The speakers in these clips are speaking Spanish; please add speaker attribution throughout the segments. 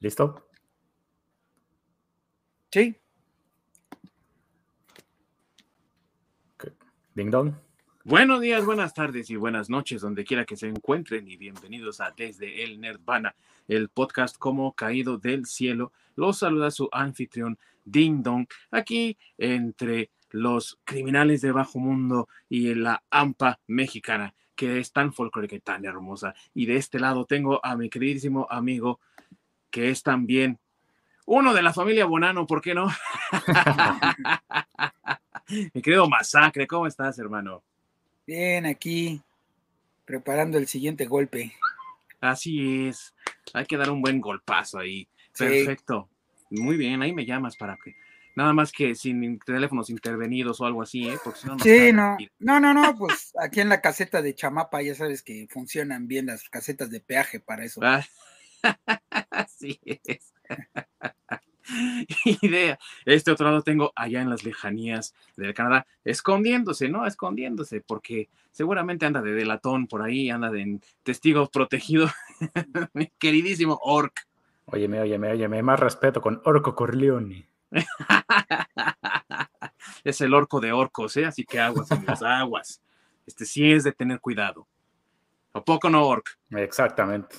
Speaker 1: ¿Listo?
Speaker 2: Sí.
Speaker 1: Ding dong.
Speaker 3: Buenos días, buenas tardes y buenas noches, donde quiera que se encuentren, y bienvenidos a Desde el Nerdvana, el podcast como caído del cielo. Los saluda su anfitrión Ding Dong, aquí entre los criminales de bajo mundo y la AMPA mexicana, que es tan folclórica y tan hermosa. Y de este lado tengo a mi queridísimo amigo que es también uno de la familia Bonano, ¿por qué no? Mi querido Masacre, ¿cómo estás, hermano?
Speaker 2: Bien, aquí preparando el siguiente golpe.
Speaker 3: Así es, hay que dar un buen golpazo ahí. Perfecto. Muy bien, ahí me llamas para que nada más que sin teléfonos intervenidos o algo así, ¿eh? Porque
Speaker 2: no sí, no. No, no, no, pues aquí en la caseta de Chamapa ya sabes que funcionan bien las casetas de peaje para eso. Ah,
Speaker 3: Así es. Idea. Este otro lado tengo allá en las lejanías del Canadá, escondiéndose, ¿no? Escondiéndose, porque seguramente anda de delatón por ahí, anda de testigo protegido. Mi queridísimo Orc.
Speaker 1: Óyeme, óyeme, óyeme, más respeto con Orco Corleone.
Speaker 3: es el orco de orcos, ¿eh? Así que aguas las aguas. Este sí es de tener cuidado. ¿A poco no, Orc?
Speaker 1: Exactamente.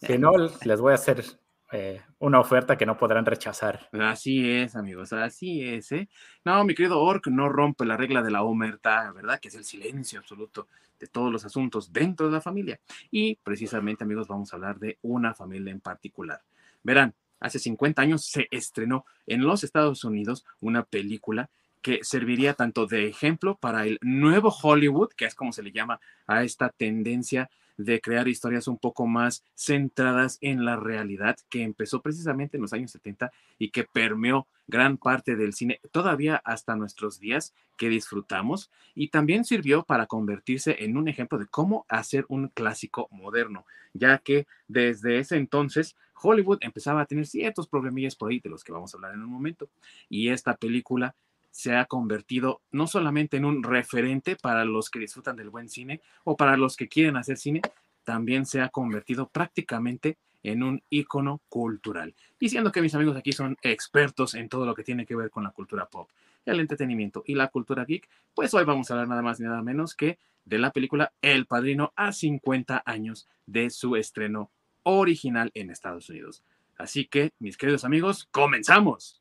Speaker 1: Si no, les voy a hacer eh, una oferta que no podrán rechazar.
Speaker 3: Así es, amigos, así es, ¿eh? No, mi querido Orc no rompe la regla de la omerta, ¿verdad? Que es el silencio absoluto de todos los asuntos dentro de la familia. Y precisamente, amigos, vamos a hablar de una familia en particular. Verán, hace 50 años se estrenó en los Estados Unidos una película que serviría tanto de ejemplo para el nuevo Hollywood, que es como se le llama a esta tendencia de crear historias un poco más centradas en la realidad que empezó precisamente en los años 70 y que permeó gran parte del cine todavía hasta nuestros días que disfrutamos y también sirvió para convertirse en un ejemplo de cómo hacer un clásico moderno, ya que desde ese entonces Hollywood empezaba a tener ciertos problemillas por ahí de los que vamos a hablar en un momento y esta película se ha convertido no solamente en un referente para los que disfrutan del buen cine o para los que quieren hacer cine, también se ha convertido prácticamente en un icono cultural. Diciendo que mis amigos aquí son expertos en todo lo que tiene que ver con la cultura pop, el entretenimiento y la cultura geek, pues hoy vamos a hablar nada más ni nada menos que de la película El Padrino a 50 años de su estreno original en Estados Unidos. Así que, mis queridos amigos, comenzamos.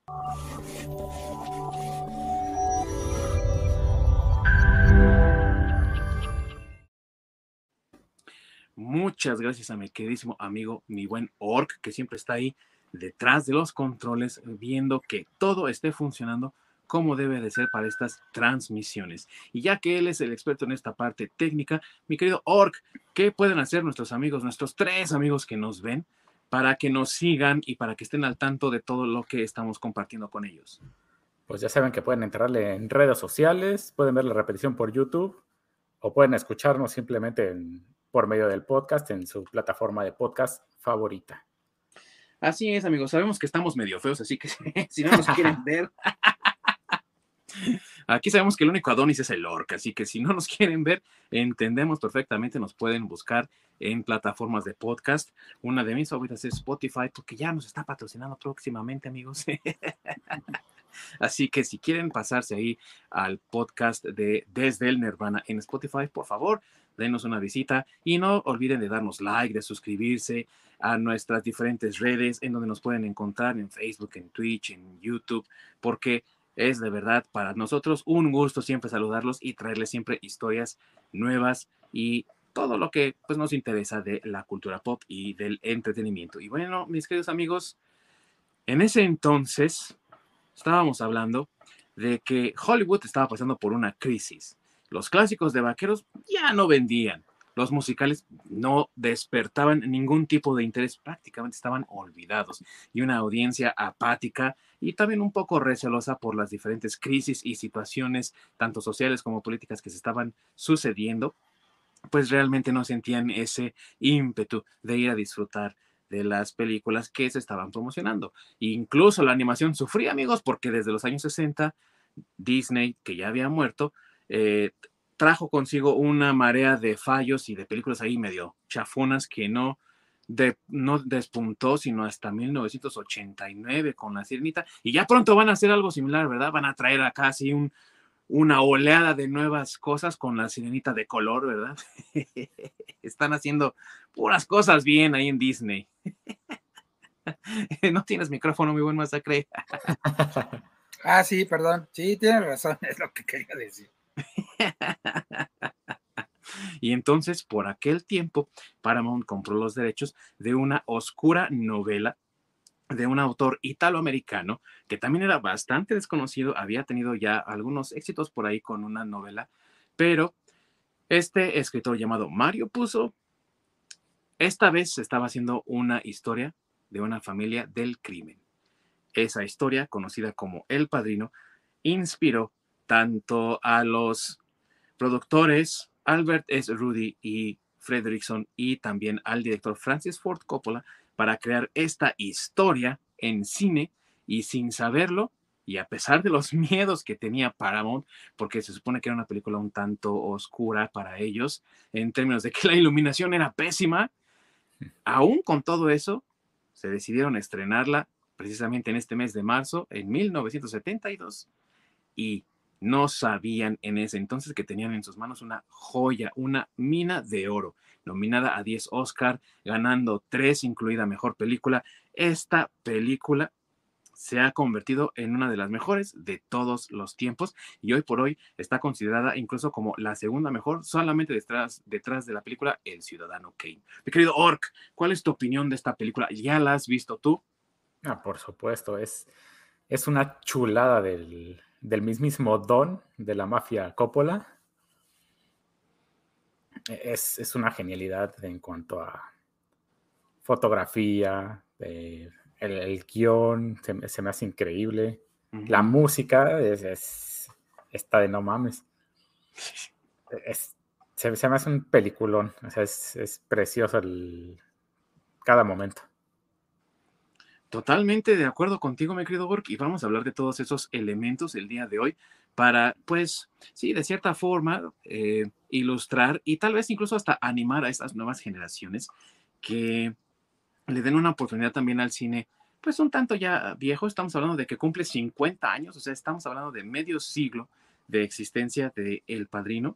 Speaker 3: Muchas gracias a mi queridísimo amigo, mi buen Orc, que siempre está ahí detrás de los controles, viendo que todo esté funcionando como debe de ser para estas transmisiones. Y ya que él es el experto en esta parte técnica, mi querido Orc, ¿qué pueden hacer nuestros amigos, nuestros tres amigos que nos ven, para que nos sigan y para que estén al tanto de todo lo que estamos compartiendo con ellos?
Speaker 1: Pues ya saben que pueden entrarle en redes sociales, pueden ver la repetición por YouTube o pueden escucharnos simplemente en por medio del podcast en su plataforma de podcast favorita.
Speaker 3: Así es, amigos. Sabemos que estamos medio feos, así que si no nos quieren ver. Aquí sabemos que el único Adonis es el Orc, así que si no nos quieren ver, entendemos perfectamente, nos pueden buscar en plataformas de podcast. Una de mis favoritas es Spotify, porque ya nos está patrocinando próximamente, amigos. Así que si quieren pasarse ahí al podcast de Desde el Nirvana en Spotify, por favor, denos una visita y no olviden de darnos like, de suscribirse a nuestras diferentes redes en donde nos pueden encontrar en Facebook, en Twitch, en YouTube, porque es de verdad para nosotros un gusto siempre saludarlos y traerles siempre historias nuevas y todo lo que pues nos interesa de la cultura pop y del entretenimiento. Y bueno, mis queridos amigos, en ese entonces estábamos hablando de que Hollywood estaba pasando por una crisis los clásicos de vaqueros ya no vendían. Los musicales no despertaban ningún tipo de interés, prácticamente estaban olvidados. Y una audiencia apática y también un poco recelosa por las diferentes crisis y situaciones, tanto sociales como políticas, que se estaban sucediendo, pues realmente no sentían ese ímpetu de ir a disfrutar de las películas que se estaban promocionando. Incluso la animación sufría, amigos, porque desde los años 60, Disney, que ya había muerto, eh, trajo consigo una marea de fallos y de películas ahí medio chafonas que no no despuntó sino hasta 1989 con la Sirenita y ya pronto van a hacer algo similar, ¿verdad? Van a traer acá así un, una oleada de nuevas cosas con la Sirenita de color, ¿verdad? Están haciendo puras cosas bien ahí en Disney. no tienes micrófono, mi buen masacre.
Speaker 2: ah, sí, perdón. Sí, tienes razón, es lo que quería decir.
Speaker 3: Y entonces, por aquel tiempo, Paramount compró los derechos de una oscura novela de un autor italoamericano que también era bastante desconocido, había tenido ya algunos éxitos por ahí con una novela, pero este escritor llamado Mario Puzo, esta vez estaba haciendo una historia de una familia del crimen. Esa historia, conocida como El Padrino, inspiró tanto a los productores Albert S. Rudy y Fredrickson y también al director Francis Ford Coppola para crear esta historia en cine y sin saberlo y a pesar de los miedos que tenía Paramount, porque se supone que era una película un tanto oscura para ellos, en términos de que la iluminación era pésima, aún con todo eso, se decidieron estrenarla precisamente en este mes de marzo, en 1972, y no sabían en ese entonces que tenían en sus manos una joya, una mina de oro, nominada a 10 Oscar, ganando 3, incluida Mejor Película. Esta película se ha convertido en una de las mejores de todos los tiempos y hoy por hoy está considerada incluso como la segunda mejor, solamente detrás, detrás de la película El Ciudadano Kane. Mi querido Ork, ¿cuál es tu opinión de esta película? ¿Ya la has visto tú?
Speaker 1: Ah, por supuesto, es, es una chulada del, del mismísimo Don de la mafia Coppola. Es, es una genialidad en cuanto a fotografía, el, el, guion se, me hace increíble. La música es, está de no mames. se, me hace un peliculón. O sea, es, precioso el, cada momento.
Speaker 3: Totalmente de acuerdo contigo, mi querido Borg, y vamos a hablar de todos esos elementos el día de hoy para, pues, sí, de cierta forma, eh, ilustrar y tal vez incluso hasta animar a estas nuevas generaciones que le den una oportunidad también al cine, pues un tanto ya viejo, estamos hablando de que cumple 50 años, o sea, estamos hablando de medio siglo de existencia de El Padrino,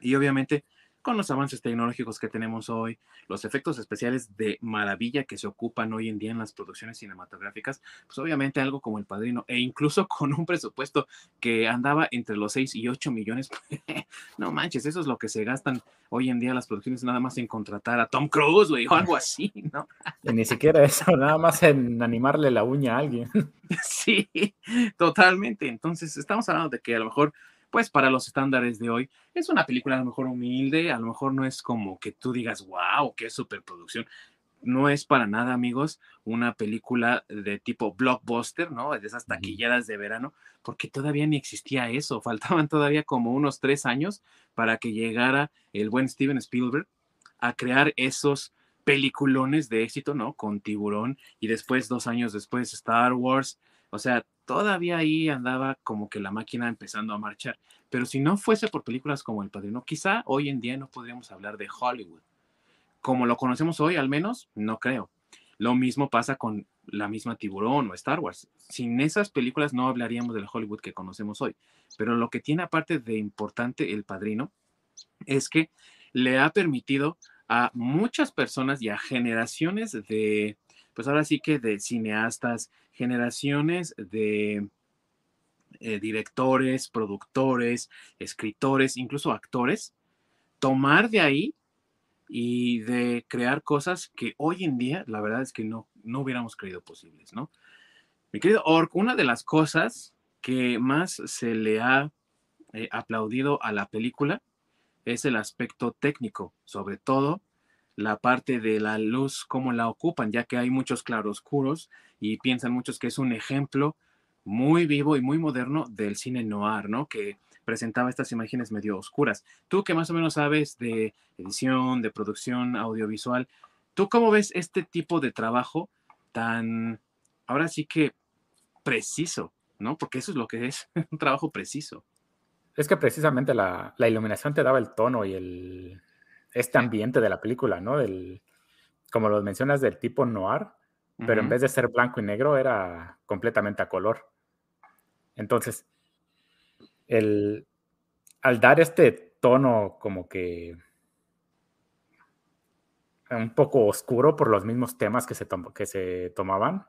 Speaker 3: y obviamente con los avances tecnológicos que tenemos hoy, los efectos especiales de maravilla que se ocupan hoy en día en las producciones cinematográficas, pues obviamente algo como El Padrino, e incluso con un presupuesto que andaba entre los 6 y 8 millones, no manches, eso es lo que se gastan hoy en día las producciones nada más en contratar a Tom Cruise, güey, o algo así, ¿no?
Speaker 1: Y ni siquiera eso, nada más en animarle la uña a alguien.
Speaker 3: Sí, totalmente. Entonces, estamos hablando de que a lo mejor pues para los estándares de hoy es una película a lo mejor humilde, a lo mejor no es como que tú digas, wow, qué superproducción. No es para nada, amigos, una película de tipo blockbuster, ¿no? De esas taquilleras de verano, porque todavía ni existía eso. Faltaban todavía como unos tres años para que llegara el buen Steven Spielberg a crear esos peliculones de éxito, ¿no? Con Tiburón y después, dos años después, Star Wars. O sea, todavía ahí andaba como que la máquina empezando a marchar. Pero si no fuese por películas como El Padrino, quizá hoy en día no podríamos hablar de Hollywood. Como lo conocemos hoy, al menos, no creo. Lo mismo pasa con la misma Tiburón o Star Wars. Sin esas películas no hablaríamos del Hollywood que conocemos hoy. Pero lo que tiene aparte de importante El Padrino es que le ha permitido a muchas personas y a generaciones de, pues ahora sí que de cineastas, generaciones de eh, directores, productores, escritores, incluso actores, tomar de ahí y de crear cosas que hoy en día la verdad es que no, no hubiéramos creído posibles, ¿no? Mi querido Ork, una de las cosas que más se le ha eh, aplaudido a la película es el aspecto técnico, sobre todo la parte de la luz, cómo la ocupan, ya que hay muchos claroscuros y piensan muchos que es un ejemplo muy vivo y muy moderno del cine noir, ¿no? Que presentaba estas imágenes medio oscuras. Tú que más o menos sabes de edición, de producción audiovisual, ¿tú cómo ves este tipo de trabajo tan, ahora sí que preciso, ¿no? Porque eso es lo que es, un trabajo preciso.
Speaker 1: Es que precisamente la, la iluminación te daba el tono y el, este ambiente de la película, ¿no? El, como lo mencionas, del tipo noir, pero en vez de ser blanco y negro era completamente a color. Entonces, el, al dar este tono como que un poco oscuro por los mismos temas que se, tom- que se tomaban,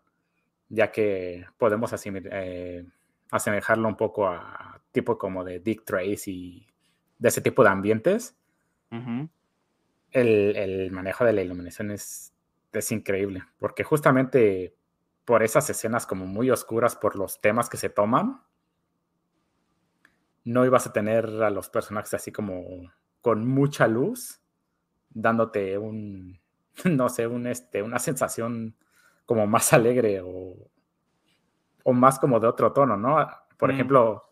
Speaker 1: ya que podemos eh, asemejarlo un poco a tipo como de Dick Trace y de ese tipo de ambientes. El, el manejo de la iluminación es, es increíble, porque justamente por esas escenas como muy oscuras, por los temas que se toman, no ibas a tener a los personajes así como con mucha luz, dándote un, no sé, un, este, una sensación como más alegre o, o más como de otro tono, ¿no? Por
Speaker 3: Mm.
Speaker 1: ejemplo,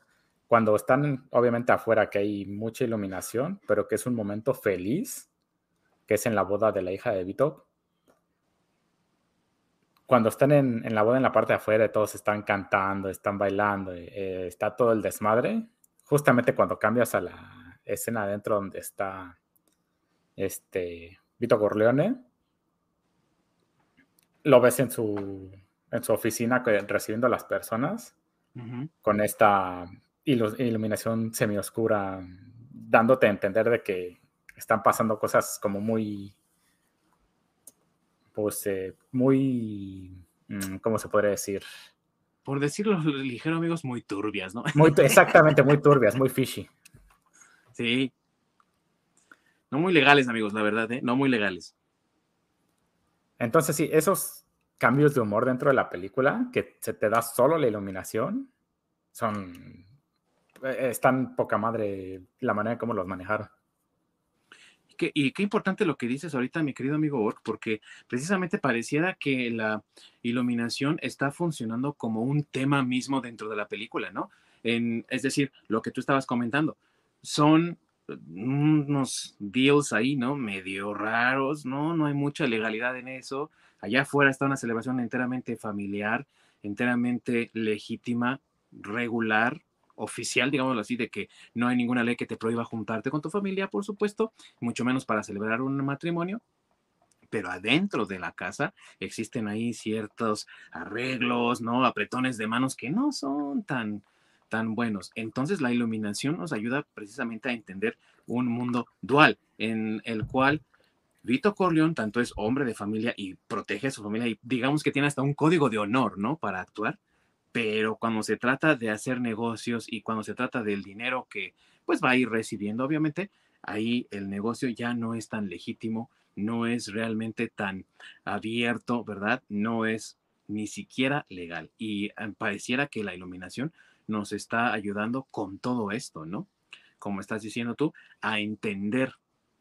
Speaker 1: cuando están obviamente afuera, que hay mucha iluminación, pero que es un momento feliz, que es en la boda de la hija de Vito. Cuando están en, en la boda en la parte de afuera, todos están cantando, están bailando, eh, está todo el desmadre. Justamente cuando cambias a la escena adentro donde está este Vito Corleone, lo ves en su, en su oficina recibiendo a las personas con esta ilu- iluminación semioscura, dándote a entender de que están pasando cosas como muy, pues, eh, muy, mm, ¿cómo se podría decir?
Speaker 3: Por decirlo ligero, amigos, muy turbias, ¿no?
Speaker 1: Muy, exactamente, muy turbias, muy fishy.
Speaker 3: Sí. No muy legales, amigos, la verdad, ¿eh? No muy legales.
Speaker 1: Entonces, sí, esos cambios de humor dentro de la película, que se te da solo la iluminación, son, eh, están poca madre la manera en cómo los manejaron.
Speaker 3: Y qué, importante lo que dices ahorita, mi querido amigo Ork, porque precisamente pareciera que la iluminación está funcionando como un tema mismo dentro de la película, ¿no? Es decir, lo que tú estabas comentando, son eh, unos deals ahí, ¿no? Medio raros, ¿no? No hay mucha legalidad en eso. Allá afuera está una celebración enteramente familiar, enteramente legítima, regular, oficial, digámoslo así, de que no hay ninguna ley que te prohíba juntarte con tu familia, por supuesto, mucho menos para celebrar un matrimonio. Pero adentro de la casa existen ahí ciertos arreglos, ¿no? Apretones de manos que no son tan, tan buenos. Entonces la iluminación nos ayuda precisamente a entender un mundo dual en el cual Vito Corleone tanto es hombre de familia y protege a su familia y digamos que tiene hasta un código de honor, ¿no? Para actuar, pero cuando se trata de hacer negocios y cuando se trata del dinero que pues va a ir recibiendo, obviamente, ahí el negocio ya no es tan legítimo, no es realmente tan abierto, ¿verdad? No es ni siquiera legal. Y eh, pareciera que la iluminación nos está ayudando con todo esto, ¿no? Como estás diciendo tú, a entender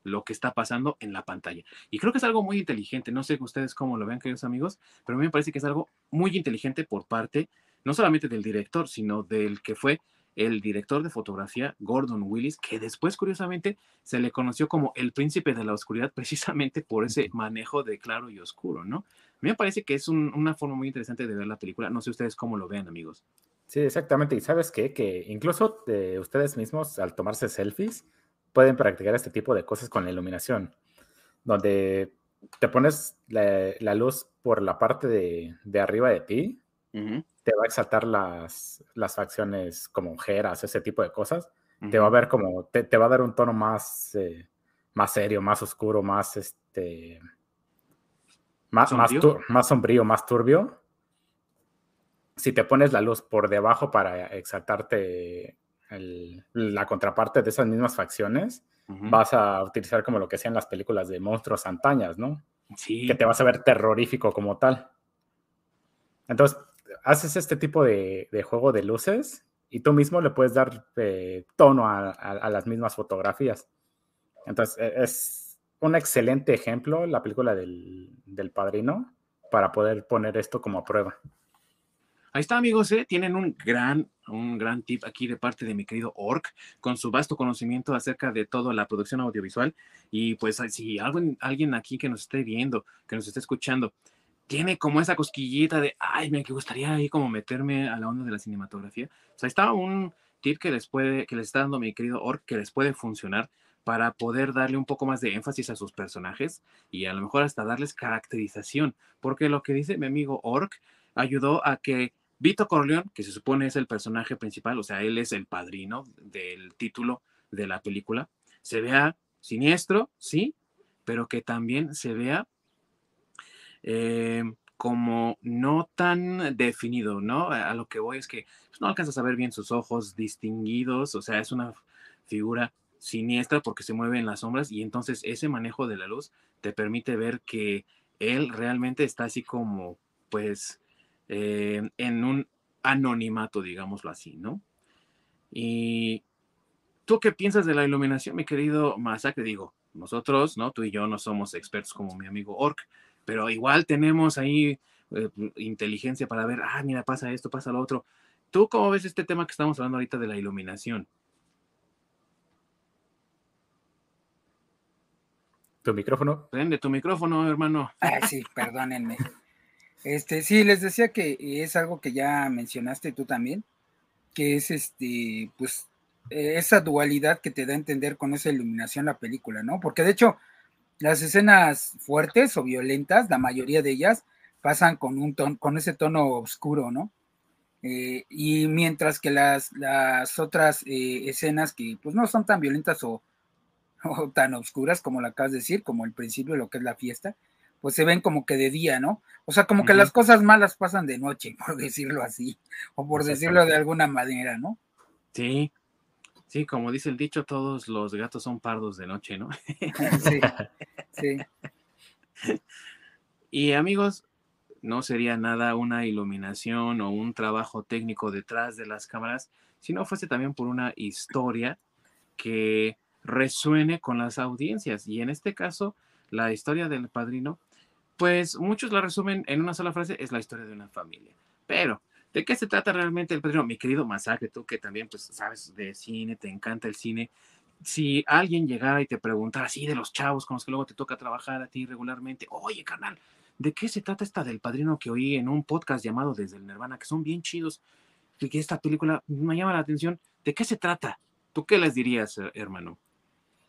Speaker 3: lo que está pasando en la pantalla. Y creo que es algo muy inteligente. No sé ustedes cómo lo vean, queridos amigos, pero a mí me parece que es algo muy inteligente por parte, no solamente del director, sino del que fue el director de fotografía, Gordon Willis, que después, curiosamente, se le conoció como el príncipe de la oscuridad precisamente por ese manejo de claro y oscuro, ¿no? A mí me parece que es un, una forma muy interesante de ver la película. No sé ustedes cómo lo vean, amigos.
Speaker 1: Sí, exactamente. Y sabes qué? Que incluso eh, ustedes mismos, al tomarse selfies, pueden practicar este tipo de cosas con la iluminación, donde te pones la, la luz por la parte de, de arriba de ti,
Speaker 3: Uh -huh.
Speaker 1: Te va a exaltar las, las facciones como ojeras, ese tipo de cosas.
Speaker 3: Uh -huh.
Speaker 1: Te va a ver como, te, te, va a dar un tono más, eh, más serio, más oscuro, más este. Más ¿Sombrío? Más, más sombrío, más turbio. Si te pones la luz por debajo para exaltarte el, la contraparte de esas mismas facciones, uh -huh. vas a utilizar como lo que hacían las películas de monstruos antañas, ¿no?
Speaker 3: Sí.
Speaker 1: Que te vas a ver terrorífico como tal. Entonces, haces este tipo de, juego de luces y tú mismo le puedes dar eh, tono a, las mismas fotografías. Entonces, e, es un excelente ejemplo la película del, padrino para poder poner esto como prueba.
Speaker 3: Ahí está, amigos, ¿eh? tienen un gran, un gran tip aquí de parte de mi querido Orc, con su vasto conocimiento acerca de toda la producción audiovisual. Y pues, si alguien, alguien aquí que nos esté viendo, que nos esté escuchando, tiene como esa cosquillita de, ay, me gustaría ahí como meterme a la onda de la cinematografía. O sea, está un tip que les puede, que les está dando mi querido Orc, que les puede funcionar para poder darle un poco más de énfasis a sus personajes y a lo mejor hasta darles caracterización, porque lo que dice mi amigo Orc ayudó a que Vito Corleone, que se supone es el personaje principal, o sea, él es el padrino del título de la película, se vea siniestro, sí, pero que también se vea eh, como no tan definido, ¿no? A lo que voy es que pues, no alcanzas a ver bien sus ojos distinguidos, o sea, es una figura siniestra porque se mueve en las sombras y entonces ese manejo de la luz te permite ver que él realmente está así como, pues, eh, en un anonimato, digámoslo así, ¿no? Y tú qué piensas de la iluminación, mi querido Masacre, digo, nosotros, ¿no? Tú y yo no somos expertos como mi amigo Orc, pero igual tenemos ahí eh, inteligencia para ver, ah, mira, pasa esto, pasa lo otro. ¿Tú cómo ves este tema que estamos hablando ahorita de la iluminación?
Speaker 1: ¿Tu micrófono?
Speaker 3: Prende tu micrófono, hermano.
Speaker 2: Ah, sí, perdónenme. Este, sí, les decía que es algo que ya mencionaste tú también, que es este, pues, esa dualidad que te da a entender con esa iluminación la película, ¿no? Porque de hecho, las escenas fuertes o violentas, la mayoría de ellas, pasan con un tono, con ese tono oscuro, ¿no? Eh, y mientras que las, las otras eh, escenas que pues no son tan violentas o, tan oscuras como la acabas de decir, como el principio, lo que es la fiesta, pues se ven como que de día, ¿no? O sea, como que las cosas malas pasan de noche, por decirlo así, o por decirlo de alguna manera, ¿no?
Speaker 3: Sí, Sí, como dice el dicho, todos los gatos son pardos de noche, ¿no?
Speaker 2: sí, sí.
Speaker 3: Y amigos, no sería nada una iluminación o un trabajo técnico detrás de las cámaras, si no fuese también por una historia que resuene con las audiencias. Y en este caso, la historia del padrino, pues muchos la resumen en una sola frase, es la historia de una familia. Pero ¿De qué se trata realmente el padrino? Mi querido Masacre, tú que también pues sabes de cine, te encanta el cine. Si alguien llegara y te preguntara así de los chavos con los que luego te toca trabajar a ti regularmente, oye, carnal, ¿de qué se trata esta del padrino que oí en un podcast llamado Desde el Nirvana, que son bien chidos, y que esta película me llama la atención? ¿De qué se trata? ¿Tú qué les dirías, hermano?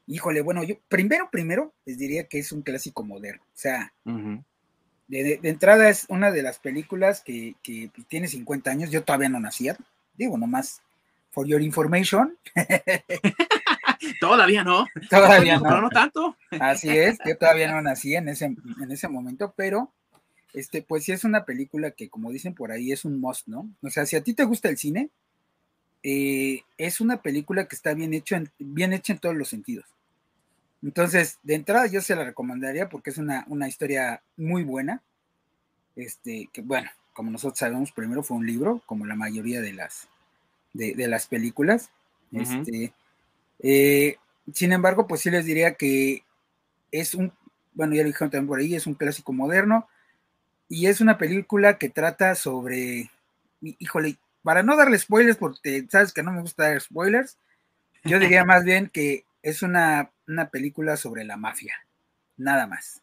Speaker 2: Híjole, bueno, yo primero, primero les diría que es un clásico moderno. O sea, de, entrada es una de las películas que, tiene 50 años, yo todavía no nacía, digo nomás, for your information.
Speaker 3: todavía no.
Speaker 2: Todavía no.
Speaker 3: Pero no tanto.
Speaker 2: Así es, yo todavía no nací en ese, en ese momento, pero este, pues sí es una película que, como dicen por ahí, es un must, ¿no? O sea, si a ti te gusta el cine, eh, es una película que está bien, hecho bien hecha en todos los sentidos. Entonces, de entrada yo se la recomendaría porque es una, historia muy buena. Este, que bueno, como nosotros sabemos, primero fue un libro, como la mayoría de las, de, las películas. Este, eh, sin embargo, pues sí les diría que es un, bueno, ya lo dijeron también por ahí, es un clásico moderno y es una película que trata sobre, híjole, para no darle spoilers, porque sabes que no me gusta dar spoilers, yo diría más bien que es una, película sobre la mafia, nada más.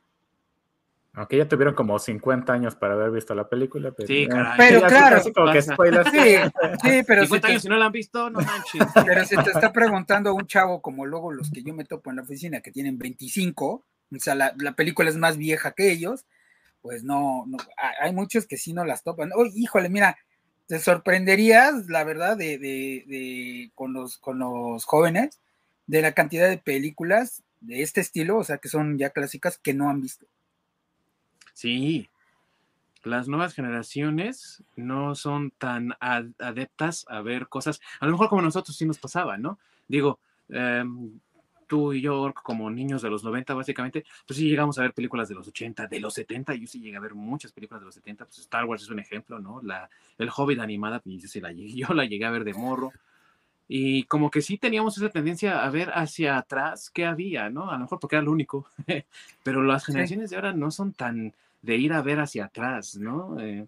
Speaker 1: Aunque ya tuvieron como 50 años para haber visto la película. Pero,
Speaker 3: sí, caray.
Speaker 2: Pero claro.
Speaker 1: Así como que spoilers.
Speaker 2: Sí, sí, pero
Speaker 3: 50 años si no la han visto, no manches.
Speaker 2: Pero si te está preguntando un chavo como luego los que yo me topo en la oficina que tienen 25, o sea, la, película es más vieja que ellos, pues no, hay muchos que sí no las topan. Oh, híjole, mira, te sorprenderías, la verdad, de, de, de con, los, con los jóvenes de la cantidad de películas de este estilo, o sea, que son ya clásicas que no han visto.
Speaker 3: Sí, las nuevas generaciones no son tan adeptas a ver cosas, a lo mejor como nosotros sí nos pasaba, ¿no? Digo, em, tú y yo, como niños de los 90, básicamente, pues sí llegamos a ver películas de los 80, de los 70, yo sí llegué a ver muchas películas de los 70, pues Star Wars es un ejemplo, ¿no? La, el Hobbit animada, pues yo, sí la, yo la llegué a ver de morro. Y como que sí teníamos esa tendencia a ver hacia atrás qué había, ¿no? A lo mejor porque era lo único. Pero las generaciones de ahora no son tan de ir a ver hacia atrás, ¿no? Eh,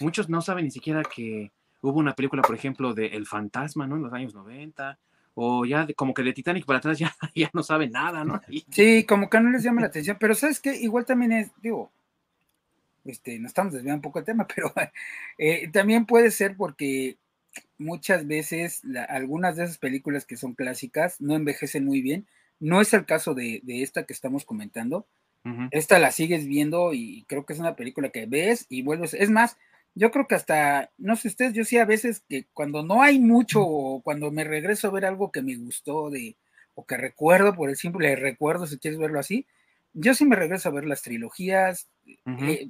Speaker 3: muchos no saben ni siquiera que hubo una película, por ejemplo, de El Fantasma, ¿no? En los años 90. O ya como que de Titanic para atrás ya, ya no saben nada, ¿no?
Speaker 2: Sí, como que no les llama la atención. Pero ¿sabes qué? Igual también es, digo, este, nos estamos desviando un poco el tema, pero eh, también puede ser porque muchas veces algunas de esas películas que son clásicas no envejecen muy bien No es el caso de, esta que estamos comentando. Esta la sigues viendo y creo que es una película que ves y vuelves. Es más, yo creo que hasta, no sé ustedes, yo sí a veces que cuando no hay mucho o cuando me regreso a ver algo que me gustó de, o que recuerdo por el simple recuerdo, si quieres verlo así, yo sí me regreso a ver las trilogías, eh,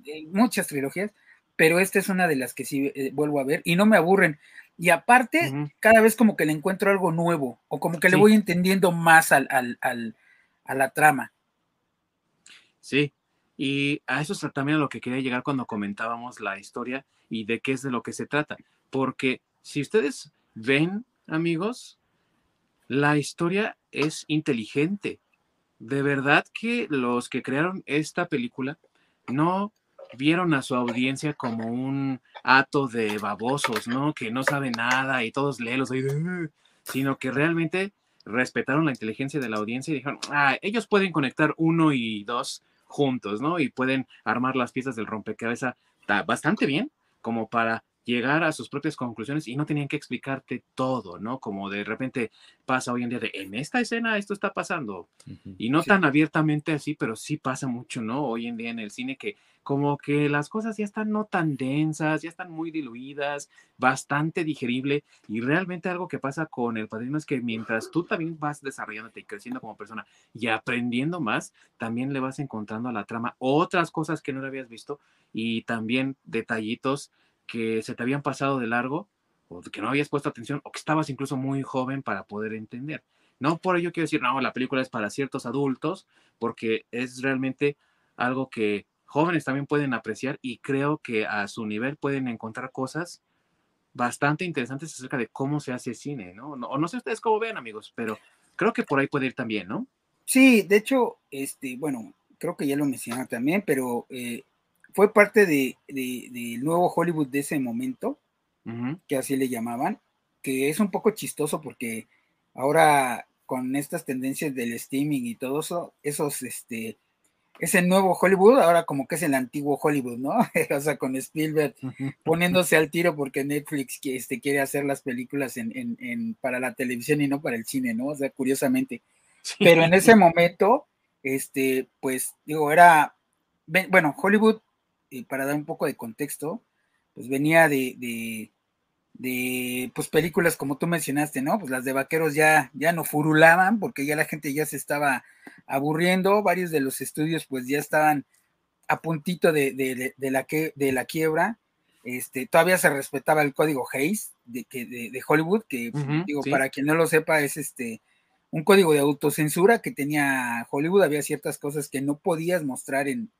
Speaker 2: eh, muchas trilogías, pero esta es una de las que sí eh, vuelvo a ver y no me aburren. Y aparte, cada vez como que le encuentro algo nuevo o como que le voy entendiendo más al, a la trama.
Speaker 3: Sí, y a eso es también a lo que quería llegar cuando comentábamos la historia y de qué es de lo que se trata. Porque si ustedes ven, amigos, la historia es inteligente. De verdad que los que crearon esta película no vieron a su audiencia como un hato de babosos, ¿no? Que no saben nada y todos lelos, sino que realmente respetaron la inteligencia de la audiencia y dijeron, ah, ellos pueden conectar uno y dos juntos, ¿no? Y pueden armar las piezas del rompecabezas bastante bien como para llegar a sus propias conclusiones y no tenían que explicarte todo, ¿no? Como de repente pasa hoy en día de, en esta escena esto está pasando. Y no tan abiertamente así, pero sí pasa mucho, ¿no? Hoy en día en el cine que como que las cosas ya están no tan densas, ya están muy diluidas, bastante digerible y realmente algo que pasa con el padrino es que mientras tú también vas desarrollándote y creciendo como persona y aprendiendo más, también le vas encontrando a la trama otras cosas que no habías visto y también detallitos que se te habían pasado de largo o que no habías puesto atención o que estabas incluso muy joven para poder entender. No por ello quiero decir, no, la película es para ciertos adultos, porque es realmente algo que jóvenes también pueden apreciar y creo que a su nivel pueden encontrar cosas bastante interesantes acerca de cómo se hace cine, ¿no? O no sé ustedes cómo ven, amigos, pero creo que por ahí puede ir también, ¿no?
Speaker 2: Sí, de hecho, este, bueno, creo que ya lo mencionaron también, pero eh, fue parte de, del nuevo Hollywood de ese momento, que así le llamaban, que es un poco chistoso porque ahora con estas tendencias del streaming y todo eso, esos, este, ese nuevo Hollywood, ahora como que es el antiguo Hollywood, ¿no? o sea, con Spielberg poniéndose al tiro porque Netflix este, quiere hacer las películas en, para la televisión y no para el cine, ¿no? O sea, curiosamente. Pero en ese momento, este, pues, digo, era, bueno, Hollywood y para dar un poco de contexto, pues venía de, de, pues películas como tú mencionaste, ¿no? Pues las de vaqueros ya, ya no furulaban porque ya la gente ya se estaba aburriendo, varios de los estudios pues ya estaban a puntito de, la, que, de la quiebra, este, todavía se respetaba el código Hayes de, de, Hollywood, que digo, para quien no lo sepa, es este un código de autocensura que tenía Hollywood, había ciertas cosas que no podías mostrar en,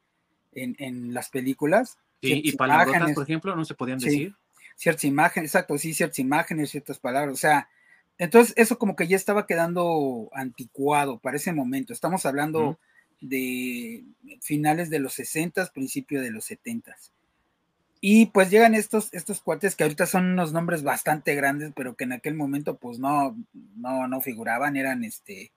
Speaker 2: en, las películas.
Speaker 3: y palabras, por ejemplo, no se podían decir.
Speaker 2: Ciertas imágenes, exacto, sí, ciertas imágenes, ciertas palabras, o sea, entonces eso como que ya estaba quedando anticuado para ese momento. Estamos hablando de finales de los 60, principio de los 70. Y pues llegan estos, estos cuates que ahorita son unos nombres bastante grandes, pero que en aquel momento pues no, no, no figuraban, eran este,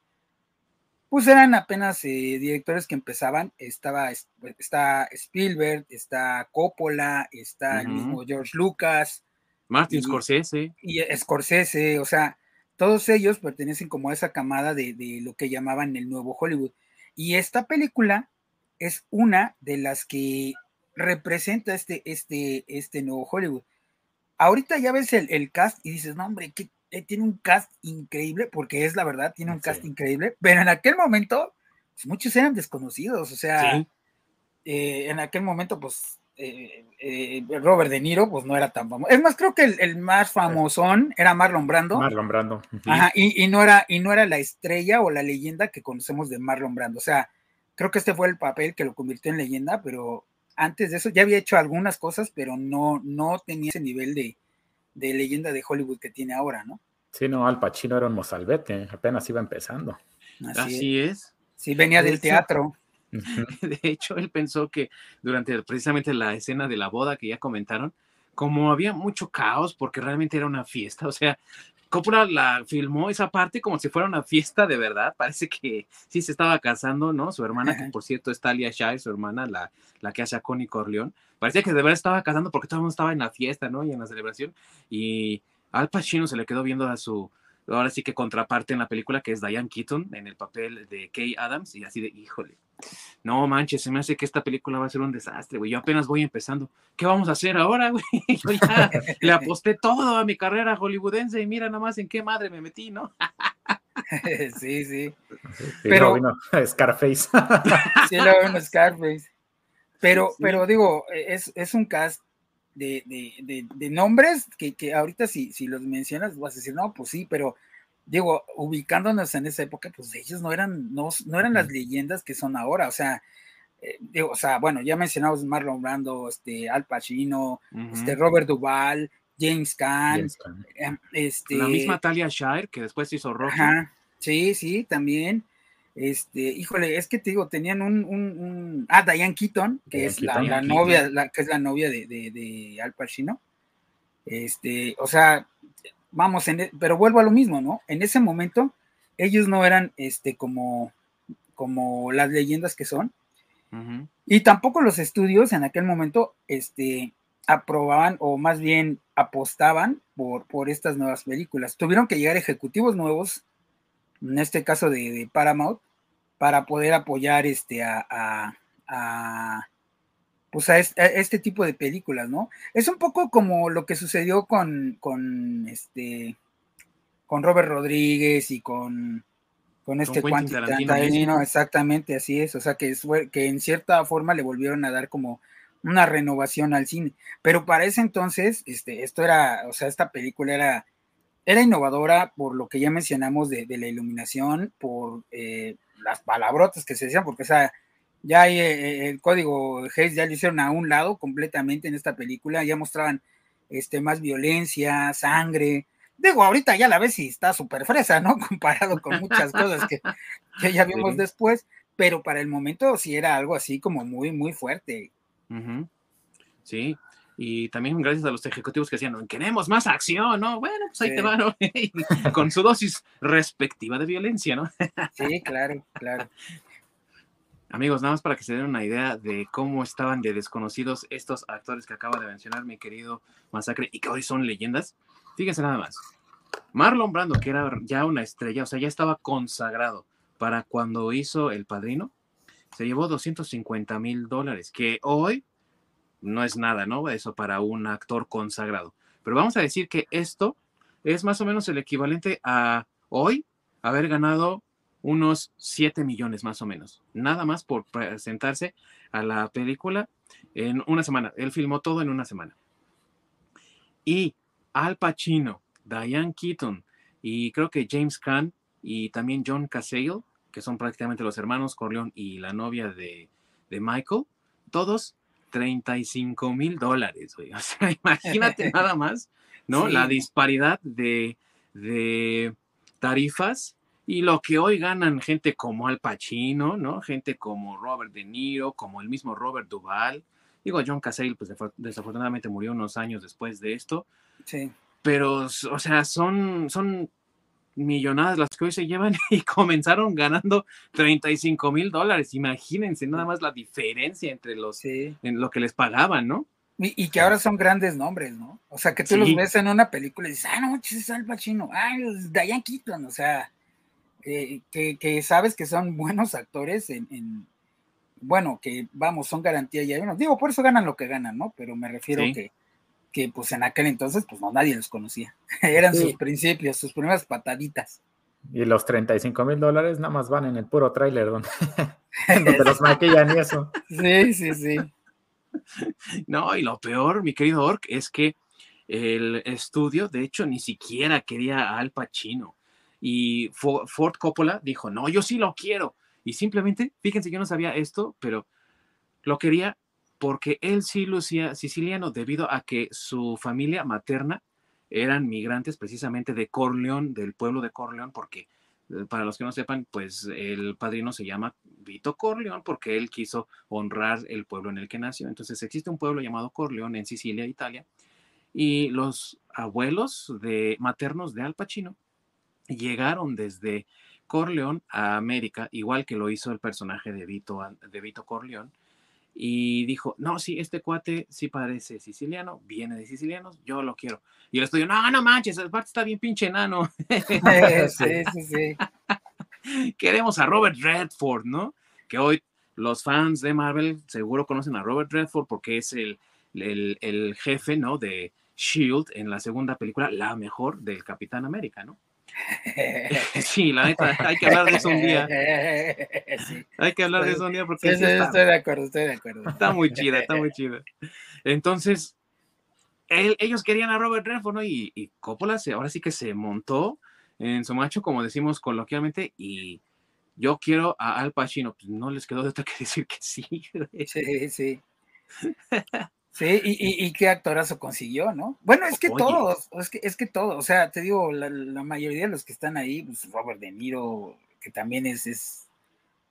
Speaker 2: pues eran apenas eh, directores que empezaban. Estaba pues, está Spielberg, está Coppola, está el mismo George Lucas.
Speaker 3: Martin Scorsese.
Speaker 2: Y Scorsese, o sea, todos ellos pertenecen como a esa camada de, lo que llamaban el nuevo Hollywood. Y esta película es una de las que representa este, este, este nuevo Hollywood. Ahorita ya ves el, el cast y dices, no, hombre, qué eh, tiene un cast increíble, porque es la verdad, tiene un cast increíble, pero en aquel momento, pues, muchos eran desconocidos, o sea, eh, en aquel momento, pues, eh, Robert De Niro, pues no era tan famoso. Es más, creo que el, más famosón era Marlon Brando.
Speaker 1: Marlon Brando.
Speaker 2: Ajá, y, no era, y no era la estrella o la leyenda que conocemos de Marlon Brando, o sea, creo que este fue el papel que lo convirtió en leyenda, pero antes de eso ya había hecho algunas cosas, pero no, no tenía ese nivel de, de leyenda de Hollywood que tiene ahora, ¿no?
Speaker 1: Sí, no, Al Pacino era un mozalbete, apenas iba empezando.
Speaker 3: Así, es.
Speaker 2: Sí, venía del teatro.
Speaker 3: De hecho, él pensó que durante precisamente la escena de la boda que ya comentaron, como había mucho caos, porque realmente era una fiesta, o sea, Coppola la filmó esa parte como si fuera una fiesta de verdad. Parece que sí se estaba casando, ¿no? Su hermana, que por cierto es Talia Shire, su hermana, la, la que hace a Connie Corleone. Parecía que de verdad estaba casando porque todo el mundo estaba en la fiesta, ¿no? Y en la celebración. Y Al Pacino se le quedó viendo a su, ahora sí que contraparte en la película, que es Diane Keaton en el papel de Kay Adams, y así de, híjole, no manches, se me hace que esta película va a ser un desastre, güey. Yo apenas voy empezando. ¿Qué vamos a hacer ahora, güey? Yo ya le aposté todo a mi carrera hollywoodense y mira nada más en qué madre me metí, ¿no?
Speaker 2: sí, sí.
Speaker 1: pero vino Scarface.
Speaker 2: sí, lo vino Scarface. Pero, pero digo, es, es un cast de, de, de, nombres que, que ahorita si, si los mencionas vas a decir, no, pues sí, pero digo, ubicándonos en esa época, pues ellos no eran, no, no eran las leyendas que son ahora, o sea, eh, digo, o sea, bueno, ya mencionamos Marlon Brando, este, Al Pacino, este, Robert Duvall, James Caan, em, este...
Speaker 3: La misma Talia Shire, que después hizo Rocky.
Speaker 2: sí, sí, también. Este, híjole, es que te digo, tenían un, un, ah, Diane Keaton, que es la, novia, la, que es la novia de, de, de Al Pacino. Este, o sea, vamos, en, e, pero vuelvo a lo mismo, ¿no? En ese momento, ellos no eran este, como, como las leyendas que son. Y tampoco los estudios en aquel momento este, aprobaban o más bien apostaban por, por estas nuevas películas. Tuvieron que llegar ejecutivos nuevos, en este caso de, Paramount, para poder apoyar este, a, pues a este, tipo de películas, ¿no? Es un poco como lo que sucedió con, con este con Robert Rodríguez y con, con este Quentin Tarantino, exactamente, así es, o sea que, es, que en cierta forma le volvieron a dar como una renovación al cine, pero para ese entonces, este, esto era, o sea, esta película era, era innovadora por lo que ya mencionamos de, la iluminación, por eh, las palabrotas que se decían, porque o sea, ya hay, eh, eh, el código Hayes ya lo hicieron a un lado completamente en esta película, ya mostraban este, más violencia, sangre. Digo, ahorita ya la ves y está súper fresa, ¿no? Comparado con muchas cosas que, ya vimos después, pero para el momento sí era algo así como muy, muy fuerte.
Speaker 3: Sí, y también gracias a los ejecutivos que decían, queremos más acción, ¿no? Bueno, pues ahí te van, ¿no? Con su dosis respectiva de violencia, ¿no?
Speaker 2: sí, claro, claro.
Speaker 3: Amigos, nada más para que se den una idea de cómo estaban de desconocidos estos actores que acaba de mencionar mi querido Masacre y que hoy son leyendas. Fíjense nada más. Marlon Brando, que era ya una estrella, o sea, ya estaba consagrado para cuando hizo El Padrino, se llevó 250 mil dólares, que hoy no es nada, ¿no? Eso para un actor consagrado. Pero vamos a decir que esto es más o menos el equivalente a hoy haber ganado unos 7 millones más o menos, nada más por presentarse a la película en una semana. Él filmó todo en una semana. Y Al Pacino, Diane Keaton y creo que James Caan y también John Cazale, que son prácticamente los hermanos Corleone y la novia de, Michael, todos 35 mil dólares, O sea, imagínate nada más, ¿no? La disparidad de, de tarifas y lo que hoy ganan gente como Al Pacino, ¿no? Gente como Robert De Niro, como el mismo Robert Duvall. Digo, John Cazale, pues desafortunadamente murió unos años después de esto.
Speaker 2: Sí.
Speaker 3: Pero, o sea, son, son millonadas las que hoy se llevan y comenzaron ganando 35 mil dólares. Imagínense nada más la diferencia entre los, en lo que les pagaban, ¿no?
Speaker 2: Y, que ahora son grandes nombres, ¿no? O sea, que tú los ves en una película y dices, ah, no, es Al Pacino, ah, es Diane Keaton, o sea, eh, que, sabes que son buenos actores en, bueno, que vamos, son garantía ya. Bueno, digo, por eso ganan lo que ganan, ¿no? Pero me refiero que, que pues en aquel entonces, pues no, nadie los conocía. Eran sus principios, sus primeras pataditas.
Speaker 1: Y los 35 mil dólares nada más van en el puro tráiler donde, donde los maquillan y eso.
Speaker 2: Sí, sí, sí.
Speaker 3: No, y lo peor, mi querido Ork, es que el estudio, de hecho, ni siquiera quería a Al Pacino. Y Ford Coppola dijo, no, yo sí lo quiero. Y simplemente, fíjense, yo no sabía esto, pero lo quería porque él sí lucía siciliano debido a que su familia materna eran migrantes precisamente de Corleón, del pueblo de Corleón, porque eh, para los que no sepan, pues el padrino se llama Vito Corleón porque él quiso honrar el pueblo en el que nació. Entonces existe un pueblo llamado Corleón en Sicilia, Italia, y los abuelos de maternos de Al Pacino llegaron desde Corleón a América, igual que lo hizo el personaje de Vito, de Vito Corleón, y dijo, no, sí, este cuate sí parece siciliano, viene de sicilianos, yo lo quiero. Y el estudio, no, no manches, el parte está bien pinche enano. sí, sí, sí. Queremos a Robert Redford, ¿no? Que hoy los fans de Marvel seguro conocen a Robert Redford porque es el, el, el jefe, ¿no? De Shield en la segunda película, la mejor del Capitán América, ¿no? Sí, la neta, hay que hablar de eso un día. Hay que hablar de eso un día porque.
Speaker 2: estoy de acuerdo, estoy de acuerdo.
Speaker 3: Está muy chida, está muy chida. Entonces, ellos querían a Robert Redford, ¿no? Y, y Coppola se, ahora sí que se montó en su macho, como decimos coloquialmente, y yo quiero a Al Pacino. Pues no les quedó de otra que decir que sí.
Speaker 2: Sí, sí. Sí, y, qué actorazo consiguió, ¿no? Bueno, es que todos, es que, es que todos, o sea, te digo, la, mayoría de los que están ahí, pues Robert De Niro, que también es, es,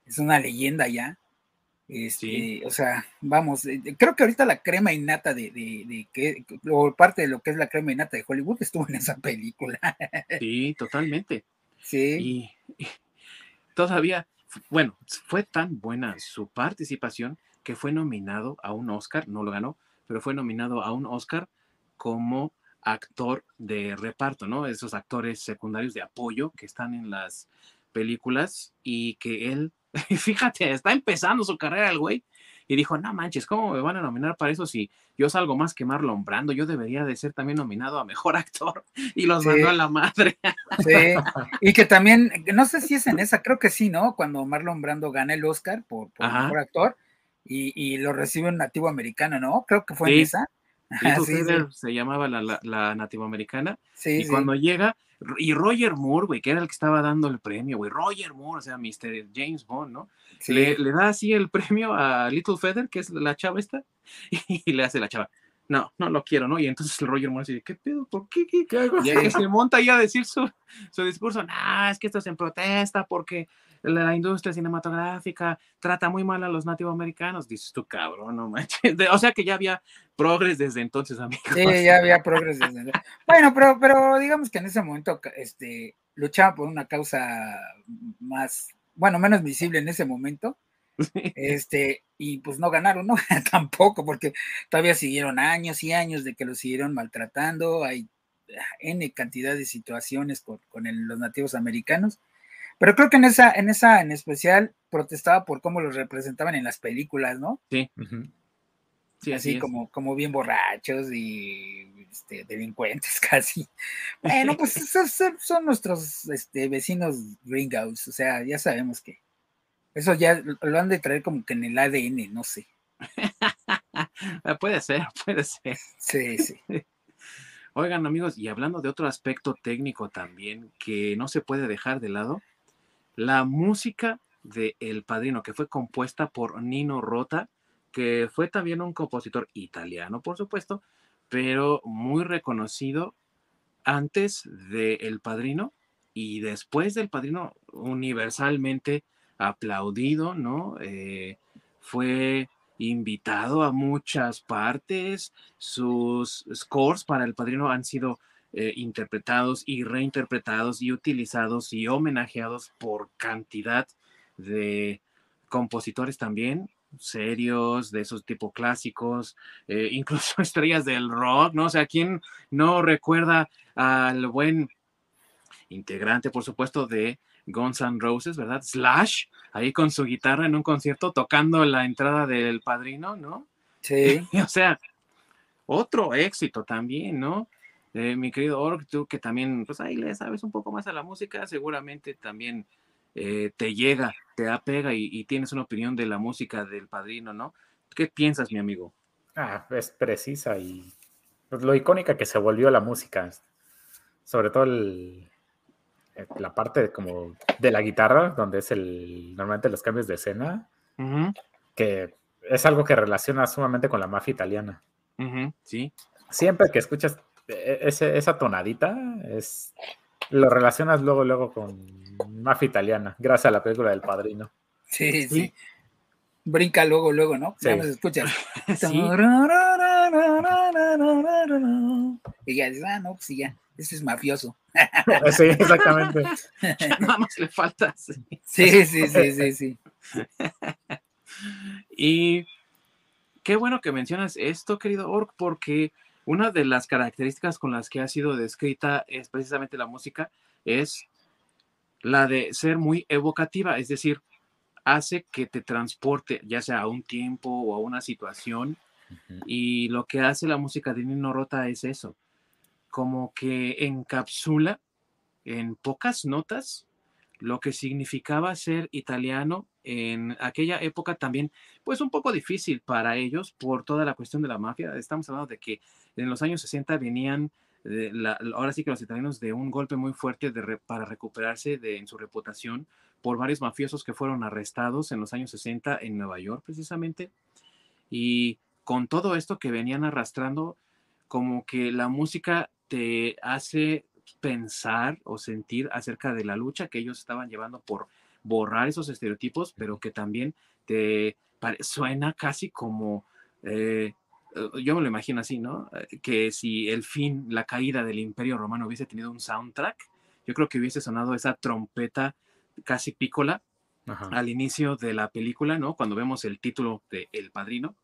Speaker 2: es una leyenda ya. Este, O sea, vamos, eh, creo que ahorita la crema innata de, de, de, que, o parte de lo que es la crema innata de Hollywood estuvo en esa película.
Speaker 3: Sí, totalmente. Sí. y todavía, bueno, fue tan buena su participación que fue nominado a un Oscar, no lo ganó, pero fue nominado a un Oscar como actor de reparto, ¿no? Esos actores secundarios de apoyo que están en las películas y que él, fíjate, está empezando su carrera el güey y dijo, no manches, ¿cómo me van a nominar para eso si yo salgo más que Marlon Brando? Yo debería de ser también nominado a Mejor Actor y los mandó a la madre.
Speaker 2: Sí, y que también, no sé si es en esa, creo que sí, ¿no? Cuando Marlon Brando gana el Oscar por, por Mejor Actor, y, lo recibe un nativo americano, ¿no? Creo que fue en esa.
Speaker 3: se llamaba la, la, nativo americana. y cuando llega, y Roger Moore, güey, que era el que estaba dando el premio, güey, Roger Moore, o sea, Mr. James Bond, ¿no? Le, le, da así el premio a Little Feather, que es la chava esta, y le hace la chava. No, no lo quiero, ¿no? Y entonces el Roger Moore dice, ¿qué pedo? ¿Por qué? ¿Qué, hago? Y se monta ahí a decir su, su discurso, no, es que esto es en protesta porque la industria cinematográfica trata muy mal a los nativoamericanos. Dices tú, cabrón, no manches. o sea que ya había progres desde entonces, amigo.
Speaker 2: Sí, ya había progres desde entonces. Bueno, pero, pero digamos que en ese momento este, luchaba por una causa más, bueno, menos visible en ese momento. Este, y pues no ganaron, ¿no? Tampoco, porque todavía siguieron años y años de que los siguieron maltratando. Hay N cantidad de situaciones con, con los nativos americanos pero creo que en esa, en esa en especial protestaba por cómo los representaban en las películas, ¿no?
Speaker 3: Sí.
Speaker 2: sí así, como, como bien borrachos y este, delincuentes casi. Bueno, pues esos son nuestros este, vecinos gringos, o sea, ya sabemos que eso ya lo han de traer como que en el ADN, no sé.
Speaker 3: puede ser, puede ser.
Speaker 2: Sí, sí.
Speaker 3: Oigan amigos, y hablando de otro aspecto técnico también que no se puede dejar de lado, la música de El Padrino, que fue compuesta por Nino Rota, que fue también un compositor italiano, por supuesto, pero muy reconocido antes de El Padrino y después del Padrino, universalmente aplaudido, ¿no? Eh, fue invitado a muchas partes, sus scores para El Padrino han sido eh, interpretados y reinterpretados y utilizados y homenajeados por cantidad de compositores también serios, de esos tipo clásicos, eh, incluso estrellas del rock, ¿no? O sea, ¿quién no recuerda al buen integrante, por supuesto, de Guns N' Roses, ¿verdad? Slash, ahí con su guitarra en un concierto tocando la entrada del padrino, ¿no?
Speaker 2: Sí.
Speaker 3: o sea, otro éxito también, ¿no? Eh, mi querido Org, tú que también, pues ahí le sabes un poco más a la música, seguramente también eh, te llega, te apega y, y, tienes una opinión de la música del padrino, ¿no? ¿Qué piensas, mi amigo?
Speaker 1: Ah, es precisa y pues, lo icónica que se volvió la música, sobre todo el, eh, la parte como de la guitarra, donde es el normalmente los cambios de escena, que es algo que relaciona sumamente con la mafia italiana.
Speaker 3: sí.
Speaker 1: Siempre que escuchas e, esa tonadita es lo relacionas luego luego con mafia italiana, gracias a la película del padrino.
Speaker 2: Sí, sí. Brinca luego, luego, ¿no? Sí. Ya escuchas. Y ya dices, ah, no, pues ya, ese es mafioso.
Speaker 1: Sí, exactamente.
Speaker 3: Nada más le falta.
Speaker 2: Sí, sí, sí, sí, sí.
Speaker 3: Y qué bueno que mencionas esto, querido Ork, porque una de las características con las que ha sido descrita es precisamente la música, es la de ser muy evocativa, es decir, hace que te transporte ya sea a un tiempo o a una situación. Y lo que hace la música de Nino Rota es eso, como que encapsula en pocas notas lo que significaba ser italiano en aquella época también, pues un poco difícil para ellos por toda la cuestión de la mafia. Estamos hablando de que en los años 60 venían, de la, ahora sí que los italianos, de un golpe muy fuerte de para recuperarse de, en su reputación por varios mafiosos que fueron arrestados en los años 60 en Nueva York precisamente. Y con todo esto que venían arrastrando, como que la música te hace pensar o sentir acerca de la lucha que ellos estaban llevando por borrar esos estereotipos, pero que también te suena casi como, eh, eh, yo me lo imagino así, ¿no? Eh, que si el fin, la caída del imperio romano hubiese tenido un soundtrack, yo creo que hubiese sonado esa trompeta casi pícola al inicio de la película, ¿no? Cuando vemos el título de El Padrino,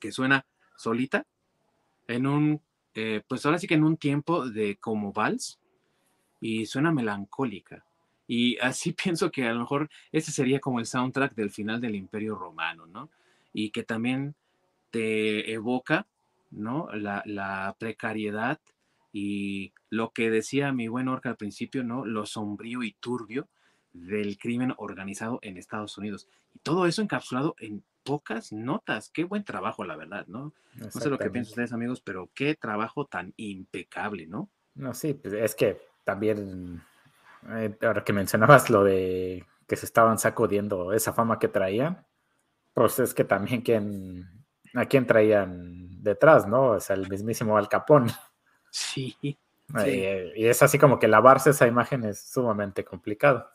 Speaker 3: que suena solita, en un eh, pues ahora sí que en un tiempo de como vals y suena melancólica. Y así pienso que a lo mejor ese sería como el soundtrack del final del Imperio Romano, ¿no? Y que también te evoca, ¿no? La, la precariedad y lo que decía mi buen Orca al principio, ¿no? Lo sombrío y turbio del crimen organizado en Estados Unidos. Y todo eso encapsulado en pocas notas. Qué buen trabajo, la verdad, ¿no? No sé lo que piensan ustedes, amigos, pero qué trabajo tan impecable, ¿no?
Speaker 1: No, sí, pues es que también, eh, ahora que mencionabas lo de que se estaban sacudiendo esa fama que traían, pues es que también quien, a quién traían detrás, ¿no? O sea, el mismísimo Al Capón.
Speaker 3: Sí.
Speaker 1: Eh, y es así como que lavarse esa imagen es sumamente complicado.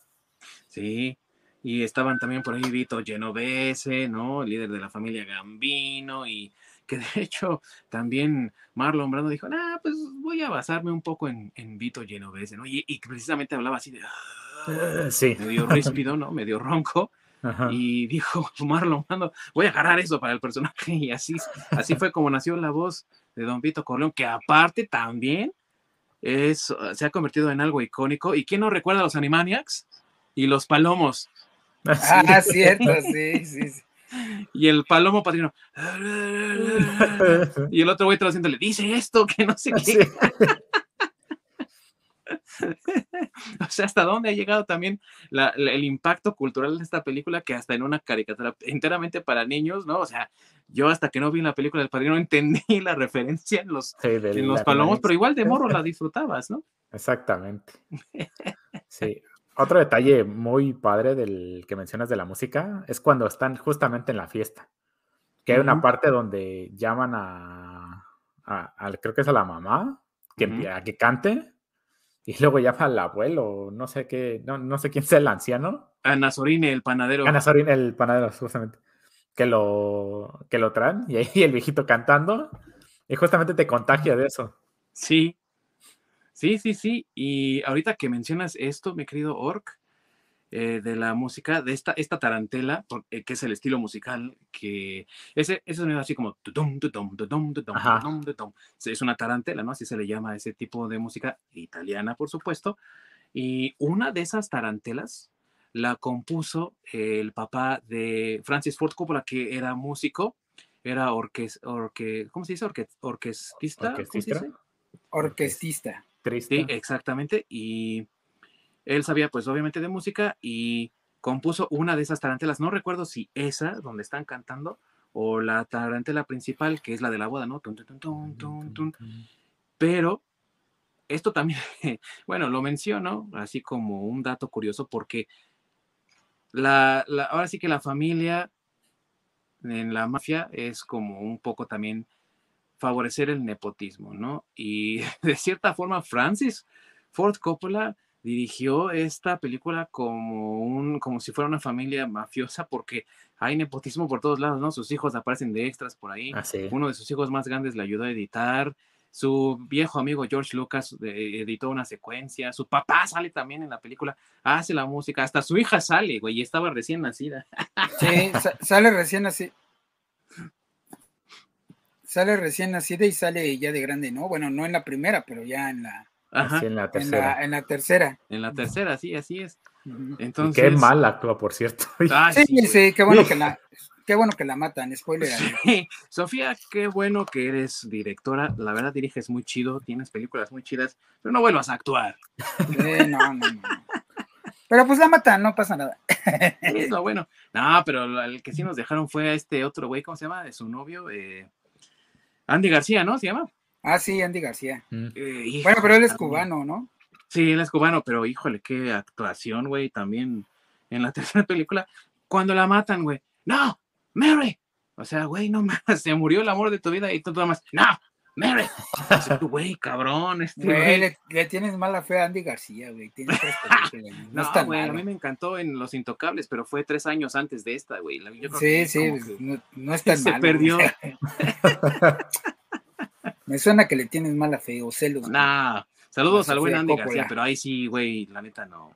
Speaker 3: Sí, y estaban también por ahí Vito Genovese, ¿no? El líder de la familia Gambino, y que de hecho también Marlon Brando dijo, ah, pues voy a basarme un poco en, en Vito Genovese, ¿no? Y, y, precisamente hablaba así de,
Speaker 1: uh, sí.
Speaker 3: medio ríspido, ¿no? Medio ronco. Y dijo Marlon Brando, voy a agarrar eso para el personaje. Y así, así fue como nació la voz de Don Vito Corleón, que aparte también es, se ha convertido en algo icónico. ¿Y quién no recuerda a los Animaniacs? Y los Palomos.
Speaker 2: Ah, cierto, sí, sí, sí.
Speaker 3: Y el palomo padrino. Y el otro güey traduciéndole, dice esto, que no sé qué. o sea, hasta dónde ha llegado también el impacto cultural de esta película, que hasta en una caricatura enteramente para niños, ¿no? O sea, yo hasta que no vi la película del padrino entendí la referencia en los, en los palomos, pero igual de morro la disfrutabas, ¿no?
Speaker 1: Exactamente. Sí, otro detalle muy padre del que mencionas de la música es cuando están justamente en la fiesta. Que hay una parte donde llaman a, creo que es a la mamá, que, a que cante, y luego llama al abuelo, no sé qué, no, sé quién sea el anciano.
Speaker 3: A Nazorine, el panadero.
Speaker 1: A Nazorine, el panadero, justamente. Que lo, que lo traen, y ahí el viejito cantando, y justamente te contagia de eso.
Speaker 3: Sí, Sí, sí, sí. Y ahorita que mencionas esto, mi querido Orc, eh, de la música, de esta, esta tarantela, eh, que es el estilo musical, que ese, ese sonido así como es una tarantela, ¿no? Así se le llama a ese tipo de música italiana, por supuesto. Y una de esas tarantelas la compuso el papá de Francis Ford Coppola, que era músico, era orques, orque, ¿cómo se dice? Orque, orquestista.
Speaker 2: ¿Orquestista? Orquestista.
Speaker 3: Sí, exactamente. Y él sabía, pues, obviamente de música y compuso una de esas tarantelas. No recuerdo si esa, donde están cantando, o la tarantela principal, que es la de la boda, ¿no? Pero esto también, bueno, lo menciono así como un dato curioso, porque la, ahora sí que la familia en la mafia es como un poco también favorecer el nepotismo, ¿no? Y de cierta forma, Francis Ford Coppola dirigió esta película como un como si fuera una familia mafiosa porque hay nepotismo por todos lados, ¿no? Sus hijos aparecen de extras por ahí.
Speaker 1: Ah,
Speaker 3: Uno de sus hijos más grandes le ayudó a editar. Su viejo amigo George Lucas eh, editó una secuencia. Su papá sale también en la película, hace la música. Hasta su hija sale, güey, y estaba recién nacida.
Speaker 2: Sí, sale recién así. Sale recién nacida y sale ya de grande, ¿no? Bueno, no en la primera, pero ya en la,
Speaker 1: en la tercera.
Speaker 2: En la, tercera.
Speaker 3: En la tercera, sí, así es.
Speaker 1: Entonces... qué mal actúa, por cierto.
Speaker 2: Ah, sí, sí, qué bueno que la, qué bueno que la matan, spoiler.
Speaker 3: Sofía, qué bueno que eres directora. La verdad, diriges muy chido, tienes películas muy chidas, pero no vuelvas a actuar.
Speaker 2: no, no, no. Pero pues la matan, no pasa nada.
Speaker 3: Es lo bueno. No, pero el que sí nos dejaron fue a este otro güey, ¿cómo se llama? De su novio, eh, Andy García, ¿no? ¿Se llama?
Speaker 2: Ah, sí, Andy García. Mm. Eh, bueno, pero él es cubano, ¿no?
Speaker 3: Sí, él es cubano, pero híjole, qué actuación, güey, también en la tercera película. Cuando la matan, güey, no, Mary. O sea, güey, no más, se murió el amor de tu vida y tú nada más, no, Mary. Güey, cabrón, este
Speaker 2: güey. Le, tienes mala fe a Andy García, güey.
Speaker 3: no, no güey, a mí me encantó en Los Intocables, pero fue tres años antes de esta, güey.
Speaker 2: sí, sí, no, no es tan
Speaker 3: Se perdió.
Speaker 2: me suena que le tienes mala fe o celos.
Speaker 3: Nah, saludos al buen Andy García, pero ahí sí, güey, la neta no.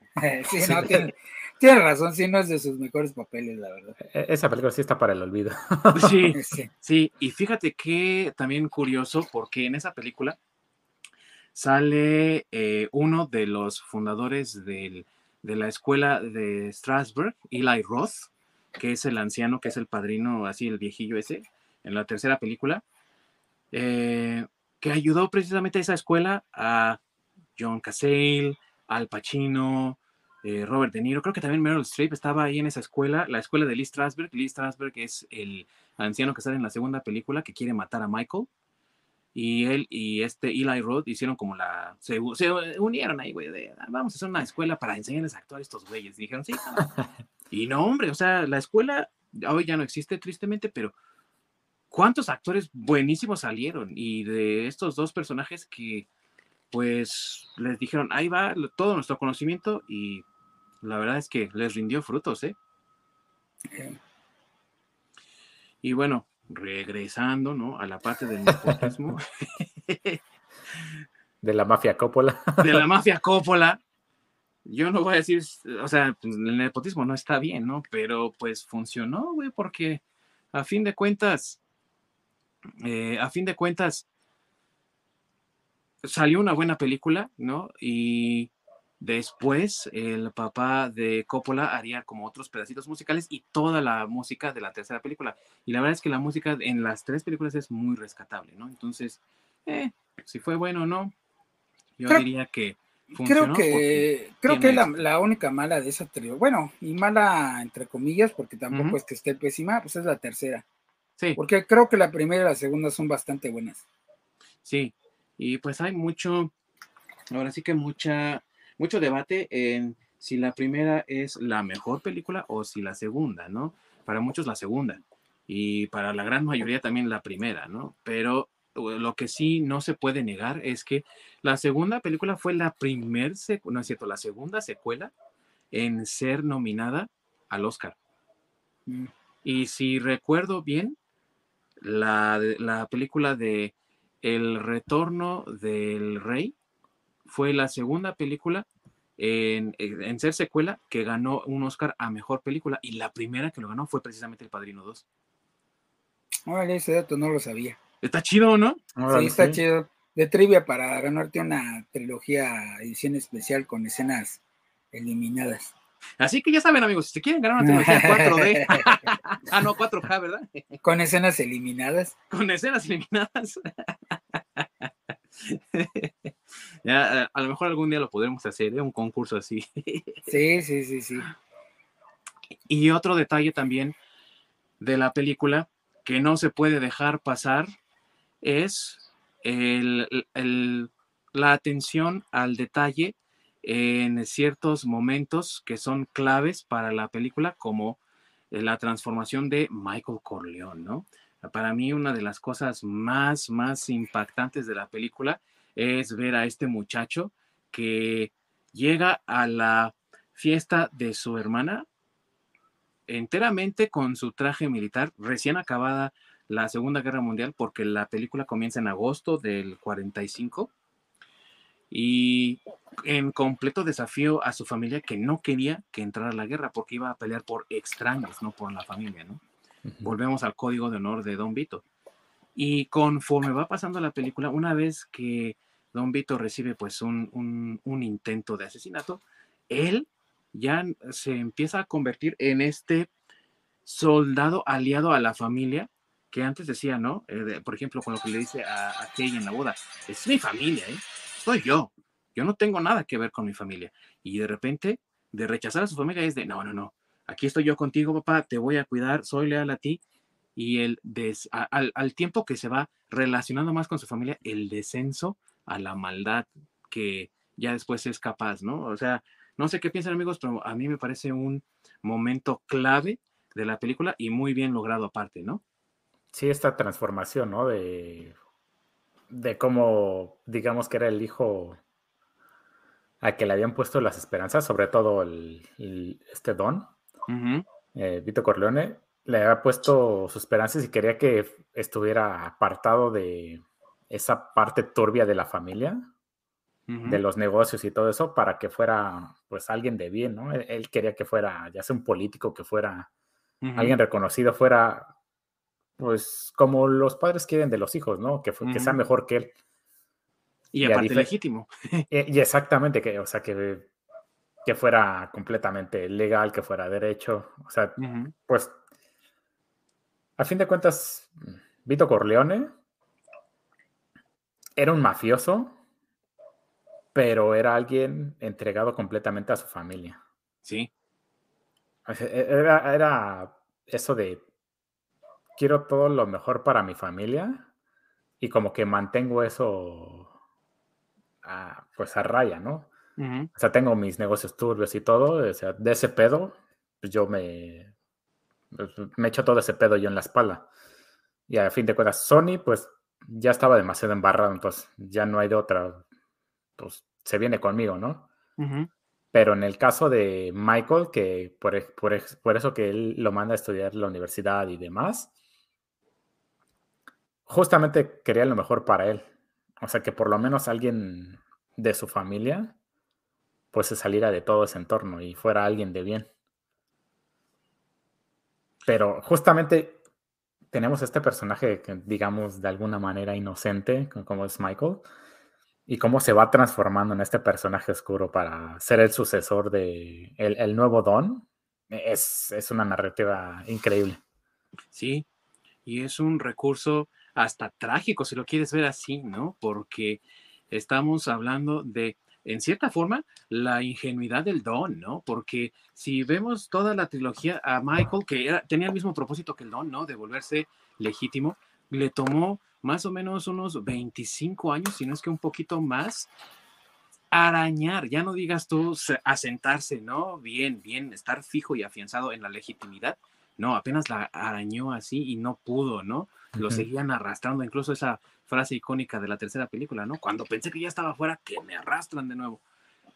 Speaker 2: sí, no, tiene, tiene razón, sí, no es de sus mejores papeles, la verdad.
Speaker 1: E-, esa película sí está para el olvido.
Speaker 3: Sí, sí, y fíjate que también curioso, porque en esa película sale eh, uno de los fundadores de la escuela de Strasbourg, Eli Roth, que es el anciano, que es el padrino, así el viejillo ese, en la tercera película, eh, que ayudó precisamente a esa escuela a John Cassell, Al Pacino, eh, Robert De Niro, creo que también Meryl Streep estaba ahí en esa escuela, la escuela de Lee Strasberg. Lee Strasberg es el anciano que sale en la segunda película que quiere matar a Michael. Y él y este Eli Roth hicieron como la. Se, unieron ahí, güey, ah, vamos a hacer una escuela para enseñarles a actuar a estos güeyes. dijeron, sí. y no, hombre, o sea, la escuela hoy ya no existe, tristemente, pero ¿cuántos actores buenísimos salieron? Y de estos dos personajes que, pues, les dijeron, ahí va todo nuestro conocimiento y la verdad es que les rindió frutos, ¿eh? Y bueno, regresando, ¿no? A la parte del nepotismo.
Speaker 1: de la mafia Coppola.
Speaker 3: de la mafia Coppola. Yo no voy a decir, o sea, pues, el nepotismo no está bien, ¿no? Pero pues funcionó, güey, porque a fin de cuentas, eh, a fin de cuentas, salió una buena película, ¿no? Y Después, el papá de Coppola haría como otros pedacitos musicales y toda la música de la tercera película. Y la verdad es que la música en las tres películas es muy rescatable, ¿no? Entonces, eh, si fue bueno o no, yo diría que
Speaker 2: Creo que, creo que la, la, única mala de esa trilogía, bueno, y mala entre comillas, porque tampoco es que esté pésima, pues es la tercera. Sí. Porque creo que la primera y la segunda son bastante buenas.
Speaker 3: Sí, y pues hay mucho, ahora sí que mucha mucho debate en si la primera es la mejor película o si la segunda, ¿no? Para muchos la segunda y para la gran mayoría también la primera, ¿no? Pero lo que sí no se puede negar es que la segunda película fue la primer, no es cierto, la segunda secuela en ser nominada al Oscar. Mm. Y si recuerdo bien, la, la película de El retorno del rey fue la segunda película en, ser secuela que ganó un Oscar a mejor película y la primera que lo ganó fue precisamente El Padrino 2.
Speaker 2: Órale, ese dato no lo sabía.
Speaker 3: Está chido, ¿no?
Speaker 2: sí, está chido. De trivia para ganarte una trilogía edición especial con escenas eliminadas.
Speaker 3: Así que ya saben, amigos, si se quieren ganar una trilogía 4D, ah, no, 4K, ¿verdad?
Speaker 2: Con escenas eliminadas.
Speaker 3: Con escenas eliminadas. ya, a lo mejor algún día lo podremos hacer, ¿eh? un concurso así.
Speaker 2: sí, sí, sí, sí.
Speaker 3: Y otro detalle también de la película que no se puede dejar pasar es la atención al detalle en ciertos momentos que son claves para la película, como la transformación de Michael Corleone, ¿no? Para mí una de las cosas más, más impactantes de la película es ver a este muchacho que llega a la fiesta de su hermana enteramente con su traje militar, recién acabada la Segunda Guerra Mundial, porque la película comienza en agosto del 45, y en completo desafío a su familia que no quería que entrara a la guerra porque iba a pelear por extraños, no por la familia, ¿no? Volvemos al código de honor de Don Vito. Y conforme va pasando la película, una vez que Don Vito recibe pues un, un, intento de asesinato, él ya se empieza a convertir en este soldado aliado a la familia que antes decía, ¿no? Eh, por ejemplo, con lo que le dice a, a en la boda, es mi familia, ¿eh? Soy yo. Yo no tengo nada que ver con mi familia. Y de repente, de rechazar a su familia es de, no, no, no, aquí estoy yo contigo, papá, te voy a cuidar, soy leal a ti. Y el al, al tiempo que se va relacionando más con su familia, el descenso a la maldad que ya después es capaz, ¿no? O sea, no sé qué piensan amigos, pero a mí me parece un momento clave de la película y muy bien logrado aparte, ¿no?
Speaker 1: Sí, esta transformación, ¿no? De, de cómo, digamos que era el hijo a que le habían puesto las esperanzas, sobre todo el, este Don, eh, Vito Corleone, le había puesto sus esperanzas y quería que estuviera apartado de esa parte turbia de la familia, de los negocios y todo eso, para que fuera pues alguien de bien, ¿no? Él, quería que fuera, ya sea un político, que fuera alguien reconocido, fuera pues como los padres quieren de los hijos, ¿no? Que, que sea mejor que él.
Speaker 3: Y, aparte legítimo.
Speaker 1: y, exactamente, que, o sea, que, que fuera completamente legal, que fuera derecho. O sea, pues, a fin de cuentas, Vito Corleone era un mafioso, pero era alguien entregado completamente a su familia.
Speaker 3: Sí.
Speaker 1: E, era, era eso de quiero todo lo mejor para mi familia y como que mantengo eso a, pues a raya, ¿no? O sea, tengo mis negocios turbios y todo, o sea, de ese pedo, pues yo me, me echo todo ese pedo yo en la espalda. Y a fin de cuentas, Sony, pues ya estaba demasiado embarrado, entonces ya no hay de otra, pues se viene conmigo, ¿no? Pero en el caso de Michael, que por, por, por, eso que él lo manda a estudiar la universidad y demás, justamente quería lo mejor para él. O sea, que por lo menos alguien de su familia, pues se saliera de todo ese entorno y fuera alguien de bien. Pero justamente tenemos este personaje que, digamos, de alguna manera inocente, como es Michael, y cómo se va transformando en este personaje oscuro para ser el sucesor de el, nuevo Don. Es, es una narrativa increíble.
Speaker 3: Sí, y es un recurso hasta trágico, si lo quieres ver así, ¿no? Porque estamos hablando de, en cierta forma, la ingenuidad del Don, ¿no? Porque si vemos toda la trilogía a Michael, que era, tenía el mismo propósito que el Don, ¿no? De volverse legítimo, le tomó más o menos unos 25 años, si no es que un poquito más, arañar, ya no digas tú asentarse, ¿no? Bien, bien, estar fijo y afianzado en la legitimidad. No, apenas la arañó así y no pudo, ¿no? lo seguían arrastrando, incluso esa frase icónica de la tercera película, ¿no? Cuando pensé que ya estaba fuera, que me arrastran de nuevo.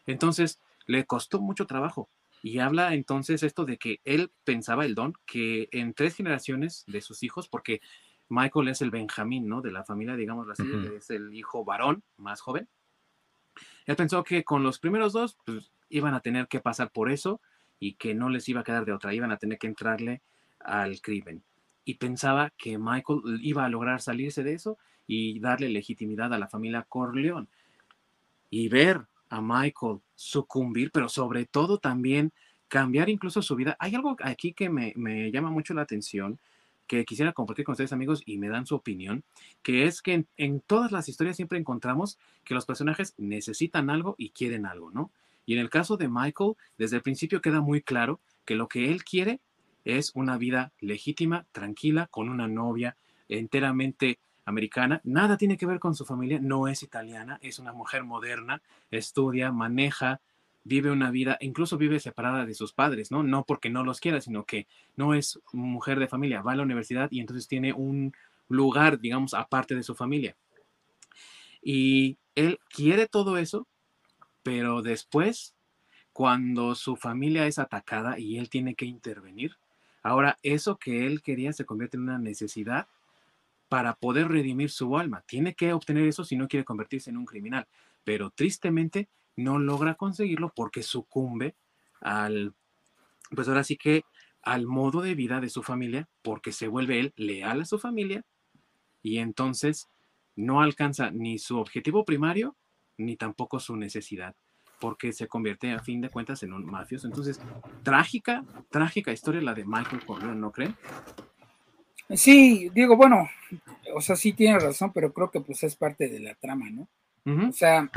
Speaker 3: Entonces, le costó mucho trabajo. Y habla entonces esto de que él pensaba, el don, que en tres generaciones de sus hijos, porque Michael es el Benjamín, ¿no? De la familia, digamos así, es el hijo varón más joven. Él pensó que con los primeros dos, pues iban a tener que pasar por eso y que no les iba a quedar de otra, iban a tener que entrarle al crimen y pensaba que Michael iba a lograr salirse de eso y darle legitimidad a la familia Corleone. Y ver a Michael sucumbir, pero sobre todo también cambiar incluso su vida. Hay algo aquí que me, llama mucho la atención, que quisiera compartir con ustedes amigos y me dan su opinión, que es que en, en, todas las historias siempre encontramos que los personajes necesitan algo y quieren algo, ¿no? Y en el caso de Michael, desde el principio queda muy claro que lo que él quiere es una vida legítima, tranquila, con una novia enteramente americana. Nada tiene que ver con su familia, no es italiana, es una mujer moderna, estudia, maneja, vive una vida, incluso vive separada de sus padres, ¿no? No porque no los quiera, sino que no es mujer de familia, va a la universidad y entonces tiene un lugar, digamos, aparte de su familia. Y él quiere todo eso, pero después, cuando su familia es atacada y él tiene que intervenir, Ahora, eso que él quería se convierte en una necesidad para poder redimir su alma. Tiene que obtener eso si no quiere convertirse en un criminal, pero tristemente no logra conseguirlo porque sucumbe al, pues ahora sí que al modo de vida de su familia, porque se vuelve él leal a su familia y entonces no alcanza ni su objetivo primario ni tampoco su necesidad, porque se convierte a fin de cuentas en un mafioso. Entonces, trágica, trágica historia la de Michael Corleone, ¿no creen?
Speaker 2: Sí, digo, bueno, o sea, sí tiene razón, pero creo que pues es parte de la trama, ¿no? O sea,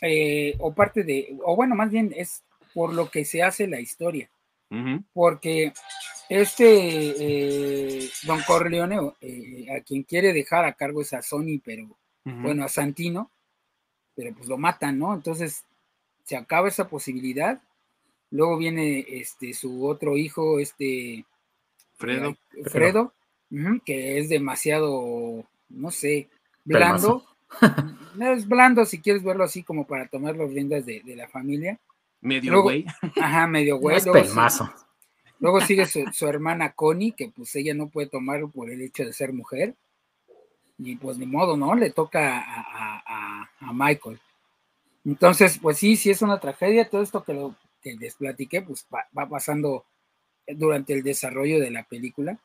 Speaker 2: eh, o parte de, o bueno, más bien es por lo que se hace la historia. Porque este eh, Don Corleone, eh, a quien quiere dejar a cargo es a Sony, pero bueno, a Santino, pero pues lo matan, ¿no? Entonces se acaba esa posibilidad. Luego viene este su otro hijo, este
Speaker 3: Fredo,
Speaker 2: Fredo, que es demasiado, no sé, blando. es blando si quieres verlo así como para tomar las riendas de, la familia.
Speaker 3: Medio güey.
Speaker 2: Ajá, medio güey. luego, sigue, su, hermana Connie, que pues ella no puede tomarlo por el hecho de ser mujer. Y pues ni modo, ¿no? Le toca a, Michael. Entonces, pues sí, sí es una tragedia. Todo esto que, lo, que les platiqué, pues va pasando durante el desarrollo de la película.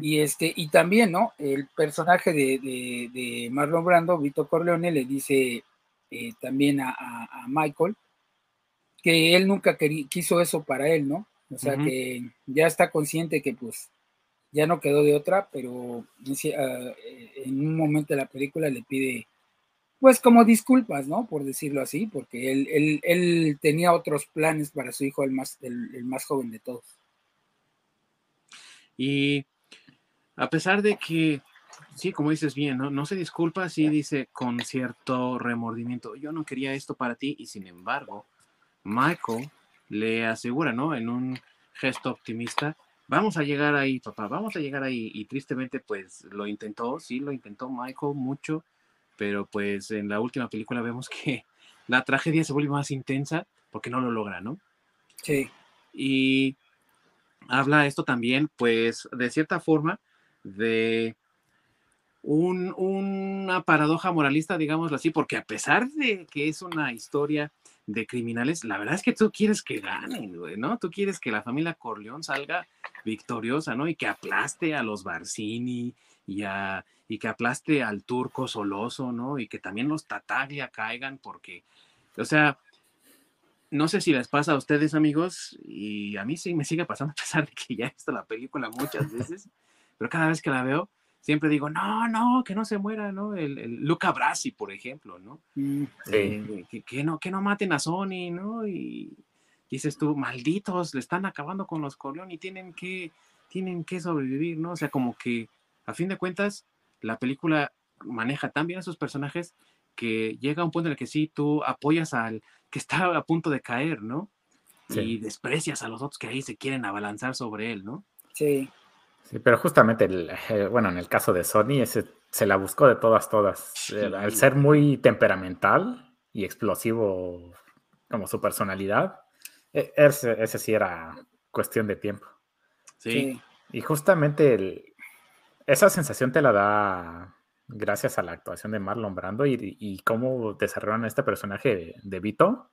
Speaker 2: Y este, y también, ¿no? El personaje de, Marlon Brando, Vito Corleone, le dice eh, también a, Michael que él nunca quiso eso para él, ¿no? O sea que ya está consciente que pues ya no quedó de otra, pero ah, en un momento de la película le pide pues como disculpas, ¿no? Por decirlo así, porque él, él, tenía otros planes para su hijo, el más, el más joven de todos.
Speaker 3: Y a pesar de que, sí, como dices bien, ¿no? No se disculpa, sí dice con cierto remordimiento, yo no quería esto para ti y sin embargo, Michael le asegura, ¿no? En un gesto optimista, vamos a llegar ahí, papá, vamos a llegar ahí. Y tristemente, pues lo intentó, sí, lo intentó Michael mucho, pero pues en la última película vemos que la tragedia se vuelve más intensa porque no lo logra, ¿no?
Speaker 2: Sí.
Speaker 3: Y habla esto también, pues, de cierta forma, de una paradoja moralista, digámoslo así, porque a pesar de que es una historia de criminales, la verdad es que tú quieres que ganen, ¿no? Tú quieres que la familia Corleón salga victoriosa, ¿no? Y que aplaste a los Barcini y, a, y que aplaste al turco Soloso, ¿no? Y que también los Tataglia caigan, porque, o sea, no sé si les pasa a ustedes, amigos, y a mí sí me sigue pasando, a pesar de que ya he visto la película muchas veces pero cada vez que la veo, siempre digo, no, no, que no se muera, ¿no? El, Luca Brasi, por ejemplo, ¿no? Mm, eh, que, no? que no maten a Sony, ¿no? Y dices tú, malditos, le están acabando con los Corleone y tienen que, tienen que sobrevivir, ¿no? O sea, como que, a fin de cuentas, la película maneja tan bien a sus personajes que llega a un punto en el que sí, tú apoyas al que está a punto de caer, ¿no? Y desprecias a los otros que ahí se quieren abalanzar sobre él, ¿no?
Speaker 2: Sí.
Speaker 1: Sí, pero justamente, el, eh, bueno, en el caso de Sony, ese, se la buscó de todas, todas. El Al ser muy temperamental y explosivo como su personalidad, e, ese, ese sí era cuestión de tiempo.
Speaker 3: Sí.
Speaker 1: Y justamente esa sensación te la da gracias a la actuación de Marlon Brando y, cómo desarrollaron este personaje de, Vito.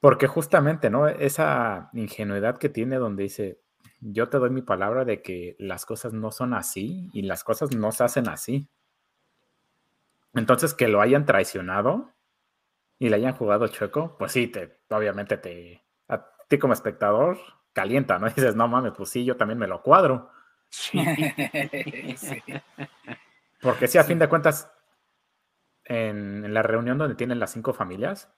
Speaker 1: Porque justamente, ¿no? Esa ingenuidad que tiene donde dice, yo te doy mi palabra de que las cosas no son así y las cosas no se hacen así. Entonces, que lo hayan traicionado y le hayan jugado chueco, pues sí, te, obviamente te, a ti como espectador, calienta, ¿no? dices, no mames, pues sí, yo también me lo cuadro. Porque sí, a fin de cuentas, en, la reunión donde tienen las cinco familias,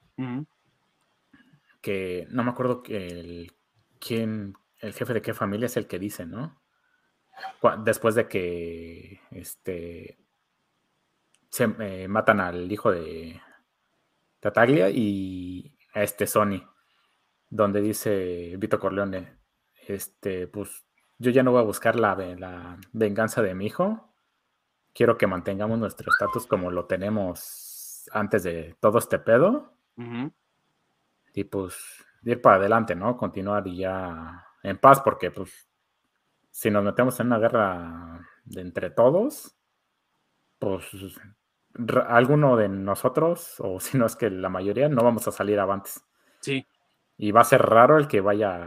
Speaker 1: que no me acuerdo que quién, el jefe de qué familia es el que dice, ¿no? Después de que este, se eh, matan al hijo de Tataglia y a este Sony, donde dice Vito Corleone, este, pues yo ya no voy a buscar la, la venganza de mi hijo, quiero que mantengamos nuestro estatus como lo tenemos antes de todo este pedo. Y pues ir para adelante, ¿no? Continuar y ya en paz, porque pues si nos metemos en una guerra de entre todos, pues alguno de nosotros, o si no es que la mayoría, no vamos a salir avantes.
Speaker 3: Sí.
Speaker 1: Y va a ser raro el que vaya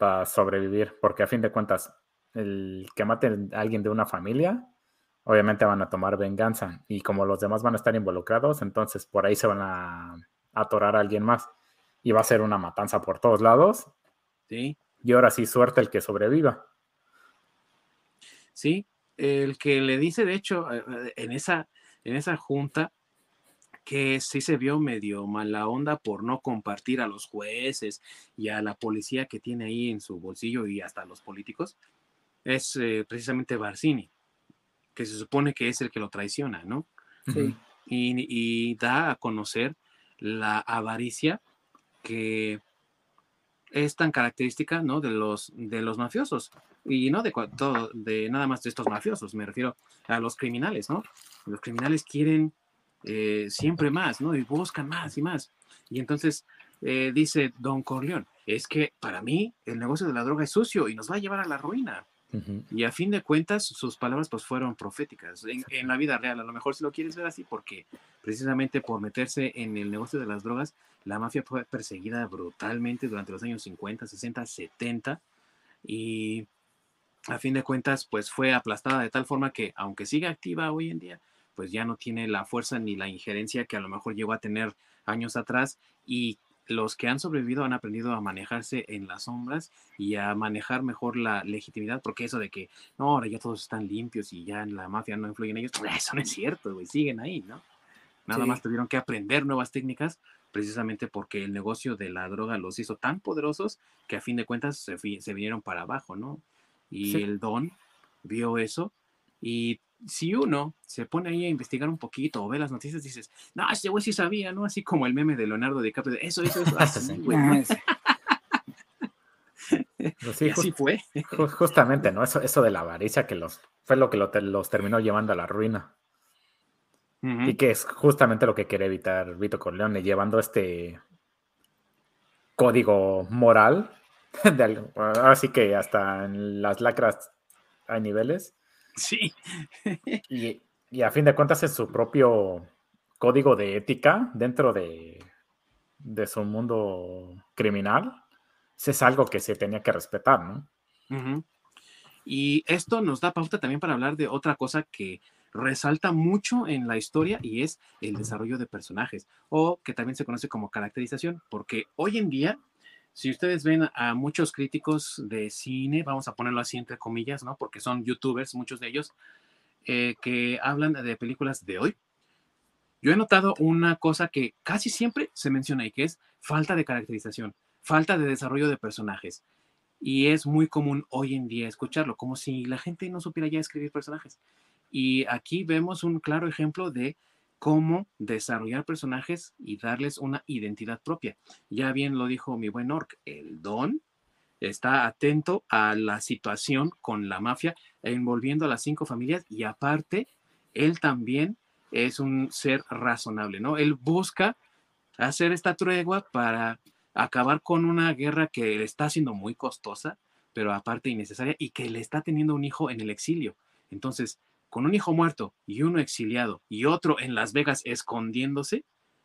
Speaker 1: a sobrevivir, porque a fin de cuentas, el que mate a alguien de una familia, obviamente van a tomar venganza. Y como los demás van a estar involucrados, entonces por ahí se van a atorar a alguien más. Y va a ser una matanza por todos lados.
Speaker 3: Sí.
Speaker 1: Y ahora sí, suerte el que sobreviva.
Speaker 3: Sí, el que le dice, de hecho, eh, eh, en esa, en esa junta, que sí se vio medio mala onda por no compartir a los jueces y a la policía que tiene ahí en su bolsillo y hasta a los políticos, es eh, precisamente Barcini, que se supone que es el que lo traiciona, ¿no?
Speaker 2: Sí.
Speaker 3: Y, da a conocer la avaricia que es tan característica, ¿no? De los, de los mafiosos. Y no de, todo, de nada más de estos mafiosos, me refiero a los criminales, ¿no? Los criminales quieren eh, siempre más, ¿no? Y buscan más y más. Y entonces eh, dice Don Corleón, es que para mí el negocio de la droga es sucio y nos va a llevar a la ruina. Y a fin de cuentas, sus palabras pues fueron proféticas en, la vida real. A lo mejor si lo quieres ver así, porque precisamente por meterse en el negocio de las drogas, la mafia fue perseguida brutalmente durante los años 50, 60, 70 y a fin de cuentas pues fue aplastada de tal forma que aunque sigue activa hoy en día, pues ya no tiene la fuerza ni la injerencia que a lo mejor llegó a tener años atrás y los que han sobrevivido han aprendido a manejarse en las sombras y a manejar mejor la legitimidad, porque eso de que no, ahora ya todos están limpios y ya en la mafia no influyen ellos, pues eso no es cierto, güey, siguen ahí, ¿no? Nada más tuvieron que aprender nuevas técnicas precisamente porque el negocio de la droga los hizo tan poderosos que a fin de cuentas se, se vinieron para abajo, ¿no? Y el Don vio eso y si uno se pone ahí a investigar un poquito o ve las noticias, dices, no, este güey sí sabía, ¿no? Así como el meme de Leonardo DiCaprio, de, eso, eso, eso, así, güey.
Speaker 1: Pues y así fue. Justamente, ¿no? Eso, eso de la avaricia que los fue lo que los terminó llevando a la ruina. Y que es justamente lo que quiere evitar Vito Corleone, llevando este código moral, así que hasta en las lacras hay niveles,
Speaker 3: Sí.
Speaker 1: y, a fin de cuentas es su propio código de ética dentro de, de su mundo criminal. Es algo que se tenía que respetar, ¿no?
Speaker 3: Y esto nos da pauta también para hablar de otra cosa que resalta mucho en la historia y es el desarrollo de personajes o que también se conoce como caracterización, porque hoy en día si ustedes ven a muchos críticos de cine, vamos a ponerlo así entre comillas, ¿no? Porque son youtubers, muchos de ellos, eh, que hablan de películas de hoy. Yo he notado una cosa que casi siempre se menciona y que es falta de caracterización, falta de desarrollo de personajes. Y es muy común hoy en día escucharlo, como si la gente no supiera ya escribir personajes. Y aquí vemos un claro ejemplo de cómo desarrollar personajes y darles una identidad propia. Ya bien lo dijo mi buen Orc, el Don está atento a la situación con la mafia envolviendo a las cinco familias y aparte, él también es un ser razonable, ¿no? Él busca hacer esta tregua para acabar con una guerra que le está haciendo muy costosa, pero aparte innecesaria y que le está teniendo un hijo en el exilio. Entonces, con un hijo muerto y uno exiliado y otro en Las Vegas escondiéndose,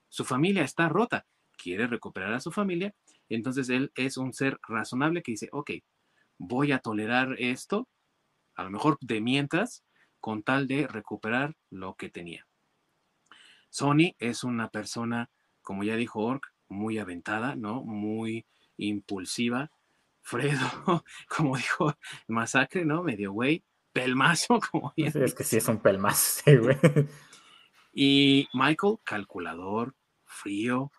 Speaker 3: su familia está rota, quiere recuperar a su familia, entonces él es un ser razonable que dice, ok, voy a tolerar esto, a lo mejor de mientras, con tal de recuperar lo que tenía. Sony es una persona, como ya dijo Ork, muy aventada, ¿no? Muy impulsiva. Fredo, como dijo Masacre, ¿no? Medio güey, pelmazo, como
Speaker 1: es que sí es un pelmazo, sí, güey.
Speaker 3: Y Michael, calculador, frío,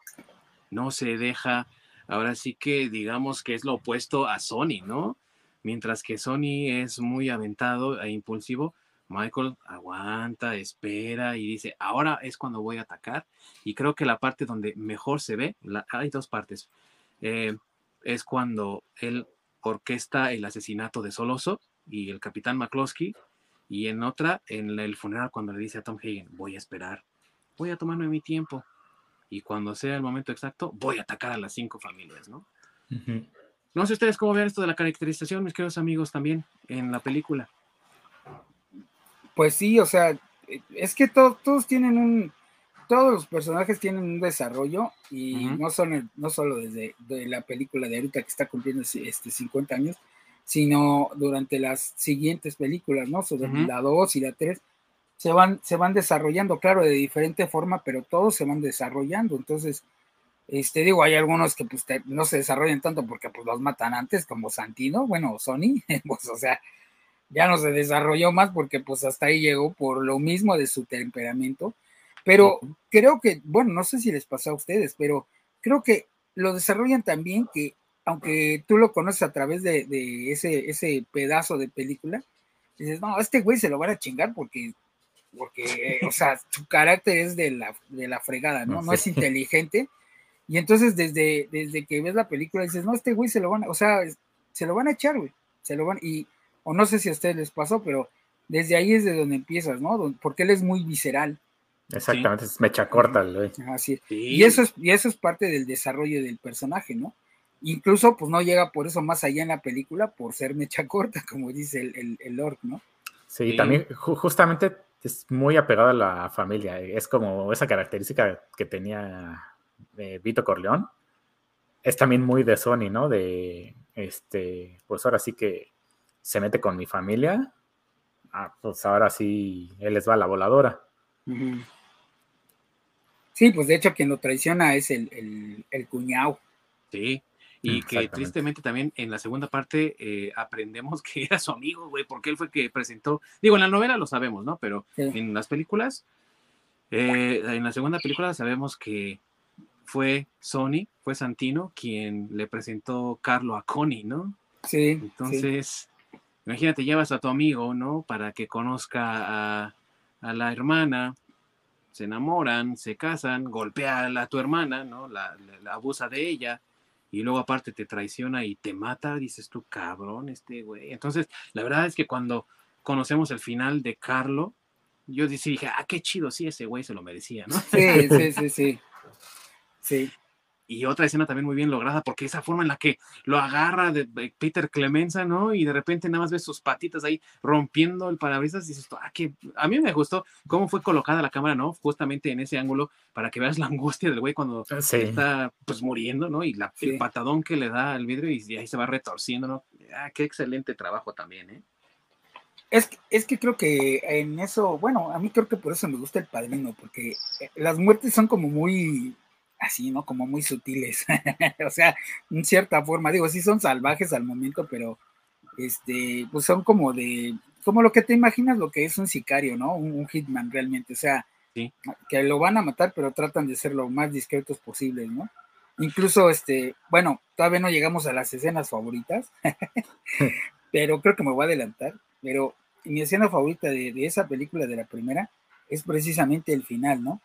Speaker 3: no se deja, ahora sí que digamos que es lo opuesto a Sony, ¿no? Mientras que Sony es muy aventado e impulsivo, Michael aguanta, espera y dice, ahora es cuando voy a atacar. Y creo que la parte donde mejor se ve, hay dos partes, eh, es cuando él orquesta el asesinato de Soloso y el capitán McCloskey, y en otra, en el funeral, cuando le dice a Tom Hagen, voy a esperar, voy a tomarme mi tiempo, y cuando sea el momento exacto, voy a atacar a las cinco familias, ¿no? No sé ustedes cómo ven esto de la caracterización, mis queridos amigos, también en la película.
Speaker 2: Pues sí, o sea, es que todos tienen un, todos los personajes tienen un desarrollo y no, son, no solo desde la película de ahorita que está cumpliendo este 50 años, sino durante las siguientes películas, ¿no? Sobre la 2 y la 3, se van, se van desarrollando, claro, de diferente forma, pero todos se van desarrollando. Entonces, este, digo, hay algunos que pues, no se desarrollan tanto porque pues los matan antes, como Santino, bueno, Sony, pues o sea, ya no se desarrolló más porque pues hasta ahí llegó por lo mismo de su temperamento. Pero creo que, bueno, no sé si les pasó a ustedes, pero creo que lo desarrollan también que, aunque tú lo conoces a través de, ese, ese pedazo de película, dices, no, este güey se lo van a chingar porque, porque o sea, su carácter es de la, de la fregada, ¿no? No, es inteligente. Y entonces desde, desde que ves la película dices, no, este güey se lo van a, o sea, se lo van a echar, güey. Se lo van, y, o no sé si a ustedes les pasó, pero desde ahí es de donde empiezas, ¿no? Porque él es muy visceral.
Speaker 1: Exactamente, es mecha corta, güey.
Speaker 2: Así Y eso es, y eso es parte del desarrollo del personaje, ¿no? Incluso, pues no llega por eso más allá en la película, por ser mecha corta, como dice el, el, Orc, ¿no?
Speaker 1: Sí, también justamente es muy apegado a la familia. Es como esa característica que tenía eh, Vito Corleón. Es también muy de Sony, ¿no? De, este, pues ahora sí que se mete con mi familia. Ah, pues ahora sí, él les va a la voladora.
Speaker 2: Sí, pues de hecho quien lo traiciona es el, el, cuñado.
Speaker 3: Sí, y que tristemente también en la segunda parte eh, aprendemos que era su amigo, güey, porque él fue que presentó, digo, en la novela lo sabemos, ¿no? Pero en las películas, eh, en la segunda película sabemos que fue Sony, fue Santino quien le presentó Carlo a Connie, ¿no?
Speaker 2: Sí.
Speaker 3: Entonces, imagínate, llevas a tu amigo, ¿no? Para que conozca a, a la hermana, se enamoran, se casan, golpea a tu hermana, ¿no? La, abusa de ella y luego aparte te traiciona y te mata, dices tú, cabrón, este güey. Entonces, la verdad es que cuando conocemos el final de Carlo, yo dije, ah, qué chido, sí, ese güey se lo merecía, ¿no?
Speaker 2: Sí, sí, sí, sí. Sí
Speaker 3: y otra escena también muy bien lograda, porque esa forma en la que lo agarra de, Peter Clemenza, ¿no? Y de repente nada más ves sus patitas ahí rompiendo el parabrisas y dices, ah, que a mí me gustó cómo fue colocada la cámara, ¿no? Justamente en ese ángulo para que veas la angustia del güey cuando ah, está pues muriendo, ¿no? Y la, el patadón que le da al vidrio y, ahí se va retorciendo, ¿no? Ah, qué excelente trabajo también, ¿eh?
Speaker 2: Es, es que creo que en eso, bueno, a mí creo que por eso me gusta el padrino, porque eh, las muertes son como muy así, ¿no? Como muy sutiles. o sea, en cierta forma, digo, sí son salvajes al momento, pero este, pues son como de, como lo que te imaginas lo que es un sicario, ¿no? Un, hitman realmente, o sea, que lo van a matar, pero tratan de ser lo más discretos posibles, ¿no? Incluso, este, bueno, todavía no llegamos a las escenas favoritas, pero creo que me voy a adelantar, pero mi escena favorita de, de esa película, de la primera, es precisamente el final, ¿no?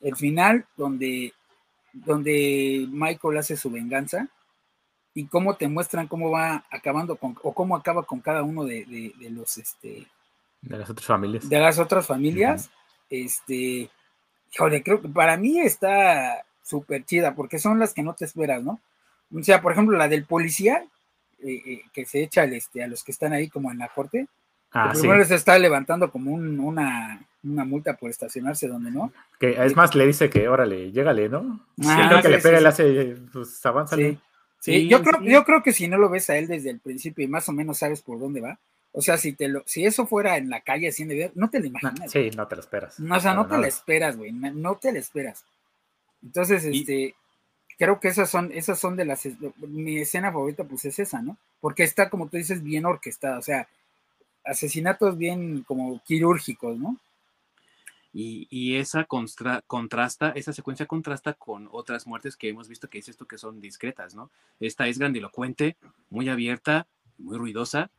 Speaker 2: El final donde donde Michael hace su venganza y cómo te muestran cómo va acabando con, o cómo acaba con cada uno de, los, este...
Speaker 1: De las otras familias.
Speaker 2: De las otras familias. Este, híjole, creo que para mí está súper chida, porque son las que no te esperas, ¿no? O sea, por ejemplo, la del policía, eh, eh, que se echa este, a los que están ahí como en la corte, Ah, primero se está levantando como una, multa por estacionarse donde no.
Speaker 1: Que es más, le dice que órale, llégale, ¿no? Ah, que le pega, le hace, pues avanza.
Speaker 2: Sí, yo, creo, yo creo que si no lo ves a él desde el principio y más o menos sabes por dónde va, o sea, si te lo, si eso fuera en la calle así de no te lo imaginas.
Speaker 1: Sí, no te lo esperas.
Speaker 2: No, o sea, no te lo esperas, güey, no te lo esperas. Entonces, este, creo que esas son, esas son de las, mi escena favorita, pues es esa, ¿no? Porque está, como tú dices, bien orquestada, o sea, asesinatos bien como quirúrgicos, ¿no?
Speaker 3: Y, esa contrasta, esa secuencia contrasta con otras muertes que hemos visto que es esto que son discretas, ¿no? Esta es grandilocuente, muy abierta, muy ruidosa,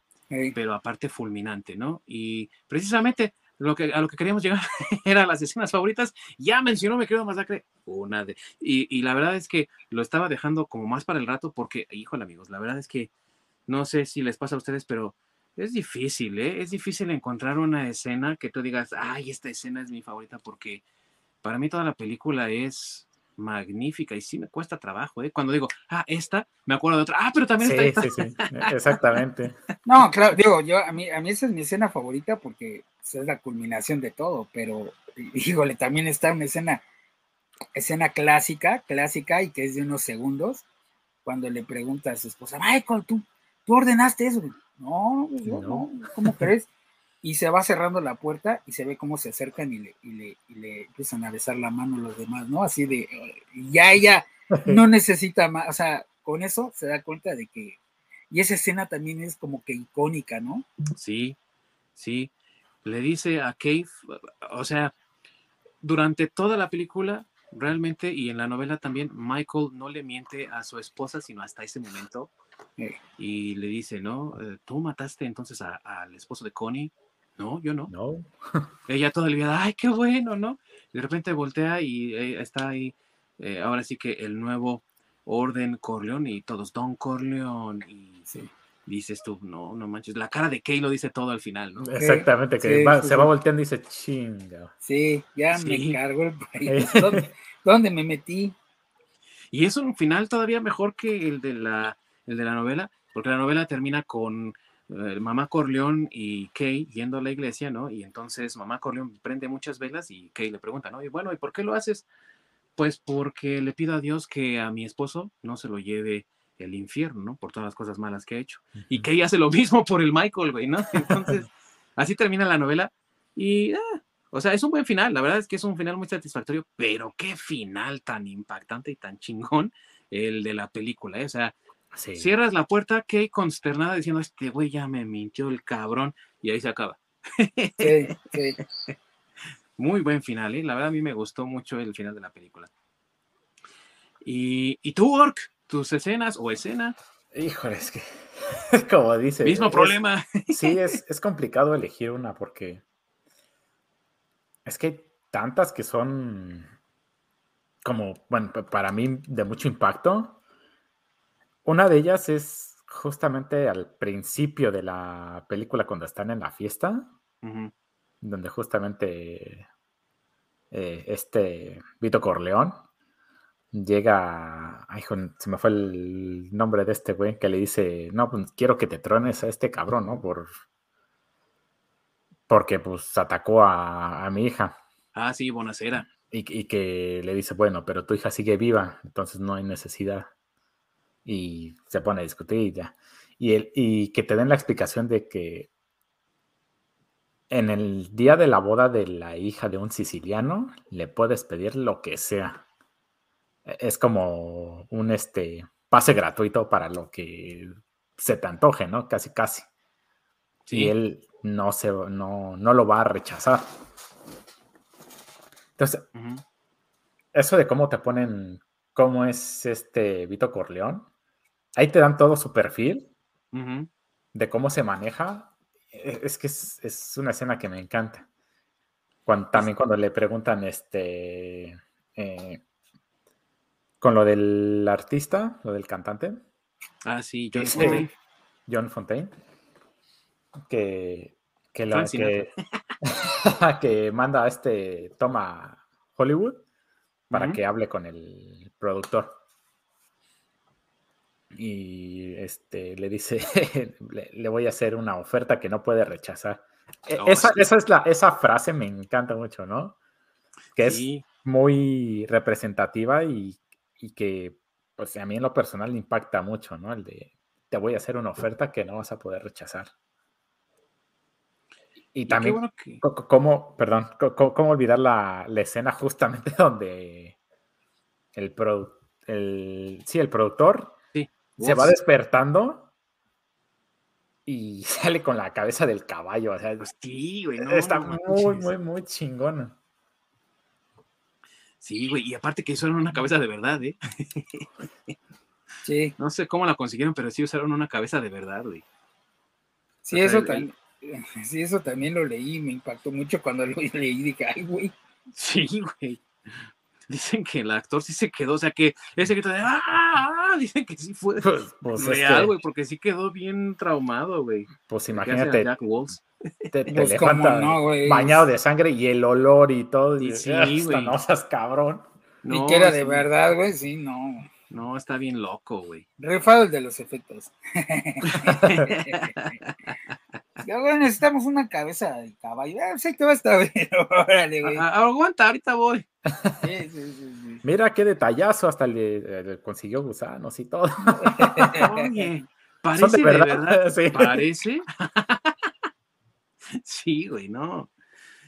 Speaker 3: pero aparte fulminante, ¿no? Y precisamente lo que, a lo que queríamos llegar eran las escenas favoritas. Ya mencionó Me Quedo Masacre, una de. Y, y, la verdad es que lo estaba dejando como más para el rato porque, híjole, amigos, la verdad es que no sé si les pasa a ustedes, pero es difícil, ¿eh? Es difícil encontrar una escena que tú digas, ay, esta escena es mi favorita, porque para mí toda la película es magnífica y sí me cuesta trabajo, ¿eh? Cuando digo, ah, esta, me acuerdo de otra, ah, pero también está
Speaker 1: Sí, sí, e, exactamente.
Speaker 2: no, claro, digo, yo, a mí, a mí esa es mi escena favorita porque es la culminación de todo, pero, híjole, también está una escena, escena clásica, clásica y que es de unos segundos, cuando le pregunta a su esposa, Michael, tú, tú ordenaste eso, no, no, ¿cómo crees? y se va cerrando la puerta y se ve cómo se acercan y le, y le, y le empiezan a besar la mano los demás, ¿no? Así de, ya ella no necesita más, o sea, con eso se da cuenta de que, y esa escena también es como que icónica, ¿no?
Speaker 3: Sí, sí, le dice a Cave, o sea, durante toda la película, realmente, y en la novela también, Michael no le miente a su esposa, sino hasta ese momento, y le dice, ¿no? Eh, ¿Tú mataste entonces al esposo de Connie? No, yo no.
Speaker 1: No.
Speaker 3: Ella toda la vida, ay, qué bueno, ¿no? De repente voltea y eh, está ahí, eh, ahora sí que el nuevo orden Corleone y todos Don Corleone y dices tú, no, no manches, la cara de Kay lo dice todo al final, ¿no?
Speaker 1: Exactamente, que se va volteando y dice, chinga.
Speaker 2: Sí, ya me cargo el país. ¿Dónde, me metí?
Speaker 3: Y es un final todavía mejor que el de la, el de la novela, porque la novela termina con eh, mamá Corleón y Kay yendo a la iglesia, ¿no? Y entonces mamá Corleón prende muchas velas y Kay le pregunta, ¿no? Y bueno, ¿y por qué lo haces? Pues porque le pido a Dios que a mi esposo no se lo lleve el infierno, ¿no? Por todas las cosas malas que ha hecho. Y Kay hace lo mismo por el Michael, güey, ¿no? Entonces, así termina la novela. Y, ah, o sea, es un buen final. La verdad es que es un final muy satisfactorio, pero qué final tan impactante y tan chingón el de la película, ¿eh? O sea, Cierras la puerta, Kay consternada diciendo, este güey ya me mintió el cabrón, y ahí se acaba. Muy buen final, ¿eh? La verdad a mí me gustó mucho el final de la película. ¿Y, y tú, Ork? ¿Tus escenas o escena?
Speaker 1: Híjole, es que, como dice...
Speaker 3: Mismo problema.
Speaker 1: sí, es, es complicado elegir una porque es que hay tantas que son como, bueno, para mí de mucho impacto una de ellas es justamente al principio de la película cuando están en la fiesta, donde justamente eh, este Vito Corleón llega, ay, se me fue el nombre de este güey, que le dice, no, pues quiero que te trones a este cabrón, ¿no? Por, porque pues atacó a, mi hija.
Speaker 3: Ah, sí, Bonacera.
Speaker 1: Y, y, que le dice, bueno, pero tu hija sigue viva, entonces no hay necesidad y se pone a discutir y ya. Y, el, y que te den la explicación de que en el día de la boda de la hija de un siciliano le puedes pedir lo que sea. E, es como un este pase gratuito para lo que se te antoje, ¿no? Casi, casi. Y él no, se, no, no lo va a rechazar. Entonces, eso de cómo te ponen, cómo es este Vito Corleón, Ahí te dan todo su perfil de cómo se maneja. E, es que es, una escena que me encanta. Cuando, también cuando le preguntan este eh, con lo del artista, lo del cantante.
Speaker 3: Ah, sí, John este, Fontaine.
Speaker 1: John Fontaine. Que, que, que, manda a este toma Hollywood para que hable con el productor y este, le dice, le, voy a hacer una oferta que no puede rechazar. E, esa, es la, esa frase me encanta mucho, ¿no? Que es muy representativa y, que pues a mí en lo personal impacta mucho, ¿no? El de, te voy a hacer una oferta que no vas a poder rechazar. Y, también, ¿cómo, perdón, cómo, olvidar la, la, escena justamente donde el, el, sí, el productor se va despertando y sale con la cabeza del caballo. O sea,
Speaker 3: pues sí, güey.
Speaker 1: está muy, muy, muy chingona.
Speaker 3: Sí, güey. Y aparte que usaron una cabeza de verdad, ¿eh?
Speaker 2: Sí.
Speaker 3: No sé cómo la consiguieron, pero sí usaron una cabeza de verdad, güey.
Speaker 2: Sí, eso también. Sí, eso también lo leí, me impactó mucho cuando lo leí, dije, ay, güey.
Speaker 3: Sí, güey dicen que el actor sí se quedó, o sea que ese grito de ¡ah! ah" dicen que sí fue pues, pues real, güey, porque sí quedó bien traumado, güey.
Speaker 1: Pues imagínate. Jack Te, te pues bañado de sangre y el olor y todo. Y, sí, güey. No seas cabrón.
Speaker 2: No, y que era de verdad, güey, sí, no.
Speaker 3: No, está bien loco, güey.
Speaker 2: Refado el de los efectos. Necesitamos una cabeza de caballo. Ah, sé que va a estar bien. Órale, güey.
Speaker 3: aguanta, ahorita voy.
Speaker 1: Sí, sí, sí, Mira qué detallazo, hasta le, consiguió gusanos y todo.
Speaker 3: Oye, parece de verdad, ¿Parece? Sí, güey, no.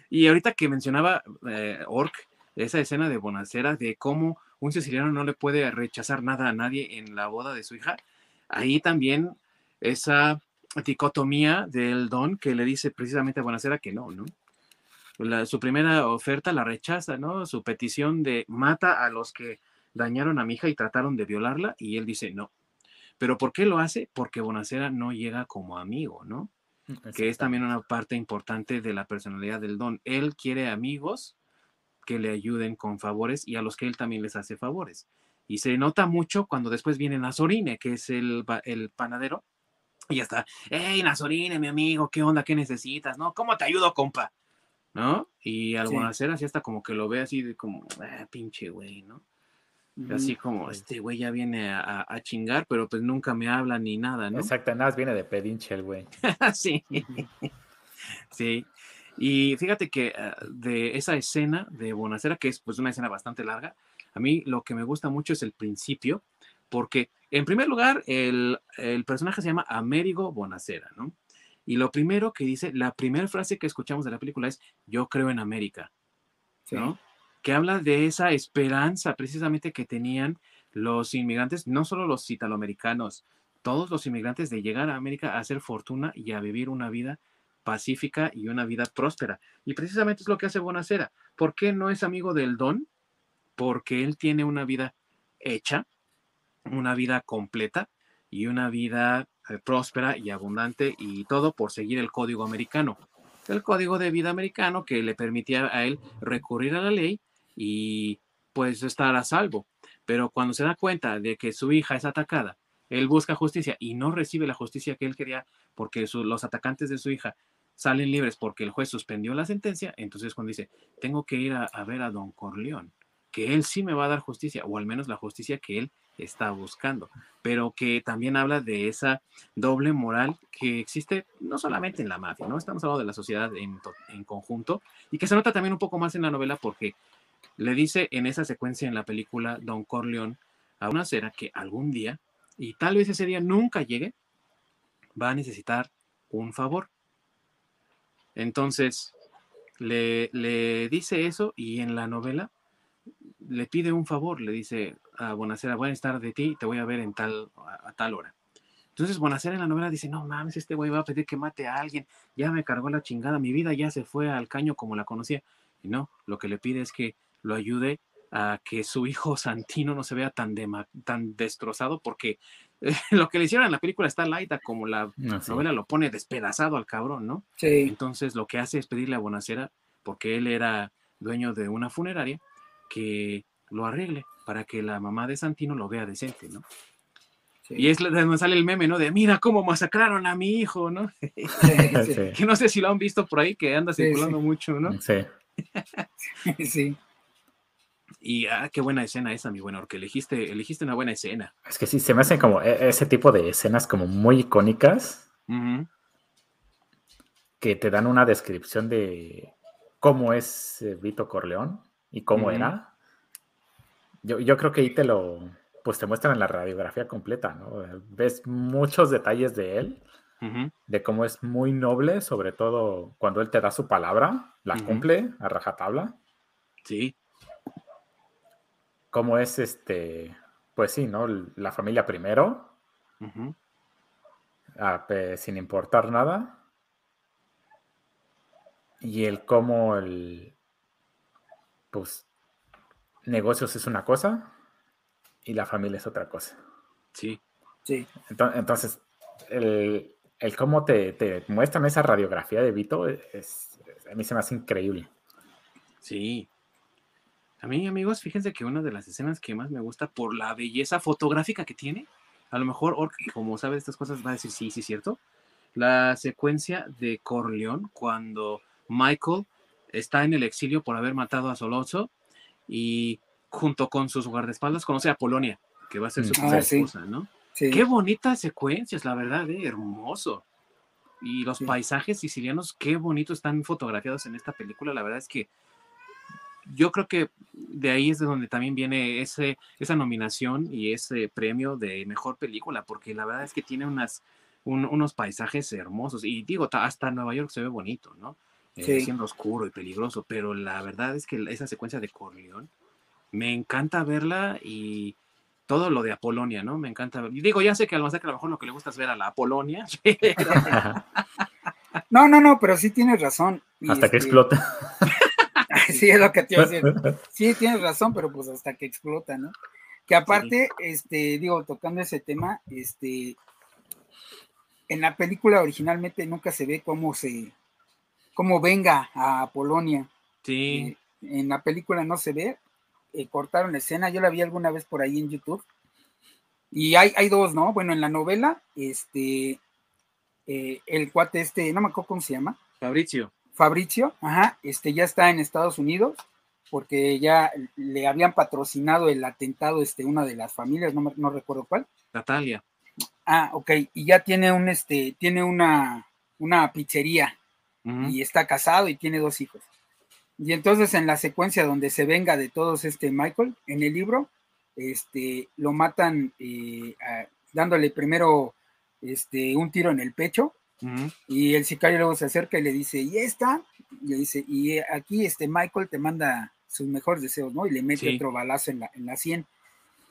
Speaker 3: Y ahorita que mencionaba eh, Orc, esa escena de Bonacera, de cómo un siciliano no le puede rechazar nada a nadie en la boda de su hija, ahí también esa dicotomía del don que le dice precisamente a Bonacera que no, ¿no? su primera oferta la rechaza, ¿no? Su petición de mata a los que dañaron a mi hija y trataron de violarla, y él dice no. Pero ¿por qué lo hace? Porque Bonacera no llega como amigo, ¿no? Que es también una parte importante de la personalidad del don. Él quiere amigos que le ayuden con favores y a los que él también les hace favores. Y se nota mucho cuando después viene Nazorine, que es el, el panadero, y ya está, hey Nazorine, mi amigo, ¿qué onda? ¿Qué necesitas? ¿No? ¿Cómo te ayudo, compa? ¿no? Y al sí. así hasta como que lo ve así de como, ah, pinche güey, ¿no? Así como, este güey ya viene a, chingar, pero pues nunca me habla ni nada, ¿no?
Speaker 1: Exacto, nada, viene de pedinche el güey.
Speaker 3: sí. sí. Y fíjate que ah, de esa escena de Bonacera, que es pues una escena bastante larga, a mí lo que me gusta mucho es el principio, porque en primer lugar, el, el personaje se llama Amérigo Bonacera, ¿no? Y lo primero que dice, la primera frase que escuchamos de la película es, yo creo en América, ¿no? Que habla de esa esperanza precisamente que tenían los inmigrantes, no solo los italoamericanos, todos los inmigrantes de llegar a América a hacer fortuna y a vivir una vida pacífica y una vida próspera. Y precisamente es lo que hace Bonacera. ¿Por qué no es amigo del don? Porque él tiene una vida hecha, una vida completa y una vida eh, próspera y abundante y todo por seguir el código americano. El código de vida americano que le permitía a él recurrir a la ley y pues estar a salvo. Pero cuando se da cuenta de que su hija es atacada, él busca justicia y no recibe la justicia que él quería porque los atacantes de su hija salen libres porque el juez suspendió la sentencia, entonces cuando dice, tengo que ir a, a ver a don Corleón, que él sí me va a dar justicia, o al menos la justicia que él está buscando, pero que también habla de esa doble moral que existe no solamente en la mafia, ¿no? Estamos hablando de la sociedad en, conjunto y que se nota también un poco más en la novela porque le dice en esa secuencia en la película Don Corleone a una cera que algún día, y tal vez ese día nunca llegue, va a necesitar un favor. Entonces, le, le dice eso y en la novela le pide un favor, le dice a Bonacera, voy a estar de ti, te voy a ver en tal, a, tal hora. Entonces Bonacera en la novela dice, no mames, este güey va a pedir que mate a alguien, ya me cargó la chingada, mi vida ya se fue al caño como la conocía. Y no, lo que le pide es que lo ayude a que su hijo Santino no se vea tan, tan destrozado, porque lo que le hicieron en la película está laita, como la ah, novela lo pone despedazado al cabrón, ¿no?
Speaker 2: Sí.
Speaker 3: Entonces lo que hace es pedirle a Bonacera, porque él era dueño de una funeraria, que lo arregle para que la mamá de Santino lo vea decente, ¿no? Y es donde sale el meme, ¿no? De mira cómo masacraron a mi hijo, ¿no? que no sé si lo han visto por ahí, que anda circulando mucho, ¿no?
Speaker 1: Sí.
Speaker 2: sí.
Speaker 3: Y ah, qué buena escena esa, mi bueno, porque elegiste, elegiste una buena escena.
Speaker 1: Es que sí, se me hacen como e, ese tipo de escenas como muy icónicas que te dan una descripción de cómo es eh, Vito Corleón y cómo era. Yo, yo, creo que ahí te lo, pues te muestran la radiografía completa, ¿no? Ves muchos detalles de él, de cómo es muy noble, sobre todo cuando él te da su palabra, la cumple a rajatabla.
Speaker 3: Sí.
Speaker 1: Cómo es este, pues sí, ¿no? La familia primero, ah, sin importar nada. Y el cómo el, pues negocios es una cosa y la familia es otra cosa.
Speaker 3: Sí.
Speaker 2: Sí.
Speaker 1: Entonces, el, cómo te, muestran esa radiografía de Vito es, a mí se me hace increíble.
Speaker 3: Sí. A mí, amigos, fíjense que una de las escenas que más me gusta por la belleza fotográfica que tiene, a lo mejor, como sabe estas cosas, va a decir sí, sí, cierto. La secuencia de Corleón cuando Michael está en el exilio por haber matado a Solozzo y junto con sus guardaespaldas conoce a Polonia, que va a ser su ah, esposa, ¿no? Qué bonitas secuencias, la verdad, ¿eh? hermoso. Y los paisajes sicilianos, qué bonito están fotografiados en esta película. La verdad es que yo creo que de ahí es de donde también viene ese, esa nominación y ese premio de mejor película, porque la verdad es que tiene unas unos paisajes hermosos. Y digo, hasta Nueva York se ve bonito, ¿no? Eh, siendo oscuro y peligroso, pero la verdad es que esa secuencia de Corleón, me encanta verla y todo lo de Apolonia, ¿no? Me encanta. Y digo, ya sé que al más que a lo mejor lo que le gusta es ver a la Apolonia.
Speaker 2: No, no, no, pero sí tienes razón.
Speaker 1: hasta que este explota.
Speaker 2: sí, es lo que te iba a decir. Sí, tienes razón, pero pues hasta que explota, ¿no? Que aparte, este, digo, tocando ese tema, este, en la película originalmente nunca se ve cómo se, cómo venga a Polonia.
Speaker 3: Sí.
Speaker 2: Eh, en la película no se ve, eh, cortaron la escena, yo la vi alguna vez por ahí en YouTube. Y hay, hay dos, ¿no? Bueno, en la novela, este, eh, el cuate este, no me acuerdo cómo se llama.
Speaker 3: Fabricio.
Speaker 2: Fabricio, ajá, este ya está en Estados Unidos porque ya le habían patrocinado el atentado, este, una de las familias, no, no recuerdo cuál.
Speaker 3: Natalia.
Speaker 2: Ah, ok, y ya tiene un, este, tiene una, una pizzería y está casado y tiene dos hijos. Y entonces en la secuencia donde se venga de todos este Michael, en el libro, este, lo matan eh, dándole primero este, un tiro en el pecho y el sicario luego se acerca y le dice, ¿y esta? Y le dice, y aquí este Michael te manda sus mejores deseos, ¿no? Y le mete otro balazo en la, en la sien.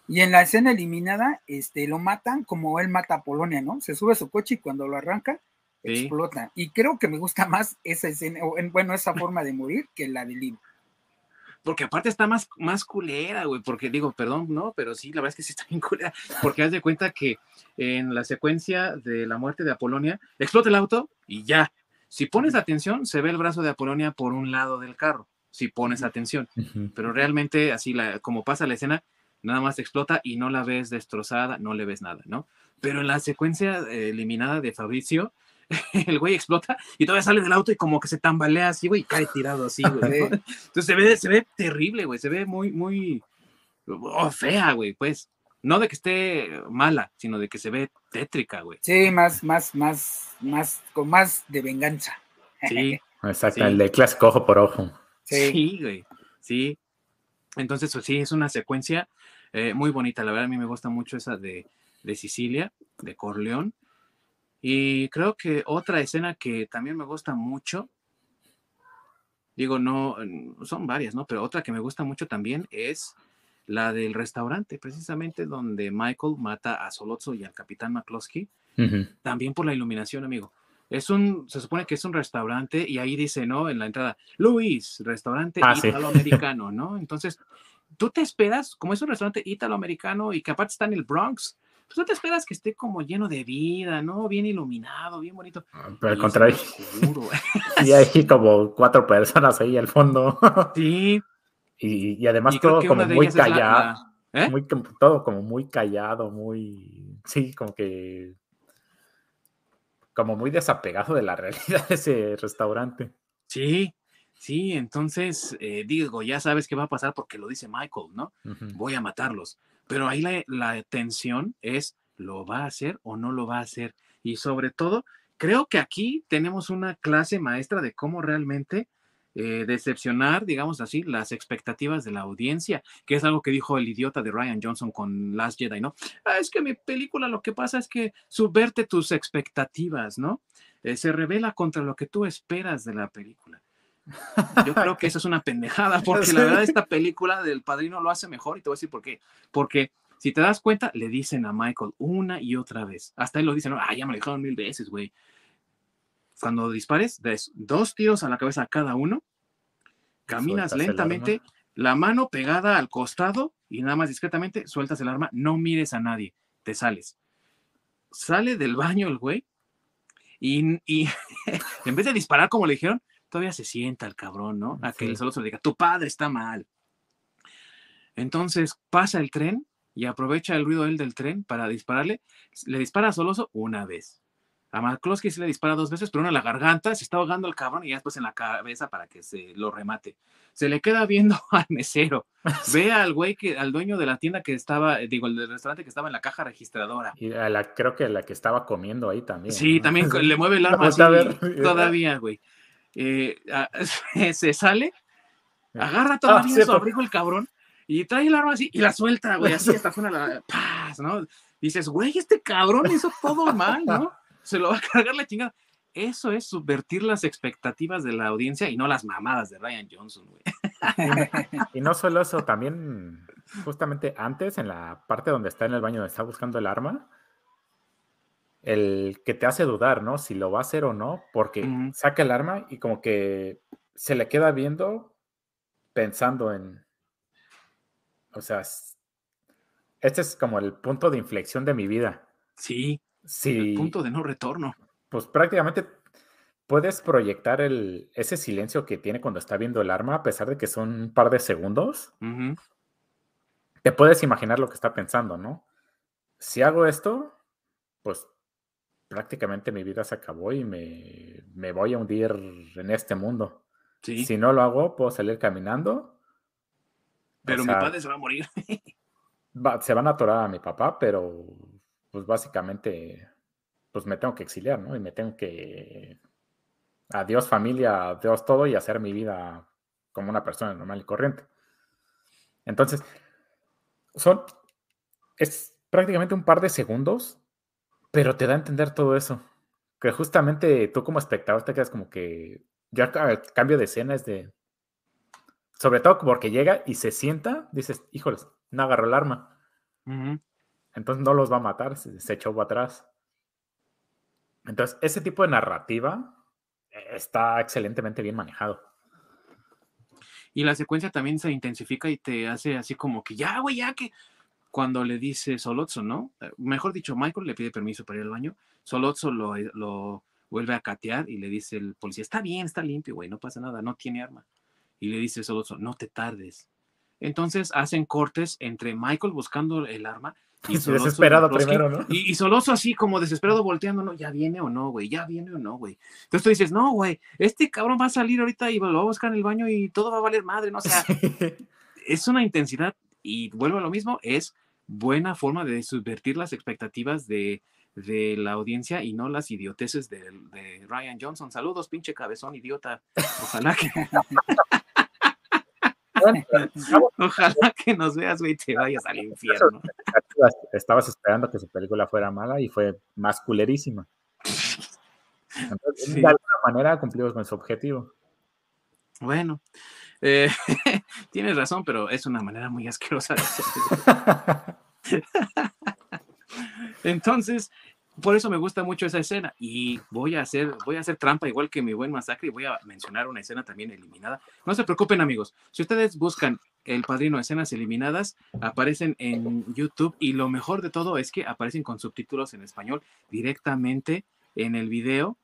Speaker 2: Y en la escena eliminada, este, lo matan como él mata a Polonia, ¿no? Se sube a su coche y cuando lo arranca, explota. Y creo que me gusta más esa escena, o bueno, esa forma de morir que la del libro.
Speaker 3: Porque aparte está más, más culera, güey, porque digo, perdón, no, pero sí, la verdad es que sí está bien culera, porque haz de cuenta que en la secuencia de la muerte de Apolonia, explota el auto y ya. Si pones atención, se ve el brazo de Apolonia por un lado del carro, si pones atención, pero realmente así, la, como pasa la escena, nada más explota y no la ves destrozada, no le ves nada, ¿no? Pero en la secuencia eh, eliminada de Fabricio, el güey explota y todavía sale del auto y como que se tambalea así, güey, y cae tirado así, güey. Entonces se ve, se ve terrible, güey, se ve muy, muy oh, fea, güey, pues. No de que esté mala, sino de que se ve tétrica, güey.
Speaker 2: Sí, más, más, más, más, con más de venganza.
Speaker 3: Sí.
Speaker 1: Exacto, el de clásico ojo por ojo.
Speaker 3: Sí, güey, sí. Entonces, sí, es una secuencia eh, muy bonita. La verdad, a mí me gusta mucho esa de, de Sicilia, de Corleón. Y creo que otra escena que también me gusta mucho, digo, no, son varias, ¿no? Pero otra que me gusta mucho también es la del restaurante, precisamente donde Michael mata a Solozzo y al capitán McCloskey, también por la iluminación, amigo. Es un, se supone que es un restaurante y ahí dice, ¿no? En la entrada, Luis, restaurante ah, italoamericano, ¿no? Entonces, tú te esperas, como es un restaurante italoamericano y que aparte está en el Bronx, pues no te esperas que esté como lleno de vida, ¿no? Bien iluminado, bien bonito.
Speaker 1: Ah, pero al contrario. y hay como cuatro personas ahí al fondo.
Speaker 3: sí.
Speaker 1: Y, además todo como muy callado. ¿eh? muy, todo como muy callado, muy. Sí, como que. Como muy desapegado de la realidad de ese restaurante.
Speaker 3: Sí, sí, entonces eh, digo, ya sabes qué va a pasar porque lo dice Michael, ¿no? Voy a matarlos. Pero ahí la, tensión es, ¿lo va a hacer o no lo va a hacer? Y sobre todo, creo que aquí tenemos una clase maestra de cómo realmente eh, decepcionar, digamos así, las expectativas de la audiencia, que es algo que dijo el idiota de Ryan Johnson con Last Jedi, ¿no? Ah, es que mi película lo que pasa es que subverte tus expectativas, ¿no? Eh, se revela contra lo que tú esperas de la película. Yo creo que eso es una pendejada, porque la verdad esta película del padrino lo hace mejor y te voy a decir por qué. Porque si te das cuenta, le dicen a Michael una y otra vez. Hasta él lo dicen, ah, ya me lo dijeron mil veces, güey. Cuando dispares, des dos tiros a la cabeza a cada uno, caminas lentamente, la mano pegada al costado y nada más discretamente sueltas el arma, no mires a nadie, te sales. Sale del baño el güey y, y en vez de disparar como le dijeron, todavía se sienta el cabrón, ¿no? A que el solo se le diga, tu padre está mal. Entonces pasa el tren y aprovecha el ruido él del tren para dispararle. Le dispara a Soloso una vez. A McCloskey sí le dispara dos veces, pero una en la garganta, se está ahogando el cabrón y ya después en la cabeza para que se lo remate. Se le queda viendo al mesero. Ve al güey que, al dueño de la tienda que estaba, digo, el del restaurante que estaba en la caja registradora.
Speaker 1: Y a la, creo que la que estaba comiendo ahí también.
Speaker 3: Sí, también le mueve el arma así, todavía, güey. Eh, se sale, agarra ah, todavía su abrigo el cabrón y trae el arma así y la suelta, güey, así hasta fuera la paz, ¿no? Dices, güey, este cabrón hizo todo mal, ¿no? se lo va a cargar la chingada. Eso es subvertir las expectativas de la audiencia y no las mamadas de Ryan Johnson, güey.
Speaker 1: Y no solo eso, también justamente antes, en la parte donde está en el baño, donde está buscando el arma, el que te hace dudar, ¿no? Si lo va a hacer o no, porque saca el arma y como que se le queda viendo pensando en, o sea, este es como el punto de inflexión de mi vida.
Speaker 3: Sí, sí. El punto de no retorno.
Speaker 1: Pues prácticamente puedes proyectar el, ese silencio que tiene cuando está viendo el arma, a pesar de que son un par de segundos. Te puedes imaginar lo que está pensando, ¿no? Si hago esto, pues prácticamente mi vida se acabó y me, voy a hundir en este mundo. Si no lo hago, puedo salir caminando.
Speaker 3: Pero mi padre se va a morir.
Speaker 1: se van a atorar a mi papá, pero pues básicamente pues me tengo que exiliar, ¿no? Y me tengo que adiós familia, adiós todo y hacer mi vida como una persona normal y corriente. Entonces, son, es prácticamente un par de segundos, pero te da a entender todo eso. Que justamente tú como espectador te quedas como que, ya el cambio de escena es de, sobre todo porque llega y se sienta, dices, híjoles, no agarró el arma. Entonces no los va a matar, se, se echó atrás. Entonces, ese tipo de narrativa está excelentemente bien manejado.
Speaker 3: Y la secuencia también se intensifica y te hace así como que ya, güey, ya que cuando le dice Solozzo, ¿no? Eh, mejor dicho, Michael le pide permiso para ir al baño, Solozzo lo, lo vuelve a catear y le dice el policía, está bien, está limpio, güey, no pasa nada, no tiene arma. Y le dice Solozzo, no te tardes. Entonces hacen cortes entre Michael buscando el arma
Speaker 1: y desesperado primero, ¿no?
Speaker 3: Y, Soloso así como desesperado volteando, ¿no? Ya viene o no, güey, ya viene o no, güey. Entonces tú dices, no, güey, este cabrón va a salir ahorita y lo va a buscar en el baño y todo va a valer madre, ¿no? O sea, es una intensidad y vuelvo a lo mismo, es buena forma de subvertir las expectativas de, de la audiencia y no las idioteces de, de, Ryan Johnson. Saludos, pinche cabezón idiota. Ojalá que... Ojalá que nos veas, güey, te vayas al infierno.
Speaker 1: Estabas esperando que su película fuera mala y fue más culerísima. De alguna manera cumplimos con su objetivo.
Speaker 3: Bueno, eh, tienes razón, pero es una manera muy asquerosa de Entonces, por eso me gusta mucho esa escena y voy a hacer, voy a hacer trampa igual que mi buen masacre y voy a mencionar una escena también eliminada. No se preocupen amigos, si ustedes buscan El Padrino escenas eliminadas, aparecen en YouTube y lo mejor de todo es que aparecen con subtítulos en español directamente en el video.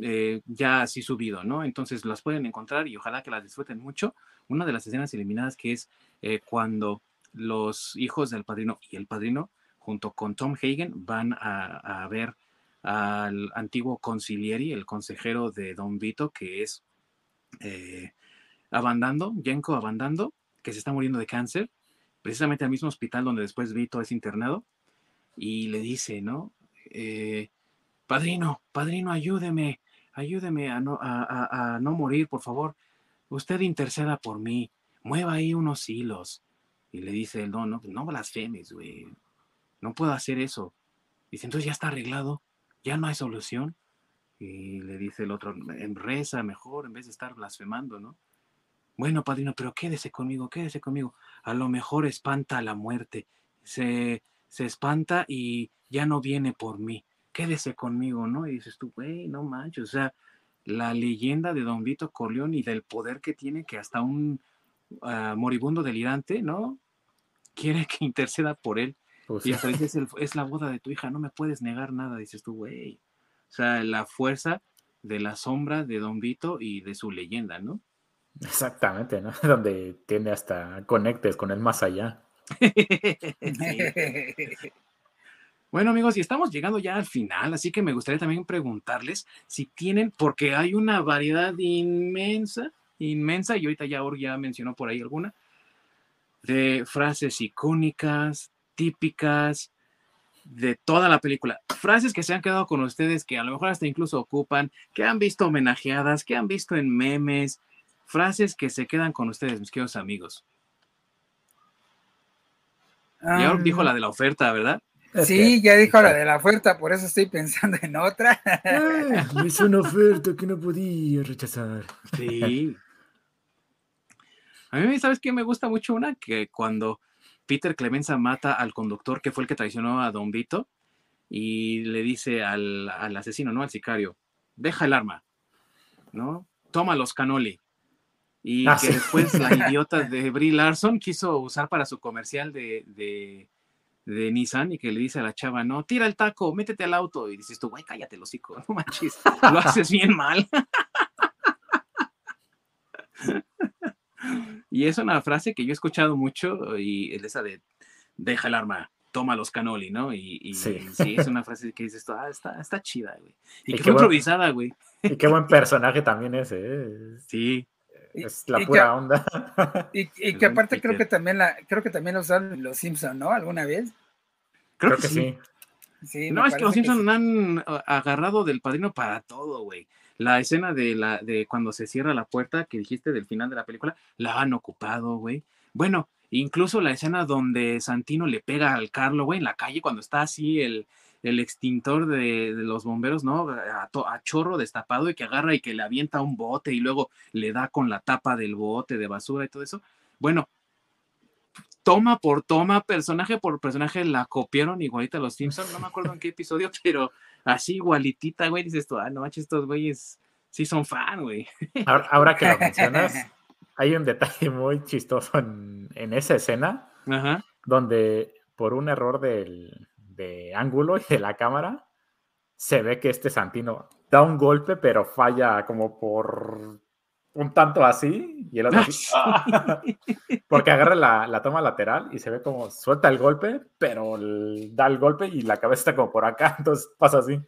Speaker 3: Eh, ya así subido, ¿no? Entonces las pueden encontrar y ojalá que las disfruten mucho. Una de las escenas eliminadas que es eh, cuando los hijos del padrino y el padrino junto con Tom Hagen, van a, ver al antiguo concilieri, el consejero de Don Vito, que es eh, Abandando, Yenko Abandando, que se está muriendo de cáncer, precisamente al mismo hospital donde después Vito es internado, y le dice, ¿no? Padrino, padrino, ayúdeme, ayúdeme a no, a, no morir, por favor. Usted interceda por mí, mueva ahí unos hilos. Y le dice el no, no, no blasfemes, güey no puedo hacer eso. Dice, entonces ya está arreglado, ya no hay solución. Y le dice el otro, reza mejor en vez de estar blasfemando, ¿no? Bueno, padrino, pero quédese conmigo, quédese conmigo. A lo mejor espanta la muerte. Se, se espanta y ya no viene por mí. Quédese conmigo, ¿no? Y dices tú, güey, no manches. O sea, la leyenda de Don Vito Corleone y del poder que tiene que hasta un ah, moribundo delirante, ¿no? Quiere que interceda por él. Pues y hasta dices, es la boda de tu hija, no me puedes negar nada, dices tú, güey. O sea, la fuerza de la sombra de Don Vito y de su leyenda, ¿no?
Speaker 1: Exactamente, ¿no? Donde tiene hasta conectes con el más allá.
Speaker 3: Bueno, amigos, y estamos llegando ya al final, así que me gustaría también preguntarles si tienen, porque hay una variedad inmensa, inmensa, y ahorita ya Or ya mencionó por ahí alguna, de frases icónicas, típicas de toda la película. Frases que se han quedado con ustedes, que a lo mejor hasta incluso ocupan, que han visto homenajeadas, que han visto en memes, frases que se quedan con ustedes, mis queridos amigos. y ahora dijo la de la oferta, ¿verdad?
Speaker 2: Sí, ya dijo la de la oferta, por eso estoy pensando en otra.
Speaker 1: es una oferta que no podía rechazar.
Speaker 3: Sí. A mí, ¿sabes qué? Me gusta mucho una que cuando Peter Clemenza mata al conductor que fue el que traicionó a Don Vito y le dice al, asesino, ¿no? Al sicario, deja el arma, ¿no? Toma los canoli. Y ah, que después la idiota de Brie Larson quiso usar para su comercial de, de, de, Nissan y que le dice a la chava, no, tira el taco, métete al auto. Y dices tú, güey, cállate, hocico, no manches, lo haces bien mal. y es una frase que yo he escuchado mucho y es esa de, deja el arma, toma los canoli, ¿no? Y, sí. es una frase que dices, ah, está, está chida, güey. Y, que fue improvisada, güey.
Speaker 1: Y qué buen personaje también ese, ¿eh?
Speaker 3: Sí.
Speaker 1: Es la pura onda.
Speaker 2: Y, que aparte creo que también la, creo que también lo usaron los Simpsons, ¿no? ¿Alguna vez?
Speaker 3: Creo, que, sí. sí. no, es que los Simpsons han agarrado del padrino para todo, güey. La escena de la de cuando se cierra la puerta que dijiste del final de la película, la han ocupado, güey. Bueno, Incluso la escena donde Santino le pega al Carlo, güey, en la calle cuando está así el, el extintor de, los bomberos, ¿no? A, chorro destapado y que agarra y que le avienta un bote y luego le da con la tapa del bote de basura y todo eso. Bueno, toma por toma, personaje por personaje, la copiaron igualita a los Simpsons, no me acuerdo en qué episodio, pero así igualitita, güey, dices tú, ah, no manches, estos güeyes sí son fan, güey.
Speaker 1: Ahora, ahora que lo mencionas, hay un detalle muy chistoso en, esa escena, donde por un error del, de ángulo y de la cámara, se ve que este Santino da un golpe, pero falla como por un tanto así, y el otro así, porque agarra la, la, toma lateral y se ve como suelta el golpe, pero da el golpe y la cabeza está como por acá, entonces pasa así.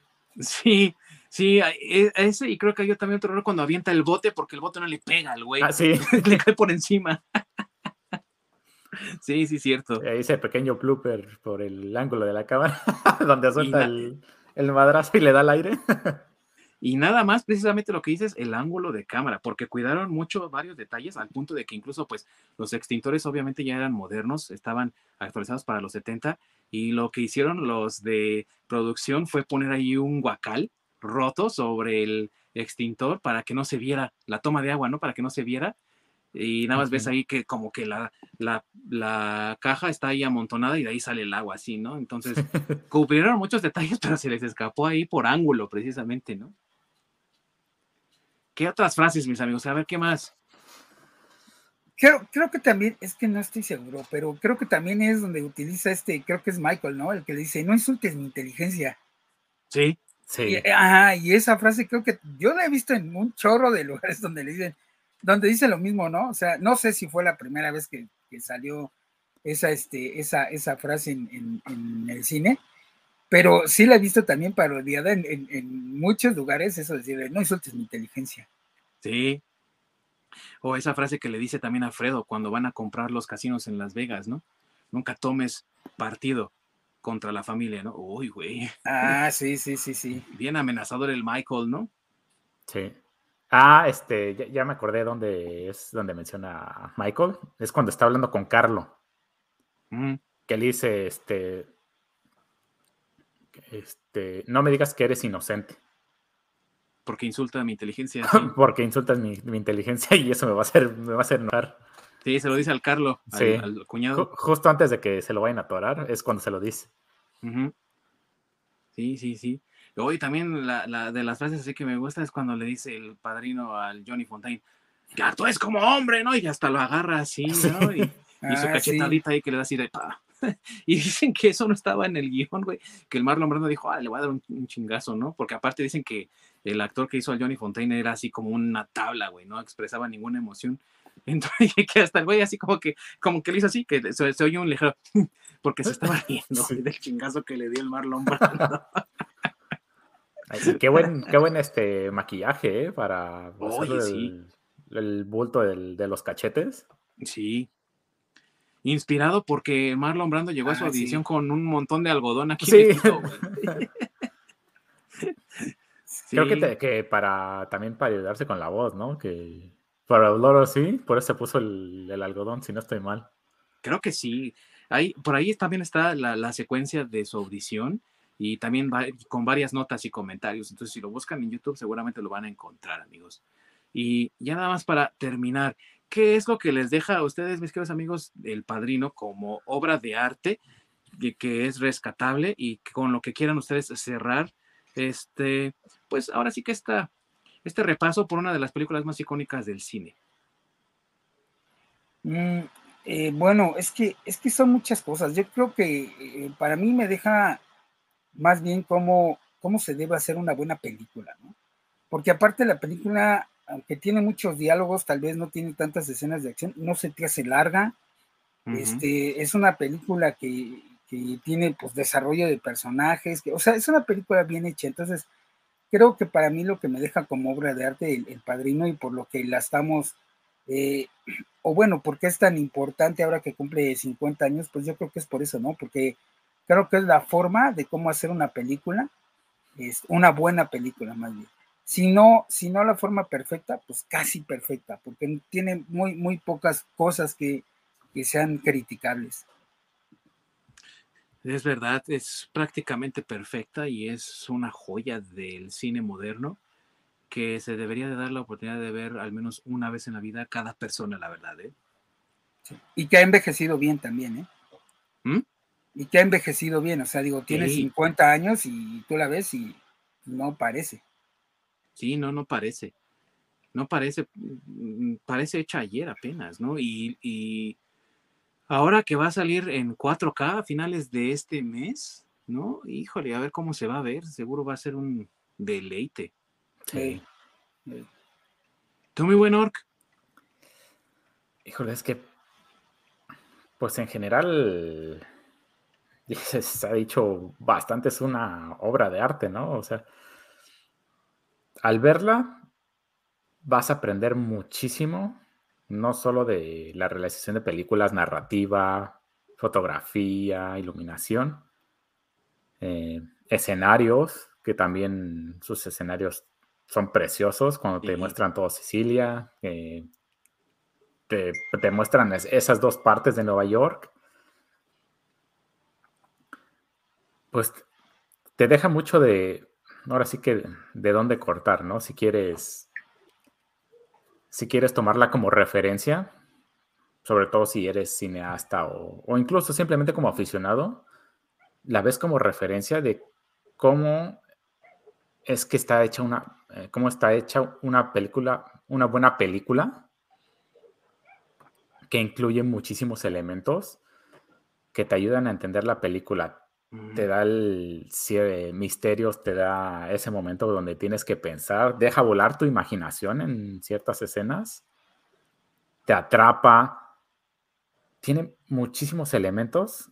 Speaker 3: Sí, Sí, e, ese y creo que hay también otro error cuando avienta el bote porque el bote no le pega al güey.
Speaker 1: Ah, sí.
Speaker 3: le cae por encima. sí, sí, cierto.
Speaker 1: Ahí ese pequeño blooper por el ángulo de la cámara donde suelta el, el madrazo y le da el aire.
Speaker 3: Y nada más, precisamente lo que dices, el ángulo de cámara, porque cuidaron mucho varios detalles al punto de que incluso pues los extintores obviamente ya eran modernos, estaban actualizados para los 70 y lo que hicieron los de producción fue poner ahí un guacal roto sobre el extintor para que no se viera la toma de agua, ¿no? Para que no se viera. Y nada más ves ahí que como que la, la, caja está ahí amontonada y de ahí sale el agua, así, ¿no? Entonces, cubrieron muchos detalles, pero se les escapó ahí por ángulo, precisamente, ¿no? ¿Qué otras frases, mis amigos? A ver, ¿qué más?
Speaker 2: Creo, creo que también, es que no estoy seguro, pero creo que también es donde utiliza este, creo que es Michael, ¿no? El que le dice, no insultes mi inteligencia.
Speaker 3: Sí.
Speaker 2: Sí. Y, ajá, y esa frase creo que yo la he visto en un chorro de lugares donde le dicen, donde dice lo mismo, ¿no? O sea, no sé si fue la primera vez que, salió esa, este, esa, esa frase en, el cine, pero sí la he visto también parodiada en, en, muchos lugares, eso de decirle, no insultes mi inteligencia.
Speaker 3: Sí. O esa frase que le dice también a Fredo cuando van a comprar los casinos en Las Vegas, ¿no? Nunca tomes partido contra la familia, ¿no? Uy, güey.
Speaker 2: Ah, sí, sí, sí, sí.
Speaker 3: Bien amenazador el Michael, ¿no?
Speaker 1: Sí. Ah, este, ya, me acordé dónde es donde menciona Michael. Es cuando está hablando con Carlo. Mm. Que le dice, este, este, no me digas que eres inocente.
Speaker 3: Porque insulta mi inteligencia.
Speaker 1: Porque insultas mi, inteligencia y eso me va a hacer, me va a hacer enojar.
Speaker 3: Sí, se lo dice al Carlo, al, cuñado.
Speaker 1: Justo antes de que se lo vayan a atorar, es cuando se lo dice.
Speaker 3: Sí, sí, sí. Hoy también la, de las frases así que me gusta es cuando le dice el padrino al Johnny Fontaine, que tú es como hombre, ¿no? Y hasta lo agarra así, ¿no? Y, su ah, cachetadita ahí que le da así de... Y dicen que eso no estaba en el guion, güey, que el Marlon Brando dijo, ah, le voy a dar un, chingazo, ¿no? Porque aparte dicen que el actor que hizo al Johnny Fontaine era así como una tabla, güey, no expresaba ninguna emoción. Entonces, que hasta el güey así como que, como que le hizo así, que se, se oye un ligero, porque se estaba riendo del chingazo que le dio el Marlon Brando.
Speaker 1: Qué buen, qué buen este maquillaje, ¿eh? Para el, bulto de los cachetes.
Speaker 3: Sí. Inspirado porque Marlon Brando llegó a su ah, audición con un montón de algodón aquí. Sí.
Speaker 1: Creo que, que, para también para ayudarse con la voz, ¿no? Que para Loro sí, por eso se puso el, algodón, si no estoy mal.
Speaker 3: Creo que sí. Ahí, por ahí también está la, secuencia de su audición y también va, con varias notas y comentarios. Entonces, si lo buscan en YouTube, seguramente lo van a encontrar, amigos. Y ya nada más para terminar, ¿qué es lo que les deja a ustedes, mis queridos amigos, El Padrino como obra de arte que es rescatable y con lo que quieran ustedes cerrar este, pues ahora sí que está este repaso por una de las películas más icónicas del cine.
Speaker 2: Mm, eh, bueno, es que, es que son muchas cosas. Yo creo que eh, para mí me deja más bien cómo, cómo se debe hacer una buena película, ¿no? Porque aparte la película, aunque tiene muchos diálogos, tal vez no tiene tantas escenas de acción, no se te hace larga. este, es una película que, que tiene pues desarrollo de personajes, que, o sea, es una película bien hecha, entonces creo que para mí lo que me deja como obra de arte el, padrino y por lo que la estamos, eh, o bueno, porque es tan importante ahora que cumple 50 años, pues yo creo que es por eso, ¿no? Porque creo que es la forma de cómo hacer una película, es una buena película más bien. Si no, si no la forma perfecta, pues casi perfecta, porque tiene muy, muy pocas cosas que, que sean criticables.
Speaker 3: Es verdad, es prácticamente perfecta y es una joya del cine moderno que se debería de dar la oportunidad de ver al menos una vez en la vida cada persona, la verdad. ¿eh?
Speaker 2: Y que ha envejecido bien también, ¿eh? ¿Mm? Y que ha envejecido bien, o sea, digo, tiene 50 años y tú la ves y no parece.
Speaker 3: Sí, no, no parece. No parece, mm, parece hecha ayer apenas, ¿no? y Ahora que va a salir en 4K a finales de este mes, ¿no? Híjole, a ver cómo se va a ver. Seguro va a ser un deleite. Sí. ¿Tú, muy buen Orc?
Speaker 1: Híjole, es que, pues en general, se ha dicho bastante, es una obra de arte, ¿no? O sea, al verla, vas a aprender muchísimo no solo de la realización de películas, narrativa, fotografía, iluminación, eh, escenarios, que también sus escenarios son preciosos cuando te muestran todo Sicilia, te, te, muestran esas dos partes de Nueva York. Pues te deja mucho de, ahora sí que de dónde cortar, ¿no? Si quieres si quieres tomarla como referencia, sobre todo si eres cineasta o, incluso simplemente como aficionado, la ves como referencia de cómo es que está hecha una, eh, cómo está hecha una película, una buena película que incluye muchísimos elementos que te ayudan a entender la película te da el cierre, misterios, te da ese momento donde tienes que pensar, deja volar tu imaginación en ciertas escenas, te atrapa, tiene muchísimos elementos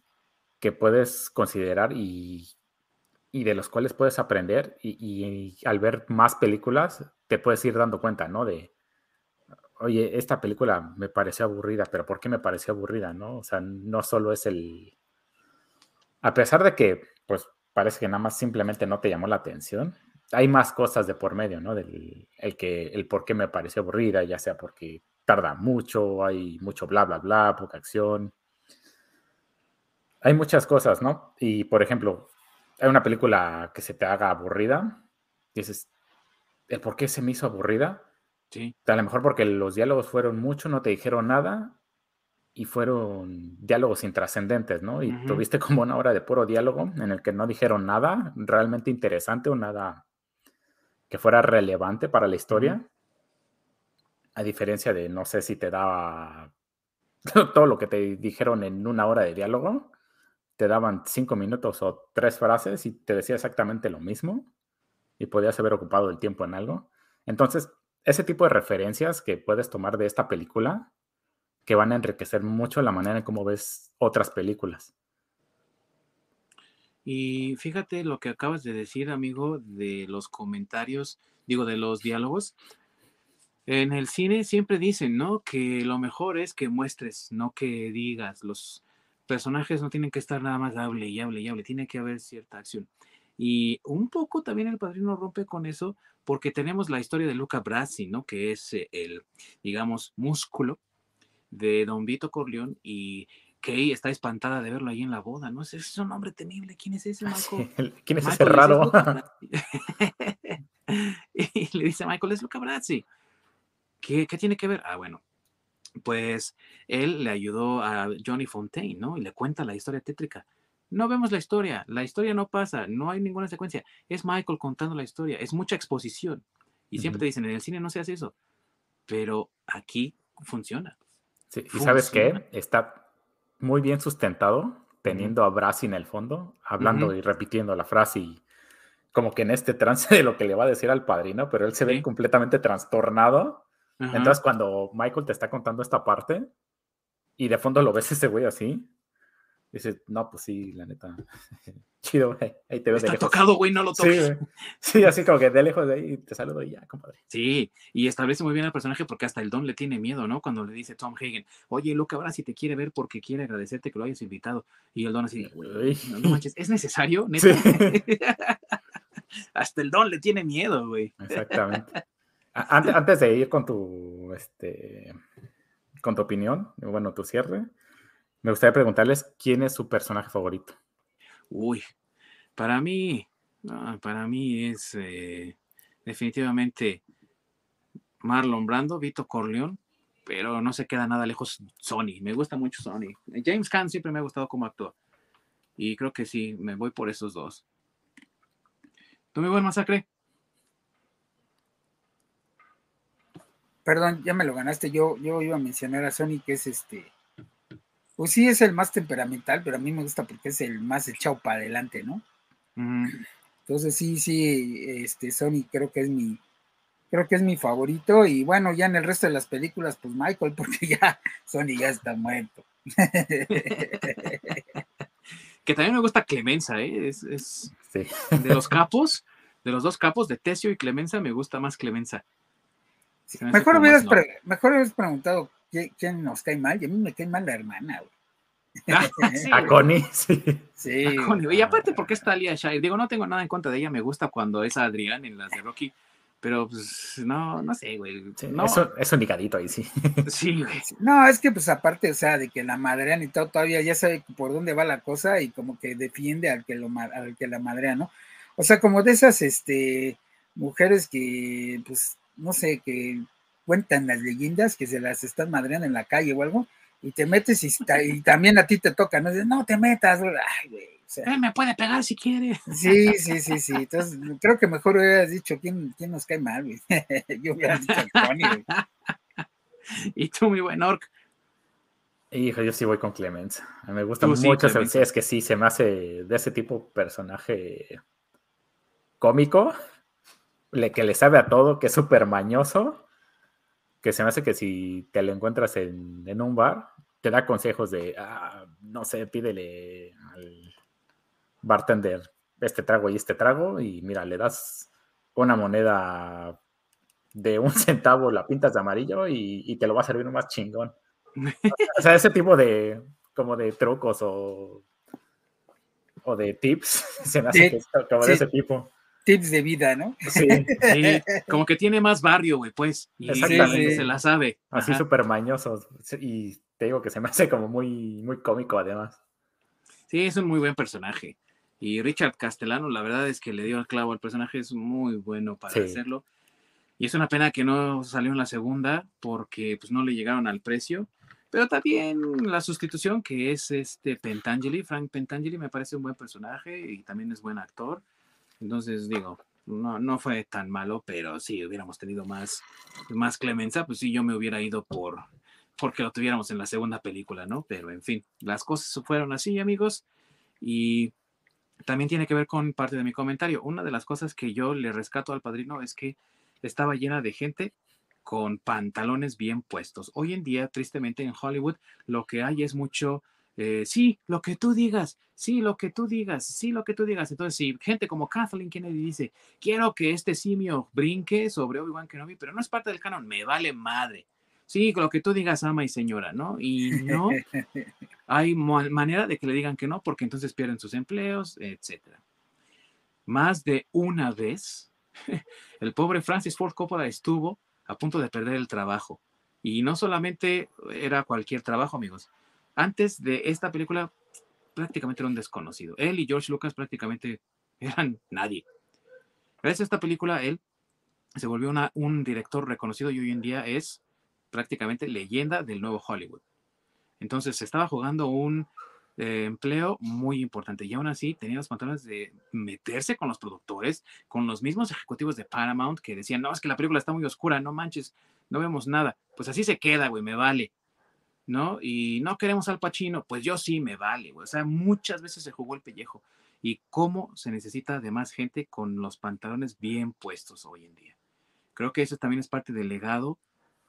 Speaker 1: que puedes considerar y, de los cuales puedes aprender y, al ver más películas te puedes ir dando cuenta, ¿no? De, oye, esta película me pareció aburrida, pero ¿por qué me pareció aburrida, no? O sea, no solo es el, a pesar de que, pues, parece que nada más simplemente no te llamó la atención, hay más cosas de por medio, ¿no? Del el que, el por qué me pareció aburrida, ya sea porque tarda mucho, hay mucho bla, bla, bla, poca acción. Hay muchas cosas, ¿no? Y, por ejemplo, hay una película que se te haga aburrida, y dices, ¿el por qué se me hizo aburrida? Sí. A lo mejor porque los diálogos fueron mucho, no te dijeron nada, y fueron diálogos intrascendentes, ¿no? Y tuviste como una hora de puro diálogo en el que no dijeron nada realmente interesante o nada que fuera relevante para la historia. A diferencia de, no sé si te daba todo lo que te dijeron en una hora de diálogo, te daban cinco minutos o tres frases y te decía exactamente lo mismo y podías haber ocupado el tiempo en algo. Entonces, ese tipo de referencias que puedes tomar de esta película que van a enriquecer mucho la manera en cómo ves otras películas.
Speaker 3: Y fíjate lo que acabas de decir, amigo, de los comentarios, digo, de los diálogos. En el cine siempre dicen, ¿no? Que lo mejor es que muestres, no que digas. Los personajes no tienen que estar nada más hable y hable y hable, tiene que haber cierta acción. Y un poco también el padrino rompe con eso porque tenemos la historia de Luca Brasi, ¿no? Que es el, digamos, músculo de Don Vito Corleón y Kay está espantada de verlo ahí en la boda, ¿no? Es un hombre temible. ¿Quién es ese, Michael?
Speaker 1: ¿Quién es ese raro?
Speaker 3: y le dice Michael, es Luca Brazzi. ¿Qué, ¿Qué tiene que ver? Ah, bueno, pues él le ayudó a Johnny Fontaine, ¿no? Y le cuenta la historia tétrica. No vemos la historia, la historia no pasa, no hay ninguna secuencia. Es Michael contando la historia, es mucha exposición. Y siempre te dicen, en el cine no se hace eso, pero aquí funciona.
Speaker 1: Sí, y sabes qué, está muy bien sustentado, teniendo a Brasi en el fondo, hablando y repitiendo la frase y como que en este trance de lo que le va a decir al padrino, pero él se ve completamente trastornado. Entonces cuando Michael te está contando esta parte y de fondo lo ves ese güey así, Dice, no, pues sí, la neta. Chido, güey. Ahí te ves
Speaker 3: Está de lejos. tocado, güey, no lo toques.
Speaker 1: Sí, así como que de lejos de ahí te saludo y ya, compadre.
Speaker 3: Sí, y establece muy bien al personaje porque hasta el Don le tiene miedo, ¿no? Cuando le dice Tom Hagen, oye, Luke, ahora sí te quiere ver porque quiere agradecerte que lo hayas invitado. Y el Don así, güey, no, manches, ¿es necesario? ¿Neta? hasta el Don le tiene miedo, güey.
Speaker 1: Exactamente. Antes, antes de ir con tu, este, con tu opinión, bueno, tu cierre, me gustaría preguntarles quién es su personaje favorito.
Speaker 3: Uy, para mí, para mí es eh, definitivamente Marlon Brando, Vito Corleone, pero no se queda nada lejos Sony. Me gusta mucho Sony. James Caan siempre me ha gustado como actor. Y creo que sí, me voy por esos dos. ¿Tú me voy masacre?
Speaker 2: Perdón, ya me lo ganaste. Yo, yo iba a mencionar a Sony, que es este pues sí, es el más temperamental, pero a mí me gusta porque es el más echado para adelante, ¿no? Entonces sí, sí, este Sony creo que es mi, creo que es mi favorito. Y bueno, ya en el resto de las películas, pues Michael, porque ya Sony ya está muerto.
Speaker 3: que también me gusta Clemenza, ¿eh? Es, es de los capos, de los dos capos, de Tesio y Clemenza, me gusta más Clemenza.
Speaker 2: mejor, hubieras mejor hubieras preguntado ¿quién nos cae mal? Y a mí me cae mal la hermana, güey.
Speaker 1: Ah, a Connie, sí.
Speaker 2: Sí.
Speaker 3: Y aparte, porque está Alia Shire? Digo, no tengo nada en contra de ella, me gusta cuando es Adrián en las de Rocky, pero pues no, no sé, güey. no.
Speaker 1: Es, un ligadito ahí, sí.
Speaker 3: Sí, güey.
Speaker 2: No, es que pues aparte, o sea, de que la madrean y todo, todavía ya sabe por dónde va la cosa y como que defiende al que, lo, al que la madrea, ¿no? O sea, como de esas, este, mujeres que, pues, no sé, que cuentan las leyendas que se las están madreando en la calle o algo, y te metes y, también a ti te toca, ¿no? no te metas, ay, güey. O
Speaker 3: sea, me puede pegar si quiere.
Speaker 2: Sí, sí, sí, sí. Entonces, creo que mejor hubieras dicho quién, quién nos cae mal, güey. Yo hubiera dicho Tony, güey.
Speaker 3: Y tú, mi buen Orc.
Speaker 1: Hijo, yo sí voy con Clemens. Me gusta mucho. Sí, es que sí, se me hace de ese tipo personaje cómico, le, que le sabe a todo, que es súper mañoso que se me hace que si te lo encuentras en, un bar, te da consejos de, ah, no sé, pídele al bartender este trago y este trago y mira, le das una moneda de un centavo, la pintas de amarillo y, te lo va a servir más chingón. o sea, ese tipo de, como de trucos o, o de tips, se me hace que es como de ese tipo
Speaker 2: tips de vida, ¿no?
Speaker 3: Sí, sí, como que tiene más barrio, güey, pues. Y se la sabe.
Speaker 1: Así súper mañoso. Y te digo que se me hace como muy, muy cómico, además.
Speaker 3: Sí, es un muy buen personaje. Y Richard Castellano, la verdad es que le dio el clavo al personaje, es muy bueno para hacerlo. Y es una pena que no salió en la segunda porque pues no le llegaron al precio. Pero también la sustitución que es este Pentangeli, Frank Pentangeli me parece un buen personaje y también es buen actor. Entonces, digo, no, no fue tan malo, pero si hubiéramos tenido más, más clemencia, pues sí, yo me hubiera ido por porque lo tuviéramos en la segunda película, ¿no? Pero en fin, las cosas fueron así, amigos. Y también tiene que ver con parte de mi comentario. Una de las cosas que yo le rescato al padrino es que estaba llena de gente con pantalones bien puestos. Hoy en día, tristemente, en Hollywood, lo que hay es mucho eh, sí, lo que tú digas, sí, lo que tú digas, sí, lo que tú digas. Entonces, si gente como Kathleen Kennedy dice, quiero que este simio brinque sobre Obi-Wan Kenobi, pero no es parte del canon, me vale madre. Sí, lo que tú digas, ama y señora, ¿no? Y no hay manera de que le digan que no, porque entonces pierden sus empleos, etcétera. Más de una vez, el pobre Francis Ford Coppola estuvo a punto de perder el trabajo. Y no solamente era cualquier trabajo, amigos antes de esta película prácticamente era un desconocido. Él y George Lucas prácticamente eran nadie. Gracias a esta película, él se volvió un director reconocido y hoy en día es prácticamente leyenda del nuevo Hollywood. Entonces se estaba jugando un eh, empleo muy importante y aún así tenía los pantalones de meterse con los productores, con los mismos ejecutivos de Paramount que decían, no, es que la película está muy oscura, no manches, no vemos nada. Pues así se queda, güey, me vale. ¿No? Y no queremos al Pachino, pues yo sí me vale, güey. O sea, muchas veces se jugó el pellejo. Y cómo se necesita de más gente con los pantalones bien puestos hoy en día. Creo que eso también es parte del legado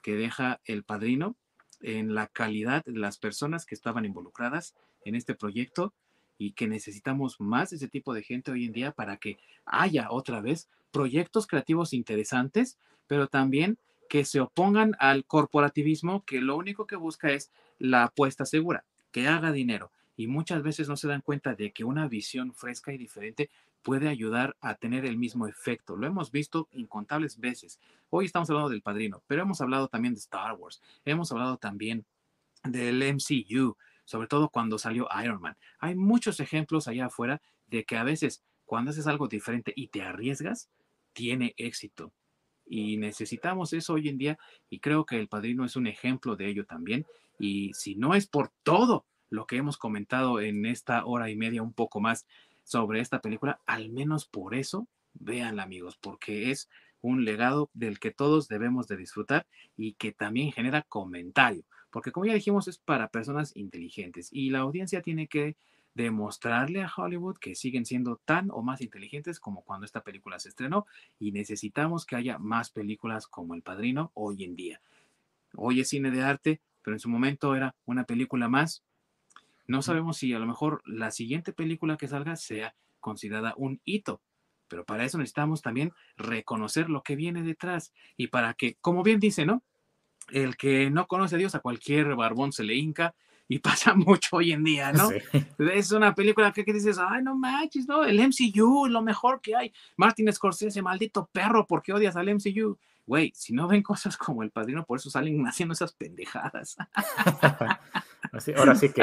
Speaker 3: que deja el padrino en la calidad de las personas que estaban involucradas en este proyecto y que necesitamos más de ese tipo de gente hoy en día para que haya otra vez proyectos creativos interesantes, pero también que se opongan al corporativismo que lo único que busca es la apuesta segura, que haga dinero. Y muchas veces no se dan cuenta de que una visión fresca y diferente puede ayudar a tener el mismo efecto. Lo hemos visto incontables veces. Hoy estamos hablando del padrino, pero hemos hablado también de Star Wars, hemos hablado también del MCU, sobre todo cuando salió Iron Man. Hay muchos ejemplos allá afuera de que a veces cuando haces algo diferente y te arriesgas, tiene éxito. Y necesitamos eso hoy en día y creo que el padrino es un ejemplo de ello también. Y si no es por todo lo que hemos comentado en esta hora y media, un poco más sobre esta película, al menos por eso, véanla amigos, porque es un legado del que todos debemos de disfrutar y que también genera comentario, porque como ya dijimos es para personas inteligentes y la audiencia tiene que demostrarle a Hollywood que siguen siendo tan o más inteligentes como cuando esta película se estrenó y necesitamos que haya más películas como El Padrino hoy en día. Hoy es cine de arte, pero en su momento era una película más. No sabemos si a lo mejor la siguiente película que salga sea considerada un hito, pero para eso necesitamos también reconocer lo que viene detrás y para que, como bien dice, ¿no? El que no conoce a Dios a cualquier barbón se le hinca y pasa mucho hoy en día, ¿no? Es una película que, dices, ay, no manches, ¿no? El MCU, lo mejor que hay. Martin Scorsese, maldito perro, ¿por qué odias al MCU? Güey, si no ven cosas como El Padrino, por eso salen haciendo esas pendejadas.
Speaker 1: ahora sí que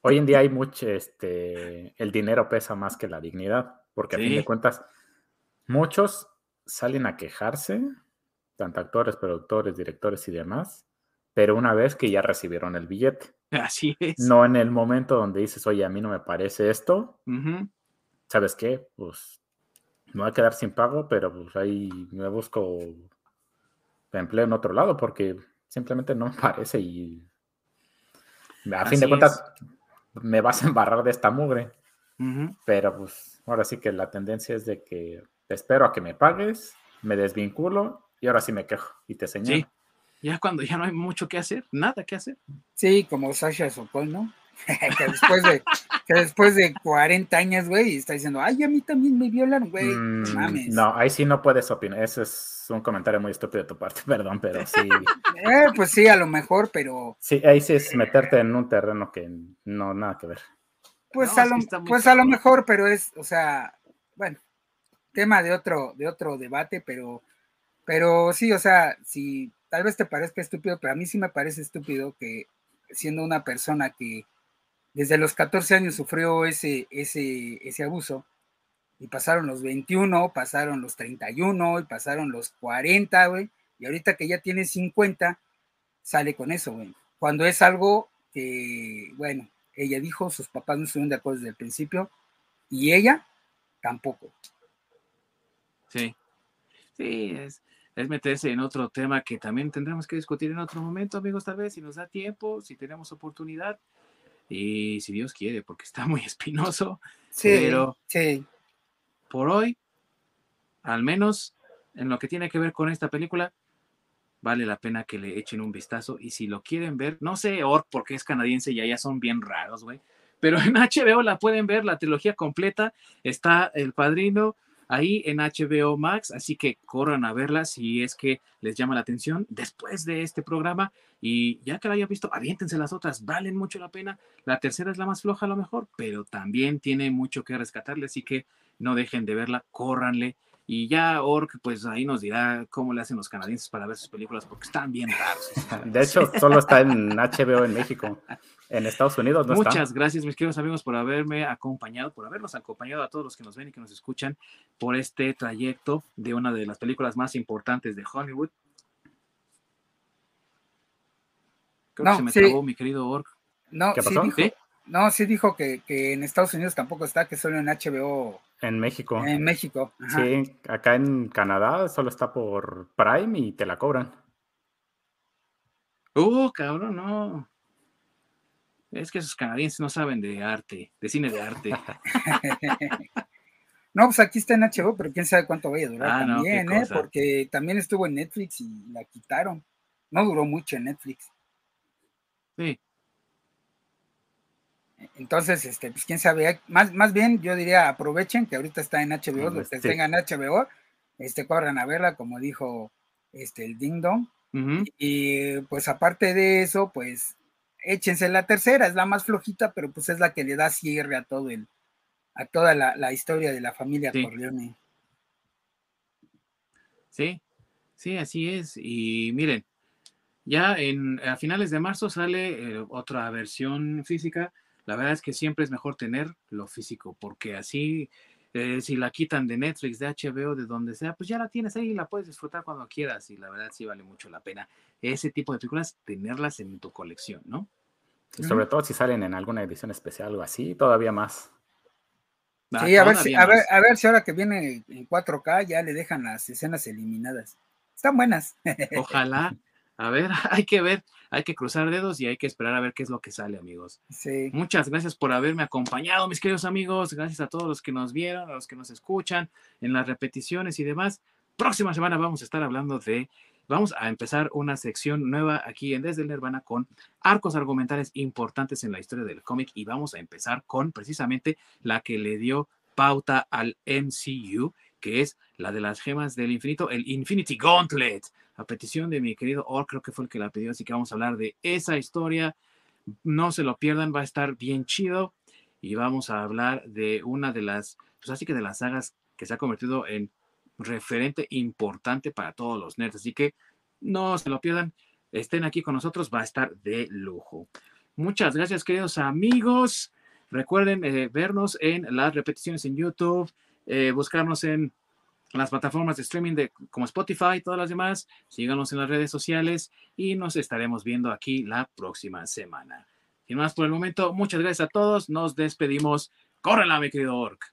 Speaker 1: hoy en día hay mucho, este, el dinero pesa más que la dignidad, porque a fin de cuentas, muchos salen a quejarse, tanto actores, productores, directores y demás, pero una vez que ya recibieron el billete.
Speaker 3: Así es.
Speaker 1: No en el momento donde dices, oye, a mí no me parece esto. ¿Sabes qué? Pues me voy a quedar sin pago, pero pues ahí me busco empleo en otro lado porque simplemente no me parece y a fin de cuentas me vas a embarrar de esta mugre. Pero pues ahora sí que la tendencia es de que espero a que me pagues, me desvinculo y ahora sí me quejo y te señalo
Speaker 3: ya cuando ya no hay mucho que hacer, nada que hacer.
Speaker 2: Sí, como Sasha Sokol, ¿no? que, después de, que después de 40 años, güey, está diciendo, ay, a mí también me violan, güey.
Speaker 1: Mm, mames. No, ahí sí no puedes opinar. Ese es un comentario muy estúpido de tu parte, perdón, pero sí.
Speaker 2: eh, pues sí, a lo mejor, pero.
Speaker 1: Sí, ahí sí es meterte en un terreno que no, nada que ver.
Speaker 2: Pues, a, lo, pues a lo mejor, pero es, o sea, bueno, tema de otro, de otro debate, pero, pero sí, o sea, si tal vez te parezca estúpido, pero a mí sí me parece estúpido que siendo una persona que desde los 14 años sufrió ese, ese, ese abuso, y pasaron los 21, pasaron los 31, y pasaron los 40, güey, y ahorita que ya tiene 50, sale con eso, güey. Cuando es algo que, bueno, ella dijo, sus papás no estuvieron de acuerdo desde el principio, y ella tampoco.
Speaker 3: Sí, sí, es, es meterse en otro tema que también tendremos que discutir en otro momento, amigos, tal vez, si nos da tiempo, si tenemos oportunidad y si Dios quiere, porque está muy espinoso. Sí, pero sí. por hoy, al menos en lo que tiene que ver con esta película, vale la pena que le echen un vistazo y si lo quieren ver, no sé, Or, porque es canadiense y allá son bien raros, güey. Pero en HBO la pueden ver, la trilogía completa. Está El Padrino, ahí en HBO Max, así que corran a verla si es que les llama la atención después de este programa y ya que la haya visto, aviéntense las otras, valen mucho la pena. La tercera es la más floja a lo mejor, pero también tiene mucho que rescatarle, así que no dejen de verla, córranle. Y ya Ork, pues ahí nos dirá cómo le hacen los canadienses para ver sus películas, porque están bien raros.
Speaker 1: De hecho, solo está en HBO en México. En Estados Unidos
Speaker 3: no Muchas gracias, mis queridos amigos, por haberme acompañado, por habernos acompañado a todos los que nos ven y que nos escuchan por este trayecto de una de las películas más importantes de Hollywood. Creo que se me trabó mi querido Org.
Speaker 2: No, ¿Qué pasó? Sí dijo, No, sí dijo que, en Estados Unidos tampoco está, que solo en HBO.
Speaker 1: En México.
Speaker 2: En México.
Speaker 1: Sí, acá en Canadá solo está por Prime y te la cobran.
Speaker 3: Uh, cabrón, no. Es que esos canadienses no saben de arte, de cine de arte.
Speaker 2: no, pues aquí está en HBO, pero quién sabe cuánto vaya a durar ah, también, ¿eh? Porque también estuvo en Netflix y la quitaron. No duró mucho en Netflix.
Speaker 3: Sí.
Speaker 2: Entonces, este, pues quién sabe, más, más bien yo diría aprovechen que ahorita está en HBO, los que tengan HBO, este, corran a verla, como dijo este, el Ding Dong. y, pues aparte de eso, pues échense la tercera, es la más flojita, pero pues es la que le da cierre a todo el, a toda la, historia de la familia Corleone.
Speaker 3: Sí, sí, así es. Y miren, ya en, a finales de marzo sale eh, otra versión física. La verdad es que siempre es mejor tener lo físico, porque así, eh, si la quitan de Netflix, de HBO, de donde sea, pues ya la tienes ahí y la puedes disfrutar cuando quieras. Y la verdad sí vale mucho la pena ese tipo de películas, tenerlas en tu colección, ¿no?
Speaker 1: Sobre todo si salen en alguna edición especial o así, todavía más.
Speaker 2: Ah, sí, a ver, si, a, ver, a ver si ahora que viene en 4K ya le dejan las escenas eliminadas. Están buenas.
Speaker 3: Ojalá. A ver, hay que ver, hay que cruzar dedos y hay que esperar a ver qué es lo que sale, amigos.
Speaker 2: Sí.
Speaker 3: Muchas gracias por haberme acompañado, mis queridos amigos. Gracias a todos los que nos vieron, a los que nos escuchan en las repeticiones y demás. Próxima semana vamos a estar hablando de Vamos a empezar una sección nueva aquí en Desde el Nirvana con arcos argumentales importantes en la historia del cómic y vamos a empezar con precisamente la que le dio pauta al MCU, que es la de las gemas del infinito, el Infinity Gauntlet. A petición de mi querido Or, creo que fue el que la pidió, así que vamos a hablar de esa historia. No se lo pierdan, va a estar bien chido. Y vamos a hablar de una de las, pues así que de las sagas que se ha convertido en referente importante para todos los nerds. Así que no se lo pierdan. Estén aquí con nosotros, va a estar de lujo. Muchas gracias, queridos amigos. Recuerden eh, vernos en las repeticiones en YouTube, eh, buscarnos en las plataformas de streaming de, como Spotify y todas las demás. Síganos en las redes sociales y nos estaremos viendo aquí la próxima semana. Sin más por el momento, muchas gracias a todos. Nos despedimos. Córrela, mi querido Orc.